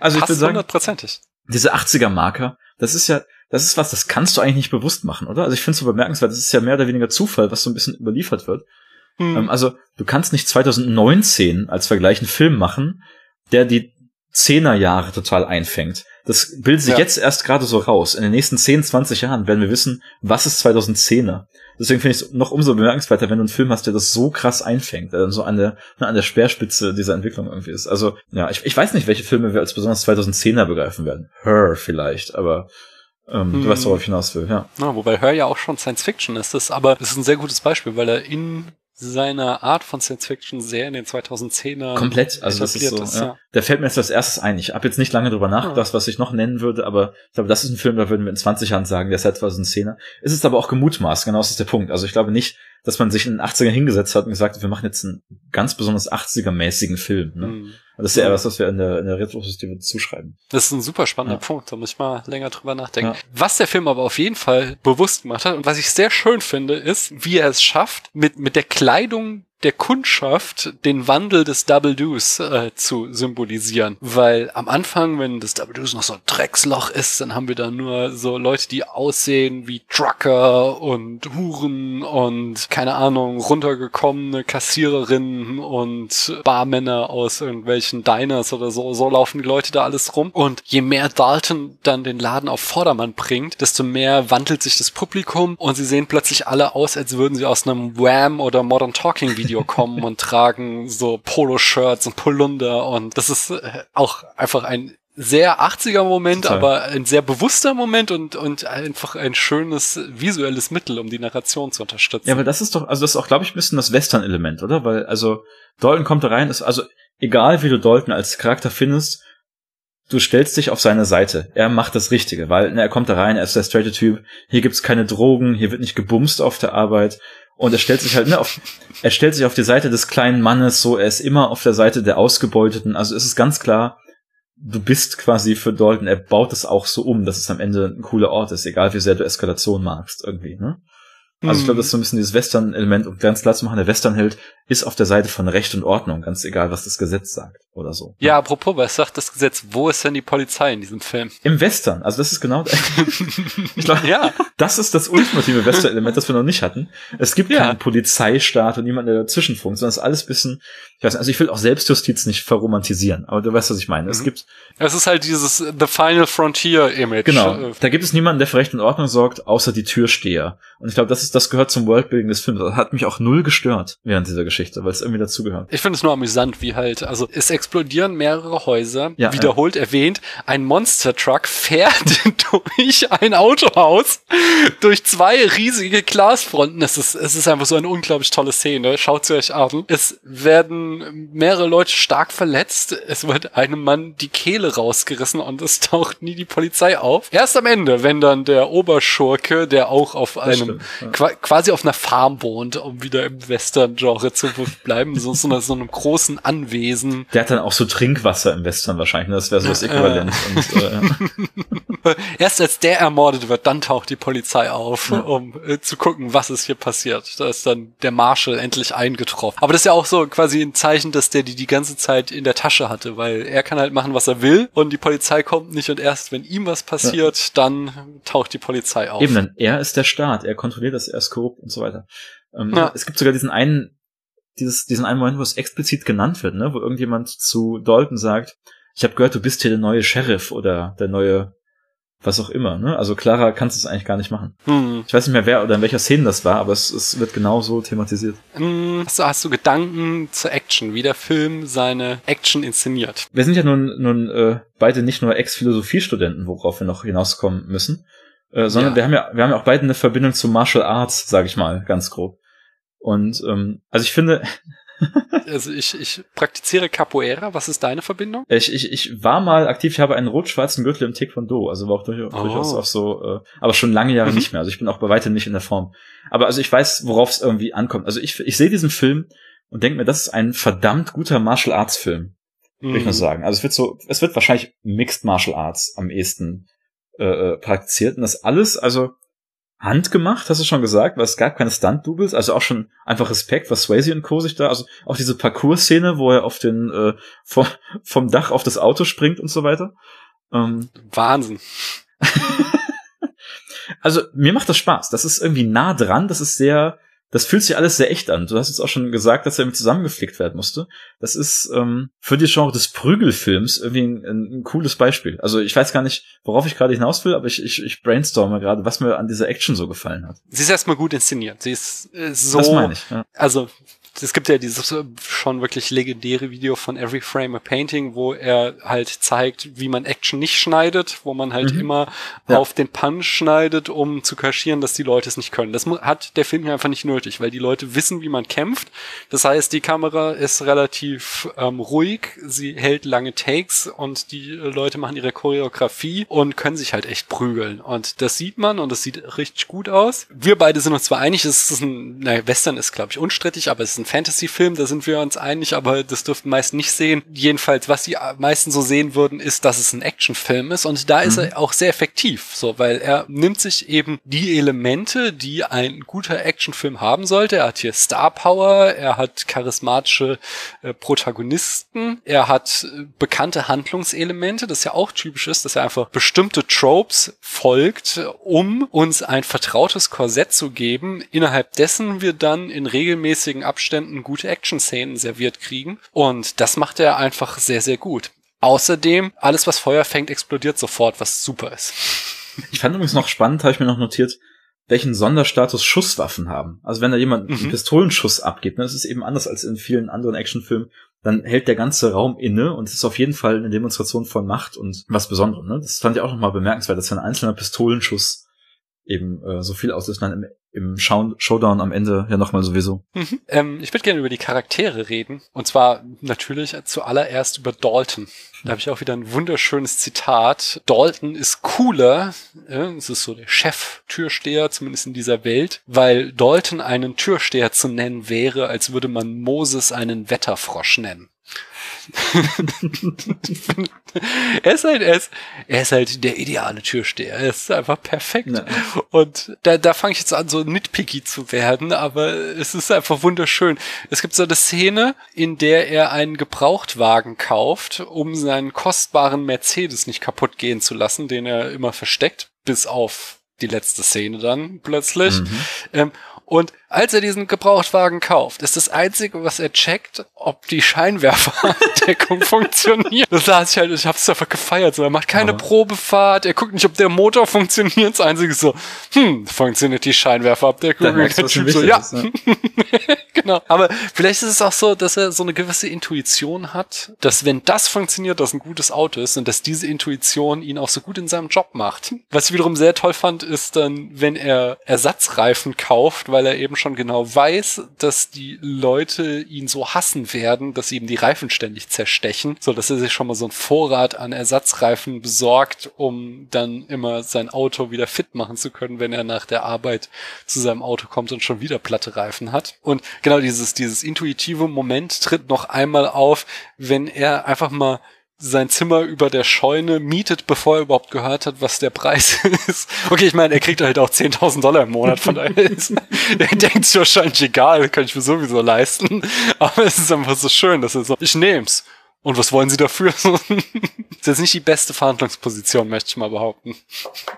also ich würde sagen, hundertprozentig. Diese 80er Marker, das ist ja, das ist was, das kannst du eigentlich nicht bewusst machen, oder? Also ich finde es so bemerkenswert, das ist ja mehr oder weniger Zufall, was so ein bisschen überliefert wird. Hm. Also du kannst nicht 2019 als Vergleich einen Film machen, der die Zehnerjahre total einfängt. Das bildet sich ja. jetzt erst gerade so raus. In den nächsten 10, 20 Jahren werden wir wissen, was ist 2010er. Deswegen finde ich es noch umso bemerkenswerter, wenn du einen Film hast, der das so krass einfängt, der dann so an der, an der Speerspitze dieser Entwicklung irgendwie ist. Also, ja, ich, ich weiß nicht, welche Filme wir als besonders 2010er begreifen werden. Her vielleicht, aber ähm, hm. du weißt, worauf ich hinaus will, ja. ja. Wobei Her ja auch schon Science Fiction ist, das, aber es ist ein sehr gutes Beispiel, weil er in seiner Art von Science Fiction sehr in den 2010er komplett also das ist so ist, ja. ja. Der fällt mir jetzt als erstes ein ich habe jetzt nicht lange drüber nachgedacht ja. was ich noch nennen würde aber ich glaube das ist ein Film da würden wir in 20 Jahren sagen der ist seit 2010er es ist aber auch gemutmaßt genau das ist der Punkt also ich glaube nicht dass man sich in den 80ern hingesetzt hat und gesagt hat, wir machen jetzt einen ganz besonders 80er-mäßigen Film. Ne? Mhm. Das ist ja eher was, was wir in der, in der Retrospektive zuschreiben. Das ist ein super spannender ja. Punkt, da muss ich mal länger drüber nachdenken. Ja. Was der Film aber auf jeden Fall bewusst gemacht hat und was ich sehr schön finde, ist, wie er es schafft, mit, mit der Kleidung der Kundschaft den Wandel des Double Do's äh, zu symbolisieren. Weil am Anfang, wenn das Double Do's noch so ein Drecksloch ist, dann haben wir da nur so Leute, die aussehen wie Trucker und Huren und keine Ahnung, runtergekommene Kassiererinnen und Barmänner aus irgendwelchen Diners oder so. So laufen die Leute da alles rum. Und je mehr Dalton dann den Laden auf Vordermann bringt, desto mehr wandelt sich das Publikum und sie sehen plötzlich alle aus, als würden sie aus einem Wham oder Modern Talking Video Video kommen und tragen so Poloshirts und Polunder und das ist äh, auch einfach ein sehr 80er Moment, Total. aber ein sehr bewusster Moment und, und einfach ein schönes visuelles Mittel, um die Narration zu unterstützen. Ja, aber das ist doch, also das ist auch, glaube ich, ein bisschen das Western-Element, oder? Weil, also, Dalton kommt da rein, ist, also, egal wie du Dalton als Charakter findest, du stellst dich auf seine Seite. Er macht das Richtige, weil ne, er kommt da rein, er ist der straight Typ, hier gibt's keine Drogen, hier wird nicht gebumst auf der Arbeit und er stellt sich halt, ne, auf, er stellt sich auf die Seite des kleinen Mannes, so, er ist immer auf der Seite der Ausgebeuteten. Also es ist ganz klar, du bist quasi für Dalton, er baut es auch so um, dass es am Ende ein cooler Ort ist, egal wie sehr du Eskalation magst, irgendwie, ne? Also ich glaube, das ist so ein bisschen dieses Western-Element, um ganz klar zu machen, der Western-Held ist auf der Seite von Recht und Ordnung, ganz egal, was das Gesetz sagt oder so. Ja, apropos, was sagt das Gesetz? Wo ist denn die Polizei in diesem Film? Im Western, also das ist genau, ich glaube, ja. das ist das ultimative Western-Element, das wir noch nicht hatten. Es gibt ja. keinen Polizeistaat und niemanden, der dazwischen funkt, sondern es ist alles bisschen, ich weiß nicht, also ich will auch Selbstjustiz nicht verromantisieren, aber du weißt, was ich meine. Mhm. Es gibt. Es ist halt dieses The Final Frontier Image. Genau. Da gibt es niemanden, der für Recht und Ordnung sorgt, außer die Türsteher. Und ich glaube, das ist, das gehört zum Worldbuilding des Films. Das hat mich auch null gestört während dieser Geschichte, weil es irgendwie dazugehört. Ich finde es nur amüsant, wie halt, also es explodieren mehrere Häuser. Ja, Wiederholt erwähnt, ein Monster Truck fährt durch ein Autohaus, durch zwei riesige Glasfronten. Es ist, es ist einfach so eine unglaublich tolle Szene. Schaut sie euch an. Es werden mehrere Leute stark verletzt. Es wird einem Mann die Kehle rausgerissen und es taucht nie die Polizei auf. Erst am Ende, wenn dann der Oberschurke, der auch auf einem, stimmt, ja. qua quasi auf einer Farm wohnt, um wieder im Western-Genre zu bleiben, so, so, einer, so einem großen Anwesen. Der hat dann auch so Trinkwasser im Western wahrscheinlich. ne? Das wäre so das Äquivalent. Und, äh, Erst als der ermordet wird, dann taucht die Polizei auf, um äh, zu gucken, was ist hier passiert. Da ist dann der Marshall endlich eingetroffen. Aber das ist ja auch so quasi ein Zeichen, dass der die die ganze Zeit in der Tasche hatte, weil er kann halt machen, was er will und die Polizei kommt nicht und erst wenn ihm was passiert, dann taucht die Polizei auf. Eben, dann er ist der Staat, er kontrolliert das, er ist korrupt und so weiter. Ähm, Ja. Es gibt sogar diesen einen, dieses, diesen einen Moment, wo es explizit genannt wird, ne, wo irgendjemand zu Dalton sagt, ich habe gehört, du bist hier der neue Sheriff oder der neue was auch immer, ne? Also klarer kannst du es eigentlich gar nicht machen. Hm. Ich weiß nicht mehr wer oder in welcher Szene das war, aber es, es wird genau so thematisiert. Hm, Hast, du, hast du Gedanken zur Action, wie der Film seine Action inszeniert? Wir sind ja nun, nun äh, beide nicht nur Ex-Philosophiestudenten, worauf wir noch hinauskommen müssen, äh, sondern Ja. wir haben ja, wir haben ja auch beide eine Verbindung zu Martial Arts, sage ich mal, ganz grob. Und ähm, also ich finde, Also ich, ich praktiziere Capoeira. Was ist deine Verbindung? ich, ich, ich war mal aktiv, ich habe einen rot-schwarzen Gürtel im Taekwondo, also war auch durch, Oh. durchaus auch so, äh, aber schon lange Jahre Mhm. nicht mehr. Also ich bin auch bei weitem nicht in der Form. Aber also ich weiß, worauf es irgendwie ankommt. Also ich, ich sehe diesen Film und denke mir, das ist ein verdammt guter Martial Arts Film. würde ich Mhm. mal sagen. Also es wird so, es wird wahrscheinlich Mixed Martial Arts am ehesten äh, äh, praktiziert und das alles, also handgemacht, hast du schon gesagt, weil es gab keine Stunt-Doubles, also auch schon einfach Respekt, was Swayze und Co. sich da, also auch diese Parcours-Szene, wo er auf den, äh, vom, vom Dach auf das Auto springt und so weiter. Ähm, Wahnsinn. also mir macht das Spaß. Das ist irgendwie nah dran. Das ist sehr, das fühlt sich alles sehr echt an. Du hast jetzt auch schon gesagt, dass er mit zusammengeflickt werden musste. Das ist ähm, für die Genre des Prügelfilms irgendwie ein, ein, ein cooles Beispiel. Also ich weiß gar nicht, worauf ich gerade hinaus will, aber ich, ich, ich brainstorme gerade, was mir an dieser Action so gefallen hat. Sie ist erstmal gut inszeniert. Sie ist äh, so. das meine ich. Ja. Also es gibt ja dieses schon wirklich legendäre Video von Every Frame a Painting, wo er halt zeigt, wie man Action nicht schneidet, wo man halt Mhm. immer Ja. auf den Punch schneidet, um zu kaschieren, dass die Leute es nicht können. Das hat der Film hier einfach nicht nötig, weil die Leute wissen, wie man kämpft. Das heißt, die Kamera ist relativ ähm, ruhig, sie hält lange Takes und die Leute machen ihre Choreografie und können sich halt echt prügeln. Und das sieht man und das sieht richtig gut aus. Wir beide sind uns zwar einig, es ist ein, naja, Western ist, glaube ich, unstrittig, aber es ist ein Fantasy-Film, da sind wir uns einig, aber das dürften meist nicht sehen. Jedenfalls, was die meisten so sehen würden, ist, dass es ein Actionfilm ist und da ist Mhm. er auch sehr effektiv, so, weil er nimmt sich eben die Elemente, die ein guter Actionfilm haben sollte. Er hat hier Star Power, er hat charismatische äh, Protagonisten, er hat äh, bekannte Handlungselemente, das ja auch typisch ist, dass er einfach bestimmte Tropes folgt, um uns ein vertrautes Korsett zu geben, innerhalb dessen wir dann in regelmäßigen Abständen gute Action-Szenen serviert kriegen. Und das macht er einfach sehr, sehr gut. Außerdem, alles was Feuer fängt, explodiert sofort, was super ist. Ich fand übrigens noch spannend, habe ich mir noch notiert, welchen Sonderstatus Schusswaffen haben. Also wenn da jemand einen Mhm. Pistolenschuss abgibt, ne, das ist eben anders als in vielen anderen Actionfilmen, dann hält der ganze Raum inne und es ist auf jeden Fall eine Demonstration von Macht und was Besonderem. Ne? Das fand ich auch nochmal bemerkenswert, dass ein einzelner Pistolenschuss eben äh, so viel auslöst, dann im, im Show Showdown am Ende ja nochmal sowieso. Mhm. Ähm, ich würde gerne über die Charaktere reden. Und zwar natürlich zuallererst über Dalton. Da habe ich auch wieder ein wunderschönes Zitat. Dalton ist cooler, äh, es ist so der Chef-Türsteher, zumindest in dieser Welt, weil Dalton einen Türsteher zu nennen wäre, als würde man Moses einen Wetterfrosch nennen. Er ist halt, er ist, er ist halt der ideale Türsteher. Er ist einfach perfekt. Ja. Und da, da fange ich jetzt an, so nitpicky zu werden, aber es ist einfach wunderschön. Es gibt so eine Szene, in der er einen Gebrauchtwagen kauft, um seinen kostbaren Mercedes nicht kaputt gehen zu lassen, den er immer versteckt, bis auf die letzte Szene dann plötzlich. Mhm. Ähm, und Als er diesen Gebrauchtwagen kauft, ist das Einzige, was er checkt, ob die Scheinwerferdeckung funktioniert. Das las ich halt, ich hab's einfach gefeiert. So, er macht keine Aber- Probefahrt, er guckt nicht, ob der Motor funktioniert. Das Einzige ist so, hm, funktioniert die Scheinwerferabdeckung? Merkst der Typ so, ja, ist, ne? genau. Aber vielleicht ist es auch so, dass er so eine gewisse Intuition hat, dass wenn das funktioniert, das ein gutes Auto ist und dass diese Intuition ihn auch so gut in seinem Job macht. Was ich wiederum sehr toll fand, ist dann, wenn er Ersatzreifen kauft, weil er eben schon genau weiß, dass die Leute ihn so hassen werden, dass sie ihm die Reifen ständig zerstechen, so dass er sich schon mal so einen Vorrat an Ersatzreifen besorgt, um dann immer sein Auto wieder fit machen zu können, wenn er nach der Arbeit zu seinem Auto kommt und schon wieder platte Reifen hat. Und genau dieses, dieses intuitive Moment tritt noch einmal auf, wenn er einfach mal sein Zimmer über der Scheune mietet, bevor er überhaupt gehört hat, was der Preis ist. Okay, ich meine, er kriegt halt auch 10.000 Dollar im Monat, von daher ist, er denkt sich wahrscheinlich egal, kann ich mir sowieso leisten. Aber es ist einfach so schön, dass er so, ich nehm's. Und was wollen Sie dafür? ist jetzt nicht die beste Verhandlungsposition, möchte ich mal behaupten.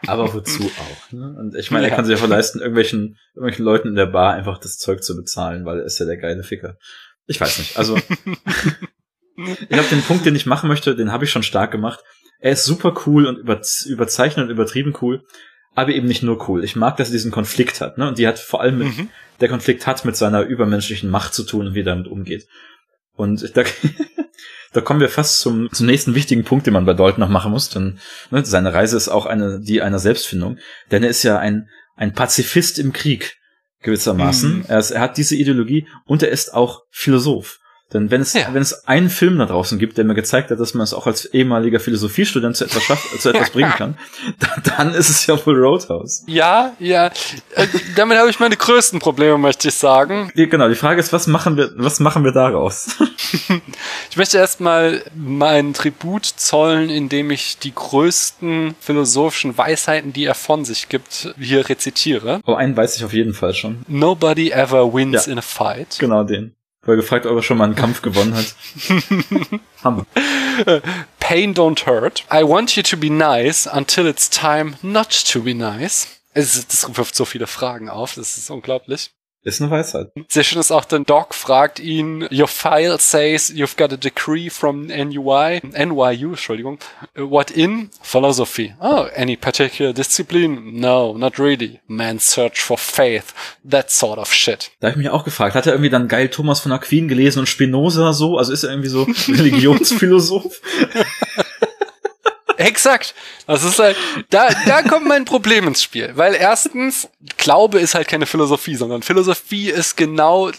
Aber wozu auch? Ne? Und ich meine, er Ja. kann sich einfach leisten, irgendwelchen, irgendwelchen Leuten in der Bar einfach das Zeug zu bezahlen, weil er ist ja der geile Ficker. Ich weiß nicht. Also, ich glaube, den Punkt, den ich machen möchte, den habe ich schon stark gemacht. Er ist super cool und über, überzeichnet und übertrieben cool, aber eben nicht nur cool. Ich mag, dass er diesen Konflikt hat, ne? Und die hat vor allem mit, Mhm. der Konflikt hat mit seiner übermenschlichen Macht zu tun und wie er damit umgeht. Und da, da kommen wir fast zum, zum nächsten wichtigen Punkt, den man bei Dalton noch machen muss, denn ne, seine Reise ist auch eine, die einer Selbstfindung, denn er ist ja ein, ein Pazifist im Krieg, gewissermaßen. Mhm. Er, ist, er hat diese Ideologie und er ist auch Philosoph. Denn wenn es, Ja. wenn es einen Film da draußen gibt, der mir gezeigt hat, dass man es auch als ehemaliger Philosophiestudent zu etwas schafft, zu etwas bringen kann, dann, dann ist es ja wohl Roadhouse. Ja, ja. Äh, damit habe ich meine größten Probleme, möchte ich sagen. Ja, Genau, die Frage ist, was machen wir, was machen wir daraus? Ich möchte erstmal meinen Tribut zollen, indem ich die größten philosophischen Weisheiten, die er von sich gibt, hier rezitiere. Aber einen weiß ich auf jeden Fall schon. Nobody ever wins Ja. in a fight. Genau den. Weil gefragt, ob er schon mal einen Kampf gewonnen hat. Hammer. Pain don't hurt. I want you to be nice until it's time not to be nice. Es das wirft so viele Fragen auf, das ist unglaublich. Ist eine Weisheit. Sehr schön ist auch, denn Doc fragt ihn, your file says you've got a decree from NUI, NYU, Entschuldigung. What in? Philosophy. Oh, any particular discipline? No, not really. Man's search for faith. That sort of shit. Da habe ich mich auch gefragt, hat er irgendwie dann geil Thomas von Aquin gelesen und Spinoza so? Also ist er irgendwie so Religionsphilosoph? Exakt. Das ist halt, da, da kommt mein Problem ins Spiel. Weil erstens, Glaube ist halt keine Philosophie, sondern Philosophie ist genau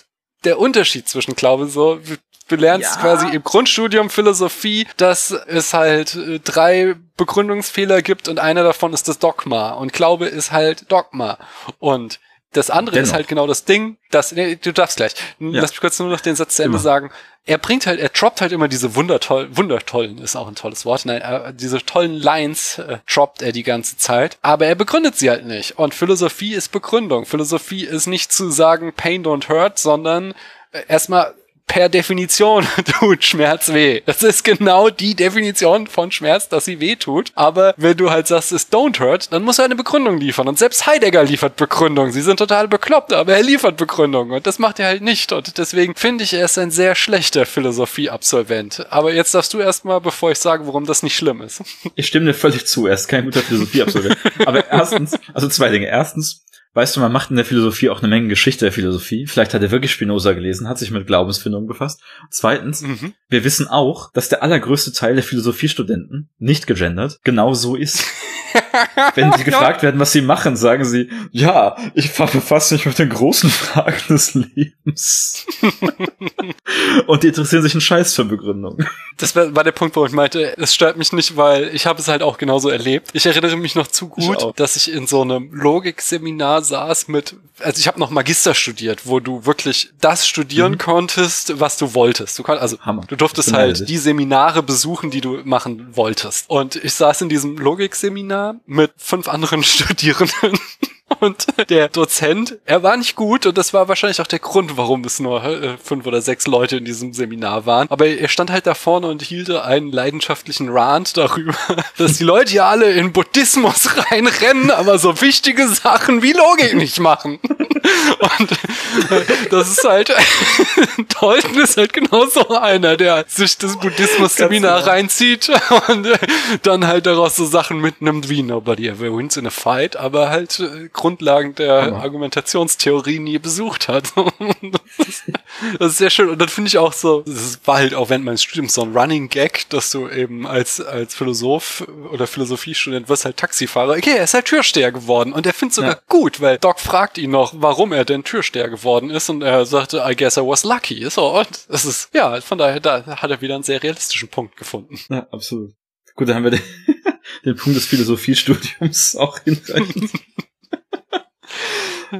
der Unterschied zwischen Glaube. So, du lernst Ja. quasi im Grundstudium Philosophie, dass es halt äh, drei Begründungsfehler gibt und einer davon ist das Dogma. Und Glaube ist halt Dogma. Und das andere ist Dennoch. halt genau das Ding, das, nee, du darfst gleich. Ja. Lass mich kurz nur noch den Satz zu Ende Immer. sagen. Er bringt halt, er droppt halt immer diese wundertoll, wundertollen ist auch ein tolles Wort, nein, äh, diese tollen Lines äh, droppt er die ganze Zeit, aber er begründet sie halt nicht. Und Philosophie ist Begründung. Philosophie ist nicht zu sagen, Pain don't hurt, sondern äh, erstmal per Definition tut Schmerz weh. Das ist genau die Definition von Schmerz, dass sie weh tut. Aber wenn du halt sagst, es don't hurt, dann muss er eine Begründung liefern. Und selbst Heidegger liefert Begründung. Sie sind total bekloppt, aber er liefert Begründung. Und das macht er halt nicht. Und deswegen finde ich, er ist ein sehr schlechter Philosophieabsolvent. Aber jetzt darfst du erstmal, bevor ich sage, warum das nicht schlimm ist. Ich stimme dir völlig zu, er ist kein guter Philosophieabsolvent. Aber erstens, also zwei Dinge. Erstens, weißt du, man macht in der Philosophie auch eine Menge Geschichte der Philosophie. Vielleicht hat er wirklich Spinoza gelesen, hat sich mit Glaubensfindung befasst. Zweitens, Mhm. wir wissen auch, dass der allergrößte Teil der Philosophiestudenten, nicht gegendert, genau so ist. Wenn sie gefragt werden, was sie machen, sagen sie, ja, ich befasse mich mit den großen Fragen des Lebens. Und die interessieren sich einen Scheiß für Begründung. Das war der Punkt, wo ich meinte, es stört mich nicht, weil ich habe es halt auch genauso erlebt. Ich erinnere mich noch zu Ich gut, auch. dass ich in so einem Logikseminar saß mit, also ich habe noch Magister studiert, wo du wirklich das studieren konntest, was du wolltest. Du konntest, also Mhm. Hammer. du durftest Ich halt dich. die Seminare besuchen, die du machen wolltest. Und ich saß in diesem Logikseminar mit fünf anderen Studierenden. Und der Dozent, er war nicht gut und das war wahrscheinlich auch der Grund, warum es nur äh, fünf oder sechs Leute in diesem Seminar waren. Aber er stand halt da vorne und hielt einen leidenschaftlichen Rant darüber, dass die Leute ja alle in Buddhismus reinrennen, aber so wichtige Sachen wie Logik nicht machen. Und äh, das ist halt, Dalton ist halt genau so einer, der sich das Buddhismus-Seminar genau. reinzieht und äh, dann halt daraus so Sachen mitnimmt wie Nobody ever wins in a fight, aber halt Grundlagen der ja. Argumentationstheorie nie besucht hat. das, ist, das ist sehr schön. Und dann finde ich auch so, das war halt auch während meines Studiums so ein Running Gag, dass du eben als, als Philosoph oder Philosophiestudent wirst halt Taxifahrer. Okay, er ist halt Türsteher geworden und er findet sogar ja. gut, weil Doc fragt ihn noch, warum er denn Türsteher geworden ist und er sagte, I guess I was lucky. So, und das ist, ja, von daher, da hat er wieder einen sehr realistischen Punkt gefunden. Ja, absolut. Gut, dann haben wir den, den Punkt des Philosophiestudiums auch hinreichend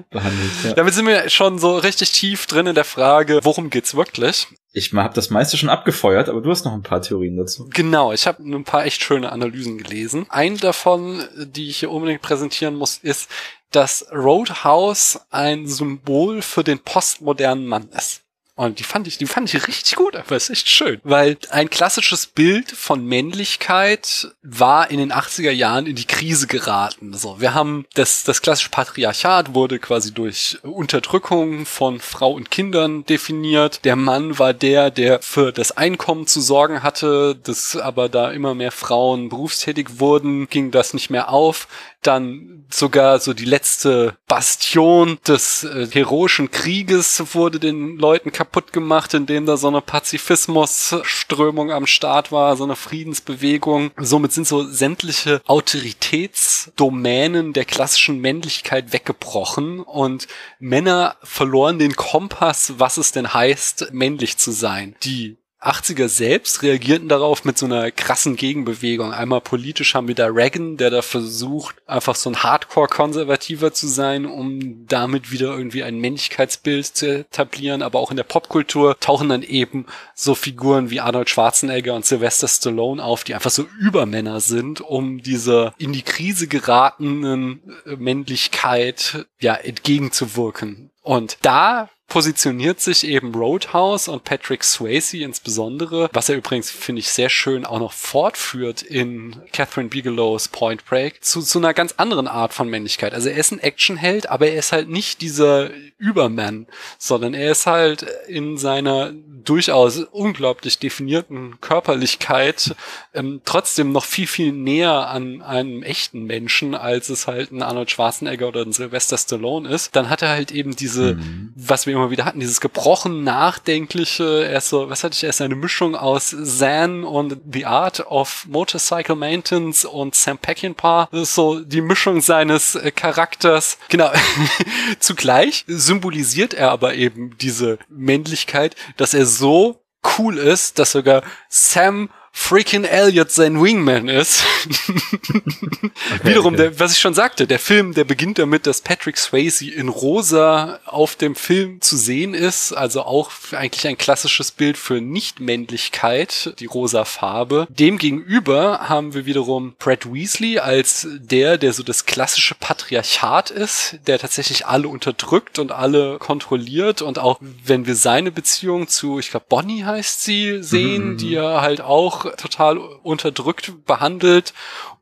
behandelt. Ja. Damit sind wir schon so richtig tief drin in der Frage, worum geht's wirklich? Ich habe das meiste schon abgefeuert, aber du hast noch ein paar Theorien dazu. Genau, ich habe ein paar echt schöne Analysen gelesen. Ein davon, die ich hier unbedingt präsentieren muss, ist, dass Roadhouse ein Symbol für den postmodernen Mann ist. Und die fand ich, die fand ich richtig gut, aber ist echt schön. Weil ein klassisches Bild von Männlichkeit war in den 80er Jahren in die Krise geraten. So, wir haben das, das klassische Patriarchat wurde quasi durch Unterdrückung von Frau und Kindern definiert. Der Mann war der, der für das Einkommen zu sorgen hatte, das aber da immer mehr Frauen berufstätig wurden, ging das nicht mehr auf dann sogar so die letzte Bastion des äh, heroischen Krieges wurde den Leuten kaputt gemacht, indem da so eine Pazifismusströmung am Start war, so eine Friedensbewegung. Somit sind so sämtliche Autoritätsdomänen der klassischen Männlichkeit weggebrochen und Männer verloren den Kompass, was es denn heißt, männlich zu sein. Die 80er selbst reagierten darauf mit so einer krassen Gegenbewegung. Einmal politisch haben wir da Reagan, der da versucht, einfach so ein Hardcore-Konservativer zu sein, um damit wieder irgendwie ein Männlichkeitsbild zu etablieren. Aber auch in der Popkultur tauchen dann eben so Figuren wie Arnold Schwarzenegger und Sylvester Stallone auf, die einfach so Übermänner sind, um dieser in die Krise geratenen Männlichkeit ja entgegenzuwirken. Und da positioniert sich eben Roadhouse und Patrick Swayze insbesondere, was er übrigens, finde ich, sehr schön auch noch fortführt in Catherine Bigelows Point Break, zu, zu einer ganz anderen Art von Männlichkeit. Also er ist ein Actionheld, aber er ist halt nicht dieser Überman, sondern er ist halt in seiner durchaus unglaublich definierten Körperlichkeit ähm, trotzdem noch viel, viel näher an einem echten Menschen, als es halt ein Arnold Schwarzenegger oder ein Sylvester Stallone ist. Dann hat er halt eben diese, mhm. was wir immer wieder hatten, dieses gebrochen nachdenkliche, er ist so, was hatte ich, er ist eine Mischung aus Zen und The Art of Motorcycle Maintenance und Sam Peckinpah. Das ist so die Mischung seines äh, Charakters. Genau. Zugleich symbolisiert er aber eben diese Männlichkeit, dass er so cool ist, dass sogar Sam freaking Elliot sein Wingman ist. okay, Wiederum, okay. Der, was ich schon sagte, der Film, der beginnt damit, dass Patrick Swayze in rosa auf dem Film zu sehen ist, also auch eigentlich ein klassisches Bild für Nichtmännlichkeit, die rosa Farbe. Demgegenüber haben wir wiederum Brad Weasley als der, der so das klassische Patriarchat ist, der tatsächlich alle unterdrückt und alle kontrolliert und auch wenn wir seine Beziehung zu, ich glaube Bonnie heißt sie, sehen, mhm. die er halt auch total unterdrückt behandelt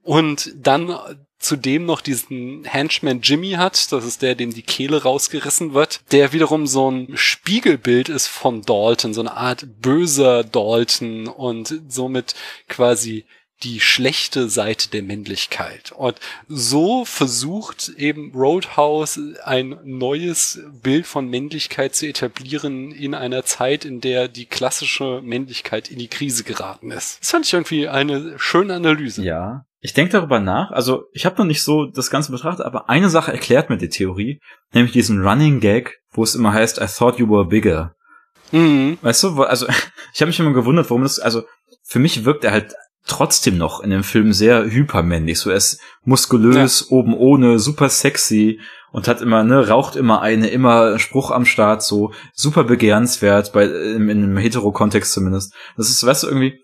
und dann zudem noch diesen Henchman Jimmy hat, das ist der, dem die Kehle rausgerissen wird, der wiederum so ein Spiegelbild ist von Dalton, so eine Art böser Dalton und somit quasi die schlechte Seite der Männlichkeit. Und so versucht eben Roadhouse ein neues Bild von Männlichkeit zu etablieren in einer Zeit, in der die klassische Männlichkeit in die Krise geraten ist. Das fand ich irgendwie eine schöne Analyse. Ja. Ich denke darüber nach. Also ich habe noch nicht so das Ganze betrachtet, aber eine Sache erklärt mir die Theorie, nämlich diesen Running Gag, wo es immer heißt, I thought you were bigger. Mhm. Weißt du, also ich habe mich immer gewundert, warum das, also für mich wirkt er halt trotzdem noch in dem Film sehr hypermännlich. So er ist muskulös, ja. oben ohne, super sexy und hat immer, ne, raucht immer eine, immer Spruch am Start, so super begehrenswert, bei, in, in einem Hetero-Kontext zumindest. Das ist, weißt du, irgendwie,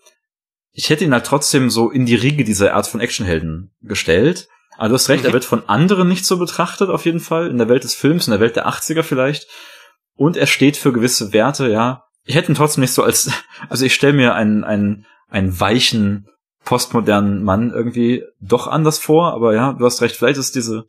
ich hätte ihn halt trotzdem so in die Riege dieser Art von Actionhelden gestellt, Aber du hast recht, mhm. er wird von anderen nicht so betrachtet, auf jeden Fall, in der Welt des Films, in der Welt der 80er vielleicht. Und er steht für gewisse Werte, ja. Ich hätte ihn trotzdem nicht so als, also ich stelle mir einen, einen, einen weichen, postmodernen Mann irgendwie doch anders vor, aber ja, du hast recht, vielleicht ist diese.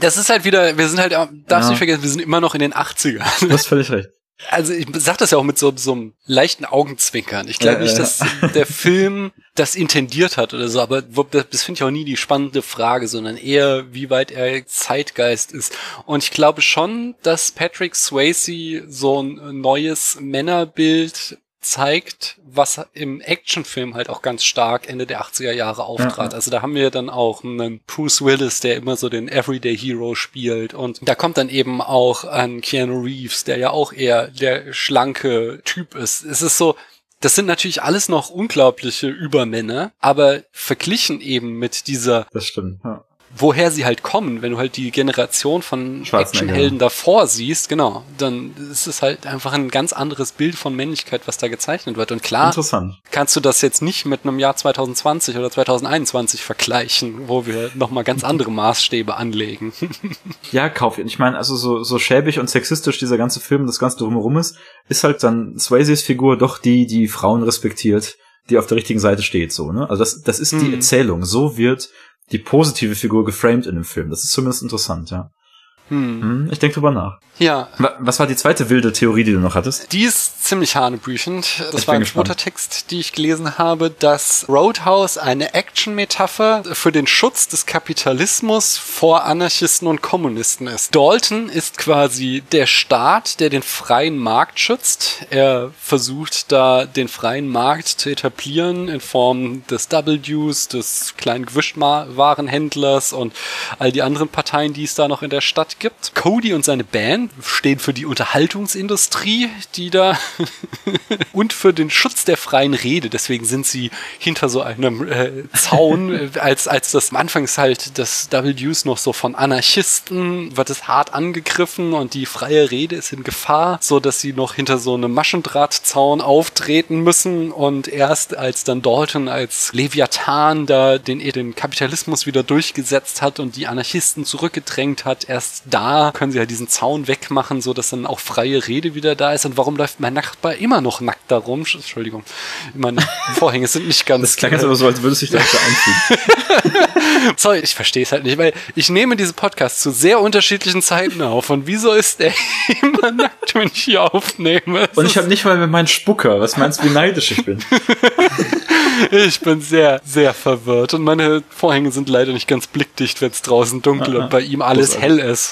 Das ist halt wieder, wir sind halt, darfst ja. nicht vergessen, wir sind immer noch in den 80ern. Du hast völlig recht. Also ich sag das ja auch mit so, so einem leichten Augenzwinkern. Ich glaube nicht, dass der Film das intendiert hat oder so, aber das finde ich auch nie die spannende Frage, sondern eher, wie weit er Zeitgeist ist. Und ich glaube schon, dass Patrick Swayze so ein neues Männerbild zeigt, was im Actionfilm halt auch ganz stark Ende der 80er Jahre auftrat. Ja. Also da haben wir dann auch einen Bruce Willis, der immer so den Everyday Hero spielt und da kommt dann eben auch ein Keanu Reeves, der ja auch eher der schlanke Typ ist. Es ist so, das sind natürlich alles noch unglaubliche Übermänner, aber verglichen eben mit dieser das stimmt, ja woher sie halt kommen, wenn du halt die Generation von Actionhelden davor siehst, genau, dann ist es halt einfach ein ganz anderes Bild von Männlichkeit, was da gezeichnet wird. Und klar, kannst du das jetzt nicht mit einem Jahr 2020 oder 2021 vergleichen, wo wir nochmal ganz andere Maßstäbe anlegen. ja, kauf ihn. Ich meine, also so, so schäbig und sexistisch dieser ganze Film, das ganze drumherum ist, ist halt dann Swayzes Figur doch die, die Frauen respektiert die auf der richtigen Seite steht, so, ne? Also das, das ist die mhm. Erzählung. So wird die positive Figur geframed in dem Film. Das ist zumindest interessant, ja. Hm. hm ich denke drüber nach. Ja. Was war die zweite wilde Theorie, die du noch hattest? Die ist ziemlich hanebüchend. Das ich war ein zweiter Text, die ich gelesen habe, dass Roadhouse eine Action-Metapher für den Schutz des Kapitalismus vor Anarchisten und Kommunisten ist. Dalton ist quasi der Staat, der den freien Markt schützt. Er versucht da den freien Markt zu etablieren in Form des W's, des kleinen Gewischwarenhändlers und all die anderen Parteien, die es da noch in der Stadt gibt. Cody und seine Band stehen für die Unterhaltungsindustrie, die da und für den Schutz der freien Rede. Deswegen sind sie hinter so einem äh, Zaun, äh, als als das am Anfang ist halt das W's noch so von Anarchisten wird es hart angegriffen und die freie Rede ist in Gefahr, so dass sie noch hinter so einem Maschendrahtzaun auftreten müssen und erst als dann Dalton als Leviathan da den den Kapitalismus wieder durchgesetzt hat und die Anarchisten zurückgedrängt hat, erst da können sie halt diesen Zaun wegmachen, so dass dann auch freie Rede wieder da ist. Und warum läuft mein Nachbar immer noch nackt da rum? Entschuldigung, meine Vorhänge sind nicht ganz. Das klang jetzt aber so, als würde sich da einfügen. Sorry, ich verstehe es halt nicht, weil ich nehme diese Podcasts zu sehr unterschiedlichen Zeiten auf. Und wieso ist der immer nackt, wenn ich hier aufnehme? Und ich habe nicht mal mit meinen Spucker. Was meinst du, wie neidisch ich bin? ich bin sehr, sehr verwirrt. Und meine Vorhänge sind leider nicht ganz blickdicht, wenn es draußen dunkel Aha. und bei ihm alles hell ist.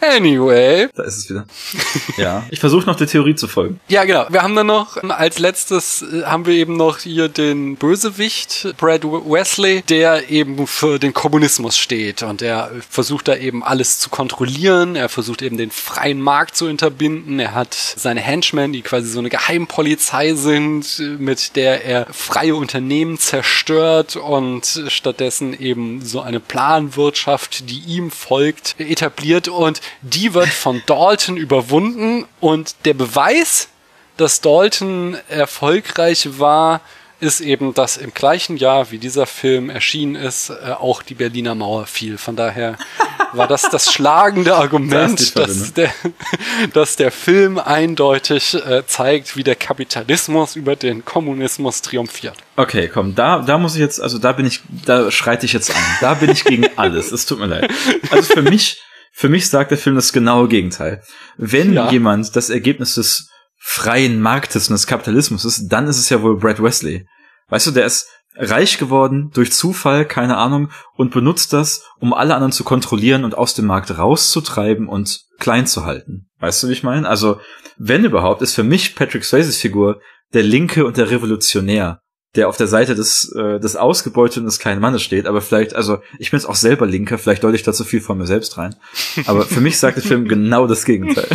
Anyway. Da ist es wieder. Ja. Ich versuche noch der Theorie zu folgen. Ja, genau. Wir haben dann noch, als letztes äh, haben wir eben noch hier den Bösewicht, Brad Wesley, der eben für den Kommunismus steht und er versucht da eben alles zu kontrollieren. Er versucht eben den freien Markt zu unterbinden. Er hat seine Henchmen, die quasi so eine Geheimpolizei sind, mit der er freie Unternehmen zerstört und stattdessen eben so eine Planwirtschaft, die ihm folgt, etabliert und die wird von Dalton überwunden und der Beweis, dass Dalton erfolgreich war, ist eben, dass im gleichen Jahr, wie dieser Film erschienen ist, äh, auch die Berliner Mauer fiel. Von daher war das das schlagende Argument, das dass, der, dass der Film eindeutig äh, zeigt, wie der Kapitalismus über den Kommunismus triumphiert. Okay, komm, da, da muss ich jetzt, also da bin ich, da schreite ich jetzt an. Da bin ich gegen alles. Es tut mir leid. Also für mich für mich sagt der Film das genaue Gegenteil. Wenn ja. jemand das Ergebnis des freien Marktes und des Kapitalismus ist, dann ist es ja wohl Brad Wesley. Weißt du, der ist reich geworden durch Zufall, keine Ahnung, und benutzt das, um alle anderen zu kontrollieren und aus dem Markt rauszutreiben und klein zu halten. Weißt du, wie ich meine? Also, wenn überhaupt, ist für mich Patrick Swayzes Figur der Linke und der Revolutionär der auf der Seite des, äh, des Ausgebeuteten des kleinen Mannes steht, aber vielleicht, also ich bin jetzt auch selber Linker, vielleicht deute ich da zu viel von mir selbst rein. Aber für mich sagt der Film genau das Gegenteil.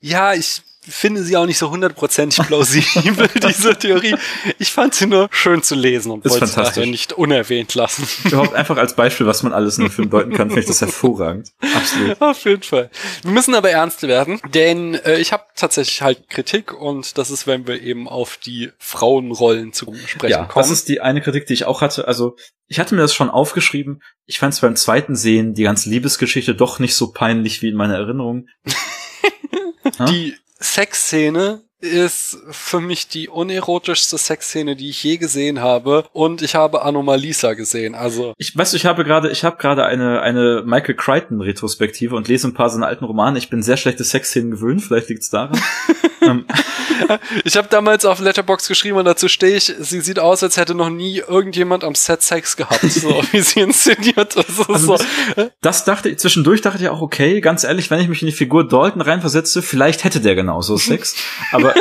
Ja, ich finde sie auch nicht so hundertprozentig plausibel, diese Theorie. Ich fand sie nur schön zu lesen und wollte fantastisch. daher nicht unerwähnt lassen. Überhaupt einfach als Beispiel, was man alles in einem Film deuten kann, finde ich das hervorragend. Absolut. Auf jeden Fall. Wir müssen aber ernst werden, denn äh, ich habe tatsächlich halt Kritik und das ist, wenn wir eben auf die Frauenrollen zu sprechen Ja, kommen. das ist die eine Kritik, die ich auch hatte. Also, ich hatte mir das schon aufgeschrieben. Ich fand es beim zweiten Sehen die ganze Liebesgeschichte doch nicht so peinlich wie in meiner Erinnerung. Die Sexszene ist für mich die unerotischste Sexszene, die ich je gesehen habe. Und ich habe Anomalisa gesehen. Also, Ich weißt du, ich habe gerade, ich habe gerade eine eine Michael Crichton Retrospektive und lese ein paar seiner alten Romane. Ich bin sehr schlechte Sexszenen gewöhnt, vielleicht liegt's daran. ähm, ich habe damals auf Letterbox geschrieben und dazu stehe ich, sie sieht aus, als hätte noch nie irgendjemand am Set Sex gehabt, so wie sie inszeniert. Also, Also so. das dachte ich zwischendurch dachte ich auch okay, ganz ehrlich, wenn ich mich in die Figur Dalton reinversetze, vielleicht hätte der genauso Sex, aber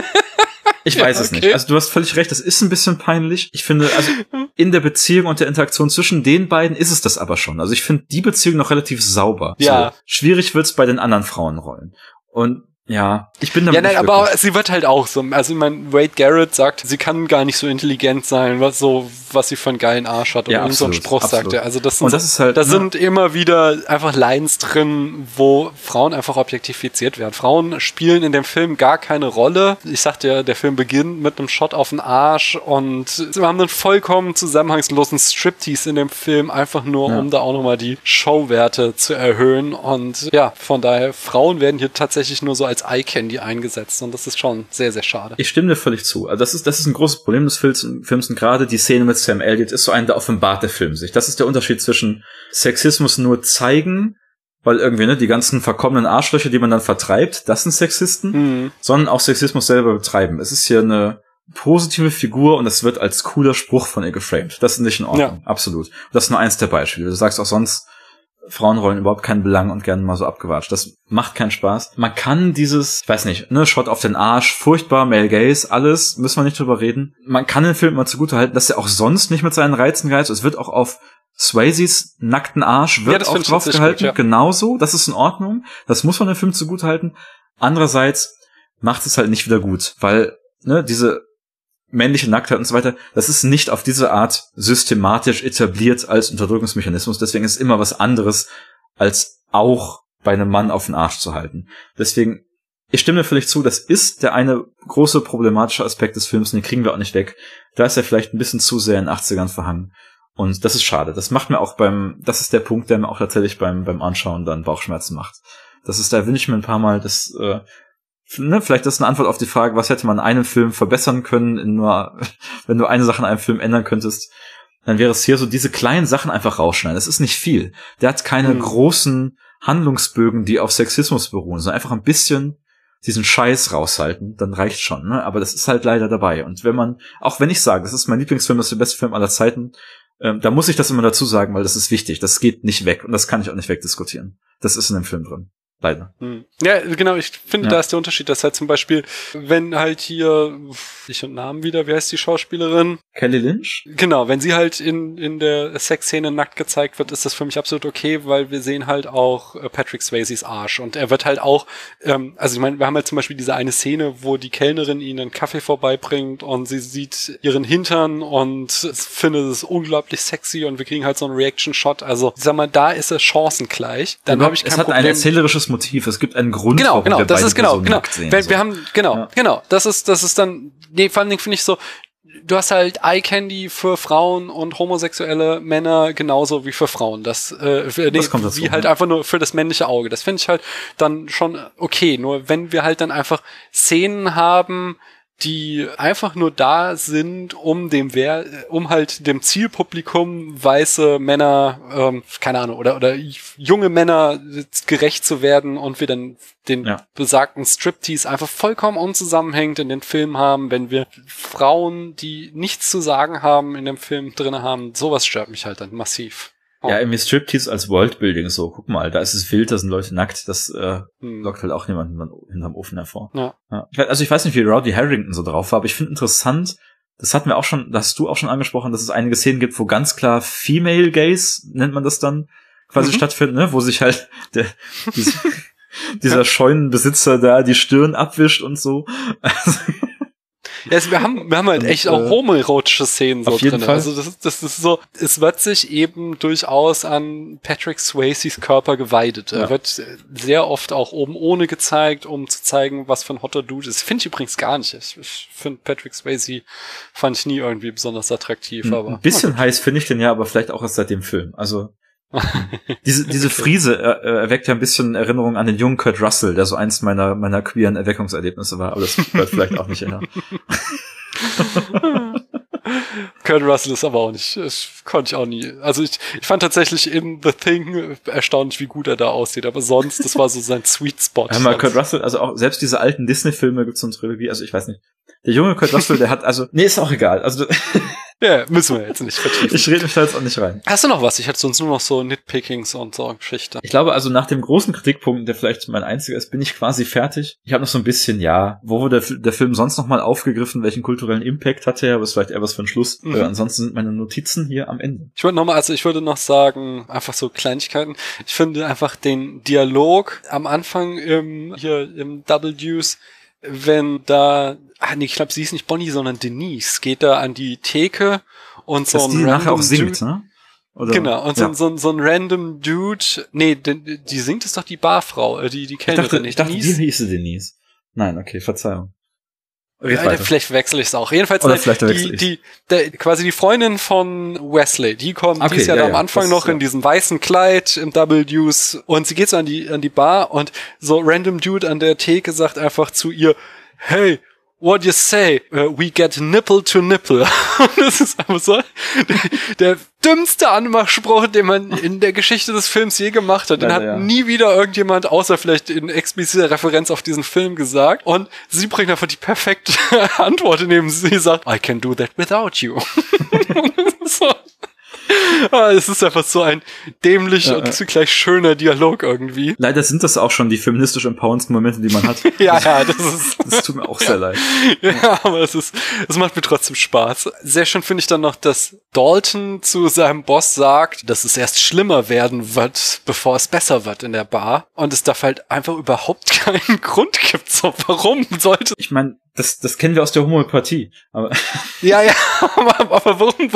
ich Ja, weiß es okay. nicht. Also du hast völlig recht, das ist ein bisschen peinlich. Ich finde, also in der Beziehung und der Interaktion zwischen den beiden ist es das aber schon. Also ich finde die Beziehung noch relativ sauber. Ja. So, schwierig wird's bei den anderen Frauenrollen. Und ja, ich bin damit Ja, nein, aber wirklich- sie wird halt auch so. Also, ich meine, Wade Garrett sagt, sie kann gar nicht so intelligent sein, was so, was sie für einen geilen Arsch hat. Ja, irgend so ein absolut, Spruch absolut. sagt er. Also, das sind, Und das ist halt, da ne? sind immer wieder einfach Lines drin, wo Frauen einfach objektifiziert werden. Frauen spielen in dem Film gar keine Rolle. Ich sagte ja, der Film beginnt mit einem Shot auf den Arsch und wir haben einen vollkommen zusammenhangslosen Striptease in dem Film, einfach nur, Ja. um da auch nochmal die Showwerte zu erhöhen. Und ja, von daher, Frauen werden hier tatsächlich nur so als Eye-Candy eingesetzt und das ist schon sehr, sehr schade. Ich stimme dir völlig zu. Also das ist, das ist ein großes Problem des Films, Films und gerade die Szene mit Sam Elliott ist so ein, da offenbart der Film sich. Das ist der Unterschied zwischen Sexismus nur zeigen, weil irgendwie, ne, die ganzen verkommenen Arschlöcher, die man dann vertreibt, das sind Sexisten, Mhm. sondern auch Sexismus selber betreiben. Es ist hier eine positive Figur und es wird als cooler Spruch von ihr geframed. Das ist nicht in Ordnung. Absolut. Das ist nur eins der Beispiele. Du sagst auch sonst, Frauenrollen überhaupt keinen Belang und gerne mal so abgewatscht. Das macht keinen Spaß. Man kann dieses, ich weiß nicht, ne, Shot auf den Arsch, furchtbar, Male Gaze, alles, müssen wir nicht drüber reden. Man kann den Film immer zugute halten, dass er auch sonst nicht mit seinen Reizen reizt. Es wird auch auf Swayzes nackten Arsch Ja, wird das auch find ich drauf tatsächlich gehalten. gut, ja. Genauso, das ist in Ordnung. Das muss man dem Film zugute halten. Andererseits macht es halt nicht wieder gut, weil, ne, diese männliche Nacktheit und so weiter, das ist nicht auf diese Art systematisch etabliert als Unterdrückungsmechanismus. Deswegen ist immer was anderes, als auch bei einem Mann auf den Arsch zu halten. Deswegen, ich stimme völlig zu, das ist der eine große problematische Aspekt des Films, den kriegen wir auch nicht weg. Da ist er vielleicht ein bisschen zu sehr in den 80ern verhangen. Und das ist schade. Das macht mir auch beim, das ist der Punkt, der mir auch tatsächlich beim, beim Anschauen dann Bauchschmerzen macht. Das ist, da wünsche ich mir ein paar Mal, dass, äh, ne, vielleicht ist eine Antwort auf die Frage, was hätte man in einem Film verbessern können, nur, wenn du eine Sache in einem Film ändern könntest, dann wäre es hier so, diese kleinen Sachen einfach rausschneiden. Das ist nicht viel. Der hat keine Mhm. großen Handlungsbögen, die auf Sexismus beruhen, sondern einfach ein bisschen diesen Scheiß raushalten, dann reicht schon, ne? Aber das ist halt leider dabei. Und wenn man, auch wenn ich sage, das ist mein Lieblingsfilm, das ist der beste Film aller Zeiten, ähm, da muss ich das immer dazu sagen, weil das ist wichtig. Das geht nicht weg und das kann ich auch nicht wegdiskutieren. Das ist in dem Film drin. Leider. Hm. Ja, genau, ich finde, Ja. da ist der Unterschied, dass halt zum Beispiel, wenn halt hier, ich und Namen wieder, wie heißt die Schauspielerin? Kelly Lynch? Genau, wenn sie halt in, in der Sexszene nackt gezeigt wird, ist das für mich absolut okay, weil wir sehen halt auch äh, Patrick Swayzes Arsch und er wird halt auch, ähm, also ich meine, wir haben halt zum Beispiel diese eine Szene, wo die Kellnerin ihnen einen Kaffee vorbeibringt und sie sieht ihren Hintern und findet es unglaublich sexy und wir kriegen halt so einen Reaction-Shot. Also, ich sag mal, da ist es chancengleich. Dann habe ich kein es hat Problem. ein erzählerisches Motiv. Es gibt einen Grund, Genau, warum genau, wir das beide ist genau, genau. nackt sehen. Wenn, so. Wir haben, genau, Ja. genau. Das ist, das ist dann, nee, vor allen Dingen finde ich so, du hast halt Eye Candy für Frauen und homosexuelle Männer genauso wie für Frauen. Das, äh, für, nee, Das kommt dazu, wie halt einfach nur für das männliche Auge. Das finde ich halt dann schon okay. Nur wenn wir halt dann einfach Szenen haben, die einfach nur da sind, um dem Wer um halt dem Zielpublikum weiße Männer, ähm, keine Ahnung, oder oder junge Männer gerecht zu werden und wir dann den Ja. besagten Striptease einfach vollkommen unzusammenhängend in den Film haben, wenn wir Frauen, die nichts zu sagen haben, in dem Film drinne haben, sowas stört mich halt dann massiv. Ja, irgendwie Striptease als Worldbuilding so. Guck mal, da ist es wild, da sind Leute nackt. Das äh, Hm. lockt halt auch niemanden hinterm Ofen hervor. Ja. Ja. Also ich weiß nicht, wie Rowdy Harrington so drauf war, aber ich finde interessant, das hatten wir auch schon, das hast du auch schon angesprochen, dass es einige Szenen gibt, wo ganz klar Female Gaze, nennt man das dann, quasi Mhm. stattfinden, ne? wo sich halt der, diese, dieser Scheunenbesitzer da die Stirn abwischt und so. Also, Ja, also wir haben, wir haben halt Und, echt auch äh, homoerotische Szenen so auf jeden drin. Fall. Also das ist, das ist so, es wird sich eben durchaus an Patrick Swayzes Körper geweidet. Er Ja. wird sehr oft auch oben ohne gezeigt, um zu zeigen, was für ein hotter Dude ist. Finde ich übrigens gar nicht. Ich, ich finde Patrick Swayze fand ich nie irgendwie besonders attraktiv, aber. ein bisschen heiß finde ich den ja, aber vielleicht auch erst seit dem Film. Also diese, diese Friese äh, äh, erweckt ja ein bisschen Erinnerung an den jungen Kurt Russell, der so eins meiner, meiner queeren Erweckungserlebnisse war, aber das gehört vielleicht auch nicht in. Kurt Russell ist aber auch nicht, das konnte ich auch nie. Also ich, ich fand tatsächlich in The Thing erstaunlich, wie gut er da aussieht, aber sonst, das war so sein Sweet Spot. Hör mal, Kurt Russell, also auch selbst diese alten Disney-Filme gibt's so eine Trilogie, also ich weiß nicht. Der junge Kurt Russell, der hat, also, nee, ist auch egal. Also Ja, müssen wir jetzt nicht vertiefen. ich rede mich da jetzt auch nicht rein. Hast du noch was? Ich hatte sonst nur noch so Nitpickings und so Geschichte. Ich glaube also nach dem großen Kritikpunkt, der vielleicht mein einziger ist, bin ich quasi fertig. Ich habe noch so ein bisschen, ja, wo wurde der, der Film sonst noch mal aufgegriffen, welchen kulturellen Impact hatte er, aber ist vielleicht eher was für ein Schluss. Mhm. Äh, ansonsten sind meine Notizen hier am Ende. Ich würde noch mal, also ich würde noch sagen, einfach so Kleinigkeiten. Ich finde einfach den Dialog am Anfang im, hier im Double Deuce, wenn da, ah nee, ich glaube, sie ist nicht Bonnie, sondern Denise, geht da an die Theke und so Dass ein die nachher random auch singt, Dude, ne? Oder, Genau, und so, ja. so, so ein random Dude, nee, die, die singt es doch die Barfrau, äh, die, die Ich Kellnerin, dachte, ich nicht dachte, die hieße Denise. Nein, okay, Verzeihung. Ja, vielleicht wechsle ich es auch. Jedenfalls Oder äh, vielleicht die, die, der, quasi die Freundin von Wesley, die kommt, Okay, die ist ja, ja, da am Anfang das- noch in diesem weißen Kleid im Double Deuce und sie geht so an die an die Bar und so random Dude an der Theke sagt einfach zu ihr, hey, what you say? Uh, we get nipple to nipple. Das ist einfach so der, der dümmste Anmachspruch, den man in der Geschichte des Films je gemacht hat. Den Leider, hat ja. nie wieder irgendjemand, außer vielleicht in expliziter Referenz auf diesen Film gesagt. Und sie bringt einfach die perfekte Antwort, indem sie sagt, I can do that without you. so. Ah, Es ist einfach so ein dämlich Ja, und zugleich schöner Dialog irgendwie. Leider sind das auch schon die feministisch empowerndsten Momente, die man hat. Ja, ja, das ist. Das tut mir auch sehr leid. Ja, aber es ist, es macht mir trotzdem Spaß. Sehr schön finde ich dann noch, dass Dalton zu seinem Boss sagt, dass es erst schlimmer werden wird, bevor es besser wird in der Bar. Und es darf halt einfach überhaupt keinen Grund gibt. So, warum sollte, Ich meine, das, das kennen wir aus der Homöopathie. Aber ja, ja, aber, aber warum,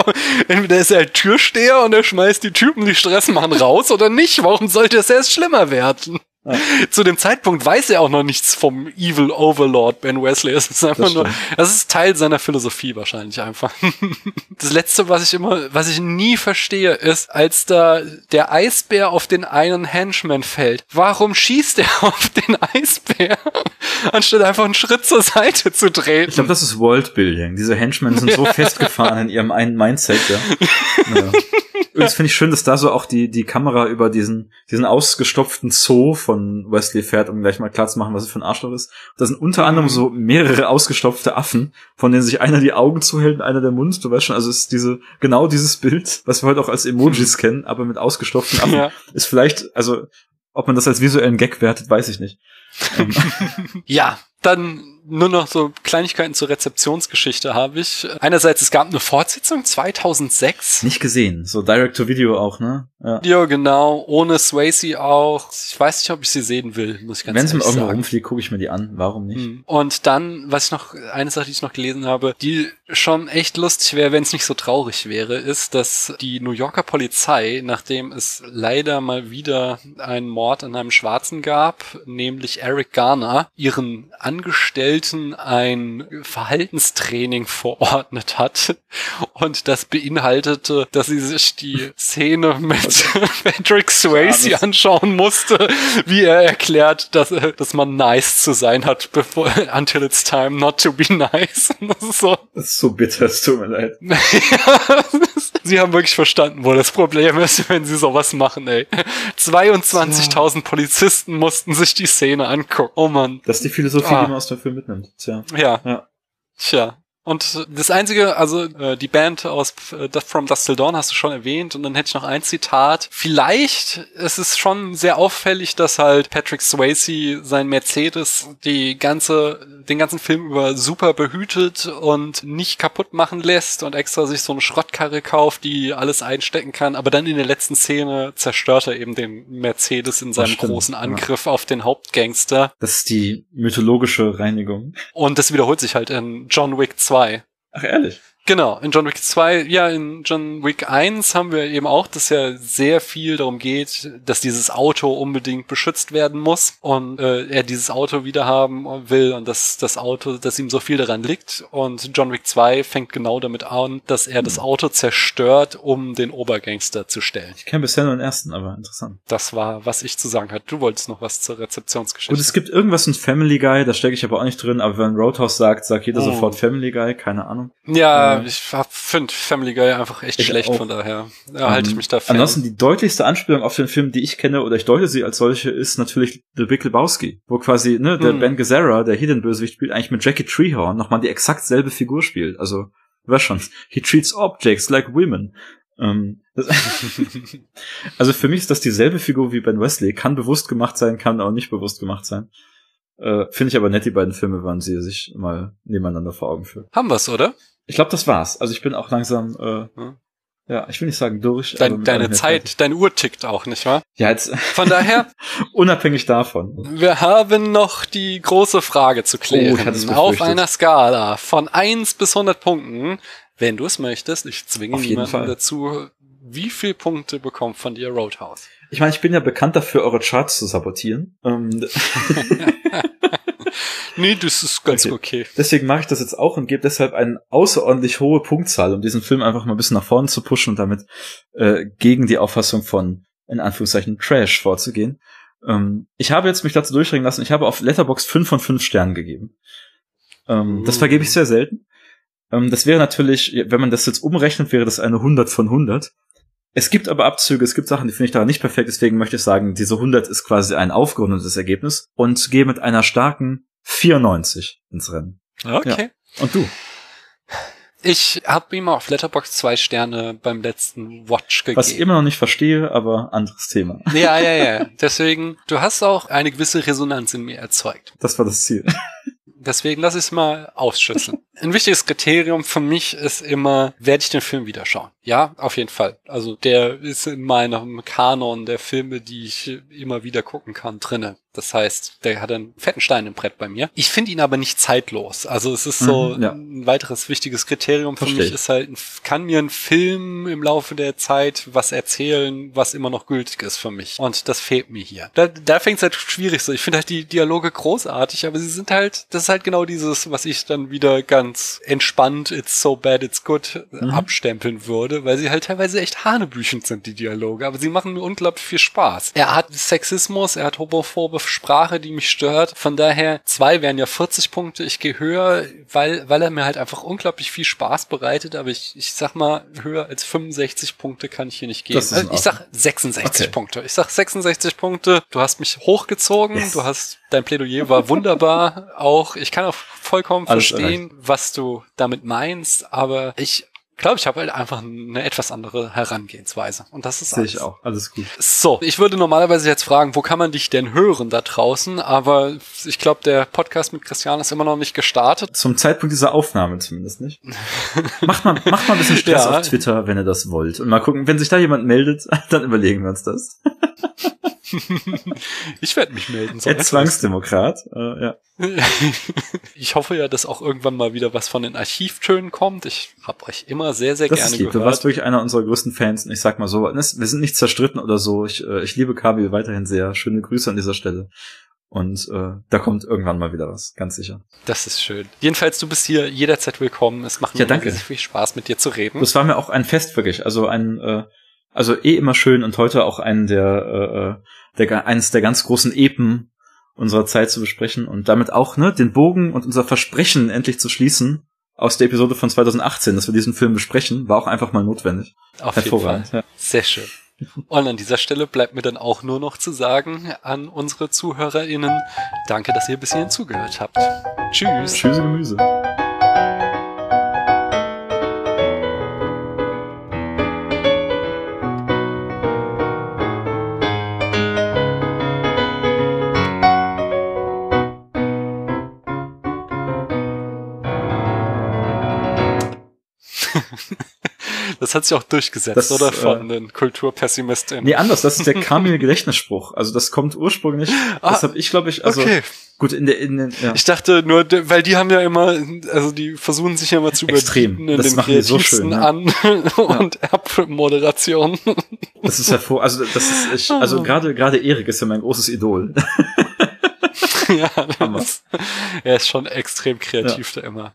entweder ist er halt Türsteher und er schmeißt die Typen, die Stress machen, raus oder nicht. Warum sollte es erst schlimmer werden? Ja. Zu dem Zeitpunkt weiß er auch noch nichts vom Evil Overlord Ben Wesley. Es ist einfach Das nur, das ist Teil seiner Philosophie wahrscheinlich einfach. Das letzte, was ich immer, was ich nie verstehe, ist, als da der Eisbär auf den einen Henchman fällt. Warum schießt er auf den Eisbär, anstatt einfach einen Schritt zur Seite zu treten? ich glaube, das ist Worldbuilding. Diese Henchmen sind so festgefahren in ihrem einen Mindset, ja. ja. Übrigens finde ich schön, dass da so auch die, die Kamera über diesen, diesen ausgestopften Zoo von Wesley fährt, um gleich mal klar zu machen, was es für ein Arschloch ist. Da sind unter anderem so mehrere ausgestopfte Affen, von denen sich einer die Augen zuhält und einer der Mund. Du weißt schon, also es ist diese, genau dieses Bild, was wir heute auch als Emojis kennen, aber mit ausgestopften Affen. Ja. Ist vielleicht, also, ob man das als visuellen Gag wertet, weiß ich nicht. Ähm, Ja, dann nur noch so Kleinigkeiten zur Rezeptionsgeschichte habe ich. Einerseits, es gab eine Fortsetzung 2006. nicht gesehen. So Direct-to-Video auch, ne? Ja. Ja, genau. Ohne Swayze auch. Ich weiß nicht, ob ich sie sehen will, muss ich ganz Wenn es mir irgendwo rumfliegt, gucke ich mir die an. Warum nicht? Mhm. Und dann, was ich noch, eine Sache, die ich noch gelesen habe, die schon echt lustig wäre, wenn es nicht so traurig wäre, ist, dass die New Yorker Polizei, nachdem es leider mal wieder einen Mord an einem Schwarzen gab, nämlich Eric Garner, ihren Angestellten ein Verhaltenstraining verordnet hat. Und das beinhaltete, dass sie sich die Szene mit Patrick Swayze anschauen musste, wie er erklärt, dass, dass man nice zu sein hat, bevor, until it's time not to be nice. So. Das so bitter, es tut mir leid. sie haben wirklich verstanden, wo das Problem ist, wenn sie sowas machen, ey. 22.000 Polizisten mussten sich die Szene angucken. Oh Mann. Das ist die Philosophie, Ah. die man aus dem Film mitnimmt. Tja. Ja. Ja. Tja. Und das einzige, also äh, die Band aus äh, From Dust Till Dawn hast du schon erwähnt und dann hätte ich noch ein Zitat. Vielleicht es ist schon sehr auffällig, dass halt Patrick Swayze sein Mercedes die ganze den ganzen Film über super behütet und nicht kaputt machen lässt und extra sich so eine Schrottkarre kauft, die alles einstecken kann, aber dann in der letzten Szene zerstört er eben den Mercedes in seinem großen Angriff ja. auf den Hauptgangster. Das ist die mythologische Reinigung. Und das wiederholt sich halt in John Wick 2. Ach ehrlich? Genau, in John Wick 2, ja, in John Wick 1 haben wir eben auch, dass ja sehr viel darum geht, dass dieses Auto unbedingt beschützt werden muss und äh, er dieses Auto wieder haben will und dass das Auto, dass ihm so viel daran liegt. Und John Wick 2 fängt genau damit an, dass er das. Auto zerstört, um den Obergangster zu stellen. Ich kenne bisher nur den ersten, aber interessant. Das war, was ich zu sagen hatte. Du wolltest noch was zur Rezeptionsgeschichte. Gut, es gibt irgendwas in Family Guy, da stecke ich aber auch nicht drin, aber wenn Roadhouse sagt, sagt jeder oh. sofort Family Guy, keine Ahnung. Ja, ich finde Family Guy einfach echt ich schlecht, auch. von daher ja, halte ich ähm, mich da fern. Ansonsten die deutlichste Anspielung auf den Film, die ich kenne, oder ich deute sie als solche, ist natürlich The Big Lebowski, wo quasi ne, der hm. Ben Gazzara, der Hidden Bösewicht spielt, eigentlich mit Jackie Treehorn nochmal die exakt selbe Figur spielt. Also, was schon, he treats objects like women. Ähm, also für mich ist das dieselbe Figur wie Ben Wesley, kann bewusst gemacht sein, kann auch nicht bewusst gemacht sein. Äh, Finde ich aber nett, die beiden Filme waren sie sich mal nebeneinander vor Augen führen. Haben wir's, oder? Ich glaube, das war's. Also ich bin auch langsam, äh, hm. ja, ich will nicht sagen durch. Dein, deine Zeit, deine Uhr tickt auch, nicht wahr? Ja, jetzt. Von daher. unabhängig davon. Wir haben noch die große Frage zu klären. Oh, Auf einer Skala von eins bis hundert Punkten, wenn du es möchtest, ich zwinge niemanden dazu, wie viel Punkte bekommt von dir Roadhouse? Ich meine, ich bin ja bekannt dafür, eure Charts zu sabotieren. Nee, das ist ganz okay. okay. Deswegen mache ich das jetzt auch und gebe deshalb eine außerordentlich hohe Punktzahl, um diesen Film einfach mal ein bisschen nach vorne zu pushen und damit äh, gegen die Auffassung von, in Anführungszeichen, Trash vorzugehen. Ähm, ich habe jetzt mich dazu durchringen lassen, ich habe auf Letterbox 5 von 5 Sternen gegeben. Ähm, uh. Das vergebe ich sehr selten. Ähm, das wäre natürlich, wenn man das jetzt umrechnet, wäre das eine 100 von 100. Es gibt aber Abzüge, es gibt Sachen, die finde ich da nicht perfekt, deswegen möchte ich sagen, diese 100 ist quasi ein aufgerundetes Ergebnis und gehe mit einer starken 94 ins Rennen. Okay. Ja. Und du? Ich habe ihm auf Letterbox zwei Sterne beim letzten Watch gegeben. Was ich immer noch nicht verstehe, aber anderes Thema. Ja, ja, ja. Deswegen, du hast auch eine gewisse Resonanz in mir erzeugt. Das war das Ziel. Deswegen lass ich es mal ausschüsseln. Ein wichtiges Kriterium für mich ist immer, werde ich den Film wieder schauen? Ja, auf jeden Fall. Also der ist in meinem Kanon der Filme, die ich immer wieder gucken kann, drinne. Das heißt, der hat einen fetten Stein im Brett bei mir. Ich finde ihn aber nicht zeitlos. Also es ist so mhm, ja. ein weiteres wichtiges Kriterium für Verstehe. mich ist halt, kann mir ein Film im Laufe der Zeit was erzählen, was immer noch gültig ist für mich. Und das fehlt mir hier. Da, da fängt es halt schwierig so. Ich finde halt die Dialoge großartig, aber sie sind halt, das ist halt genau dieses, was ich dann wieder ganz entspannt, it's so bad, it's good mhm. abstempeln würde, weil sie halt teilweise echt hanebüchend sind, die Dialoge. Aber sie machen mir unglaublich viel Spaß. Er hat Sexismus, er hat homophobe Sprache, die mich stört. Von daher, zwei wären ja 40 Punkte. Ich gehe höher, weil, weil er mir halt einfach unglaublich viel Spaß bereitet. Aber ich, ich sag mal, höher als 65 Punkte kann ich hier nicht gehen. Also ich sag 66 okay. Punkte. Ich sag 66 Punkte. Du hast mich hochgezogen. Yes. Du hast dein Plädoyer war wunderbar. auch ich kann auch vollkommen Alles verstehen, erreicht. was du damit meinst, aber ich glaube, ich habe halt einfach eine etwas andere Herangehensweise. Und das ist Sehe ich auch. Alles gut. So, ich würde normalerweise jetzt fragen, wo kann man dich denn hören da draußen? Aber ich glaube, der Podcast mit Christian ist immer noch nicht gestartet. Zum Zeitpunkt dieser Aufnahme zumindest nicht. macht mal, macht mal ein bisschen Stress ja. auf Twitter, wenn ihr das wollt. Und mal gucken, wenn sich da jemand meldet, dann überlegen wir uns das. ich werde mich melden. So Zwangsdemokrat, äh, ja. ich hoffe ja, dass auch irgendwann mal wieder was von den Archivtönen kommt. Ich habe euch immer sehr, sehr das gerne ist lieb. gehört. Du warst wirklich einer unserer größten Fans und ich sag mal so, wir sind nicht zerstritten oder so. Ich, äh, ich liebe Kabi weiterhin sehr. Schöne Grüße an dieser Stelle. Und äh, da kommt irgendwann mal wieder was, ganz sicher. Das ist schön. Jedenfalls, du bist hier jederzeit willkommen. Es macht mir ja, sehr viel Spaß, mit dir zu reden. Das war mir auch ein Fest wirklich. Also ein, äh, also eh immer schön und heute auch einen der, äh, der eines der ganz großen Epen unserer Zeit zu besprechen und damit auch ne den Bogen und unser Versprechen endlich zu schließen aus der Episode von 2018, dass wir diesen Film besprechen, war auch einfach mal notwendig. Auf Hervorragend. Ja. Sehr schön. Und an dieser Stelle bleibt mir dann auch nur noch zu sagen an unsere ZuhörerInnen, danke, dass ihr bis hierhin zugehört habt. Tschüss. Tschüss, Gemüse. Das hat sich auch durchgesetzt, Das, oder? Von äh, den Kulturpessimisten. Nee, anders, das ist der Kamil-Gedächtnisspruch. Also das kommt ursprünglich, Ah, das habe ich, glaube ich, also okay. gut, in der, in den, ja. Ich dachte nur, weil die haben ja immer, also die versuchen sich ja immer zu Extrem. überbieten in Das machen die so kreativsten schön, ja. An- und Abmoderation. Das ist hervor, also das ist, ich, also Ah. gerade gerade Erik ist ja mein großes Idol. ja, das, er ist schon extrem kreativ da immer.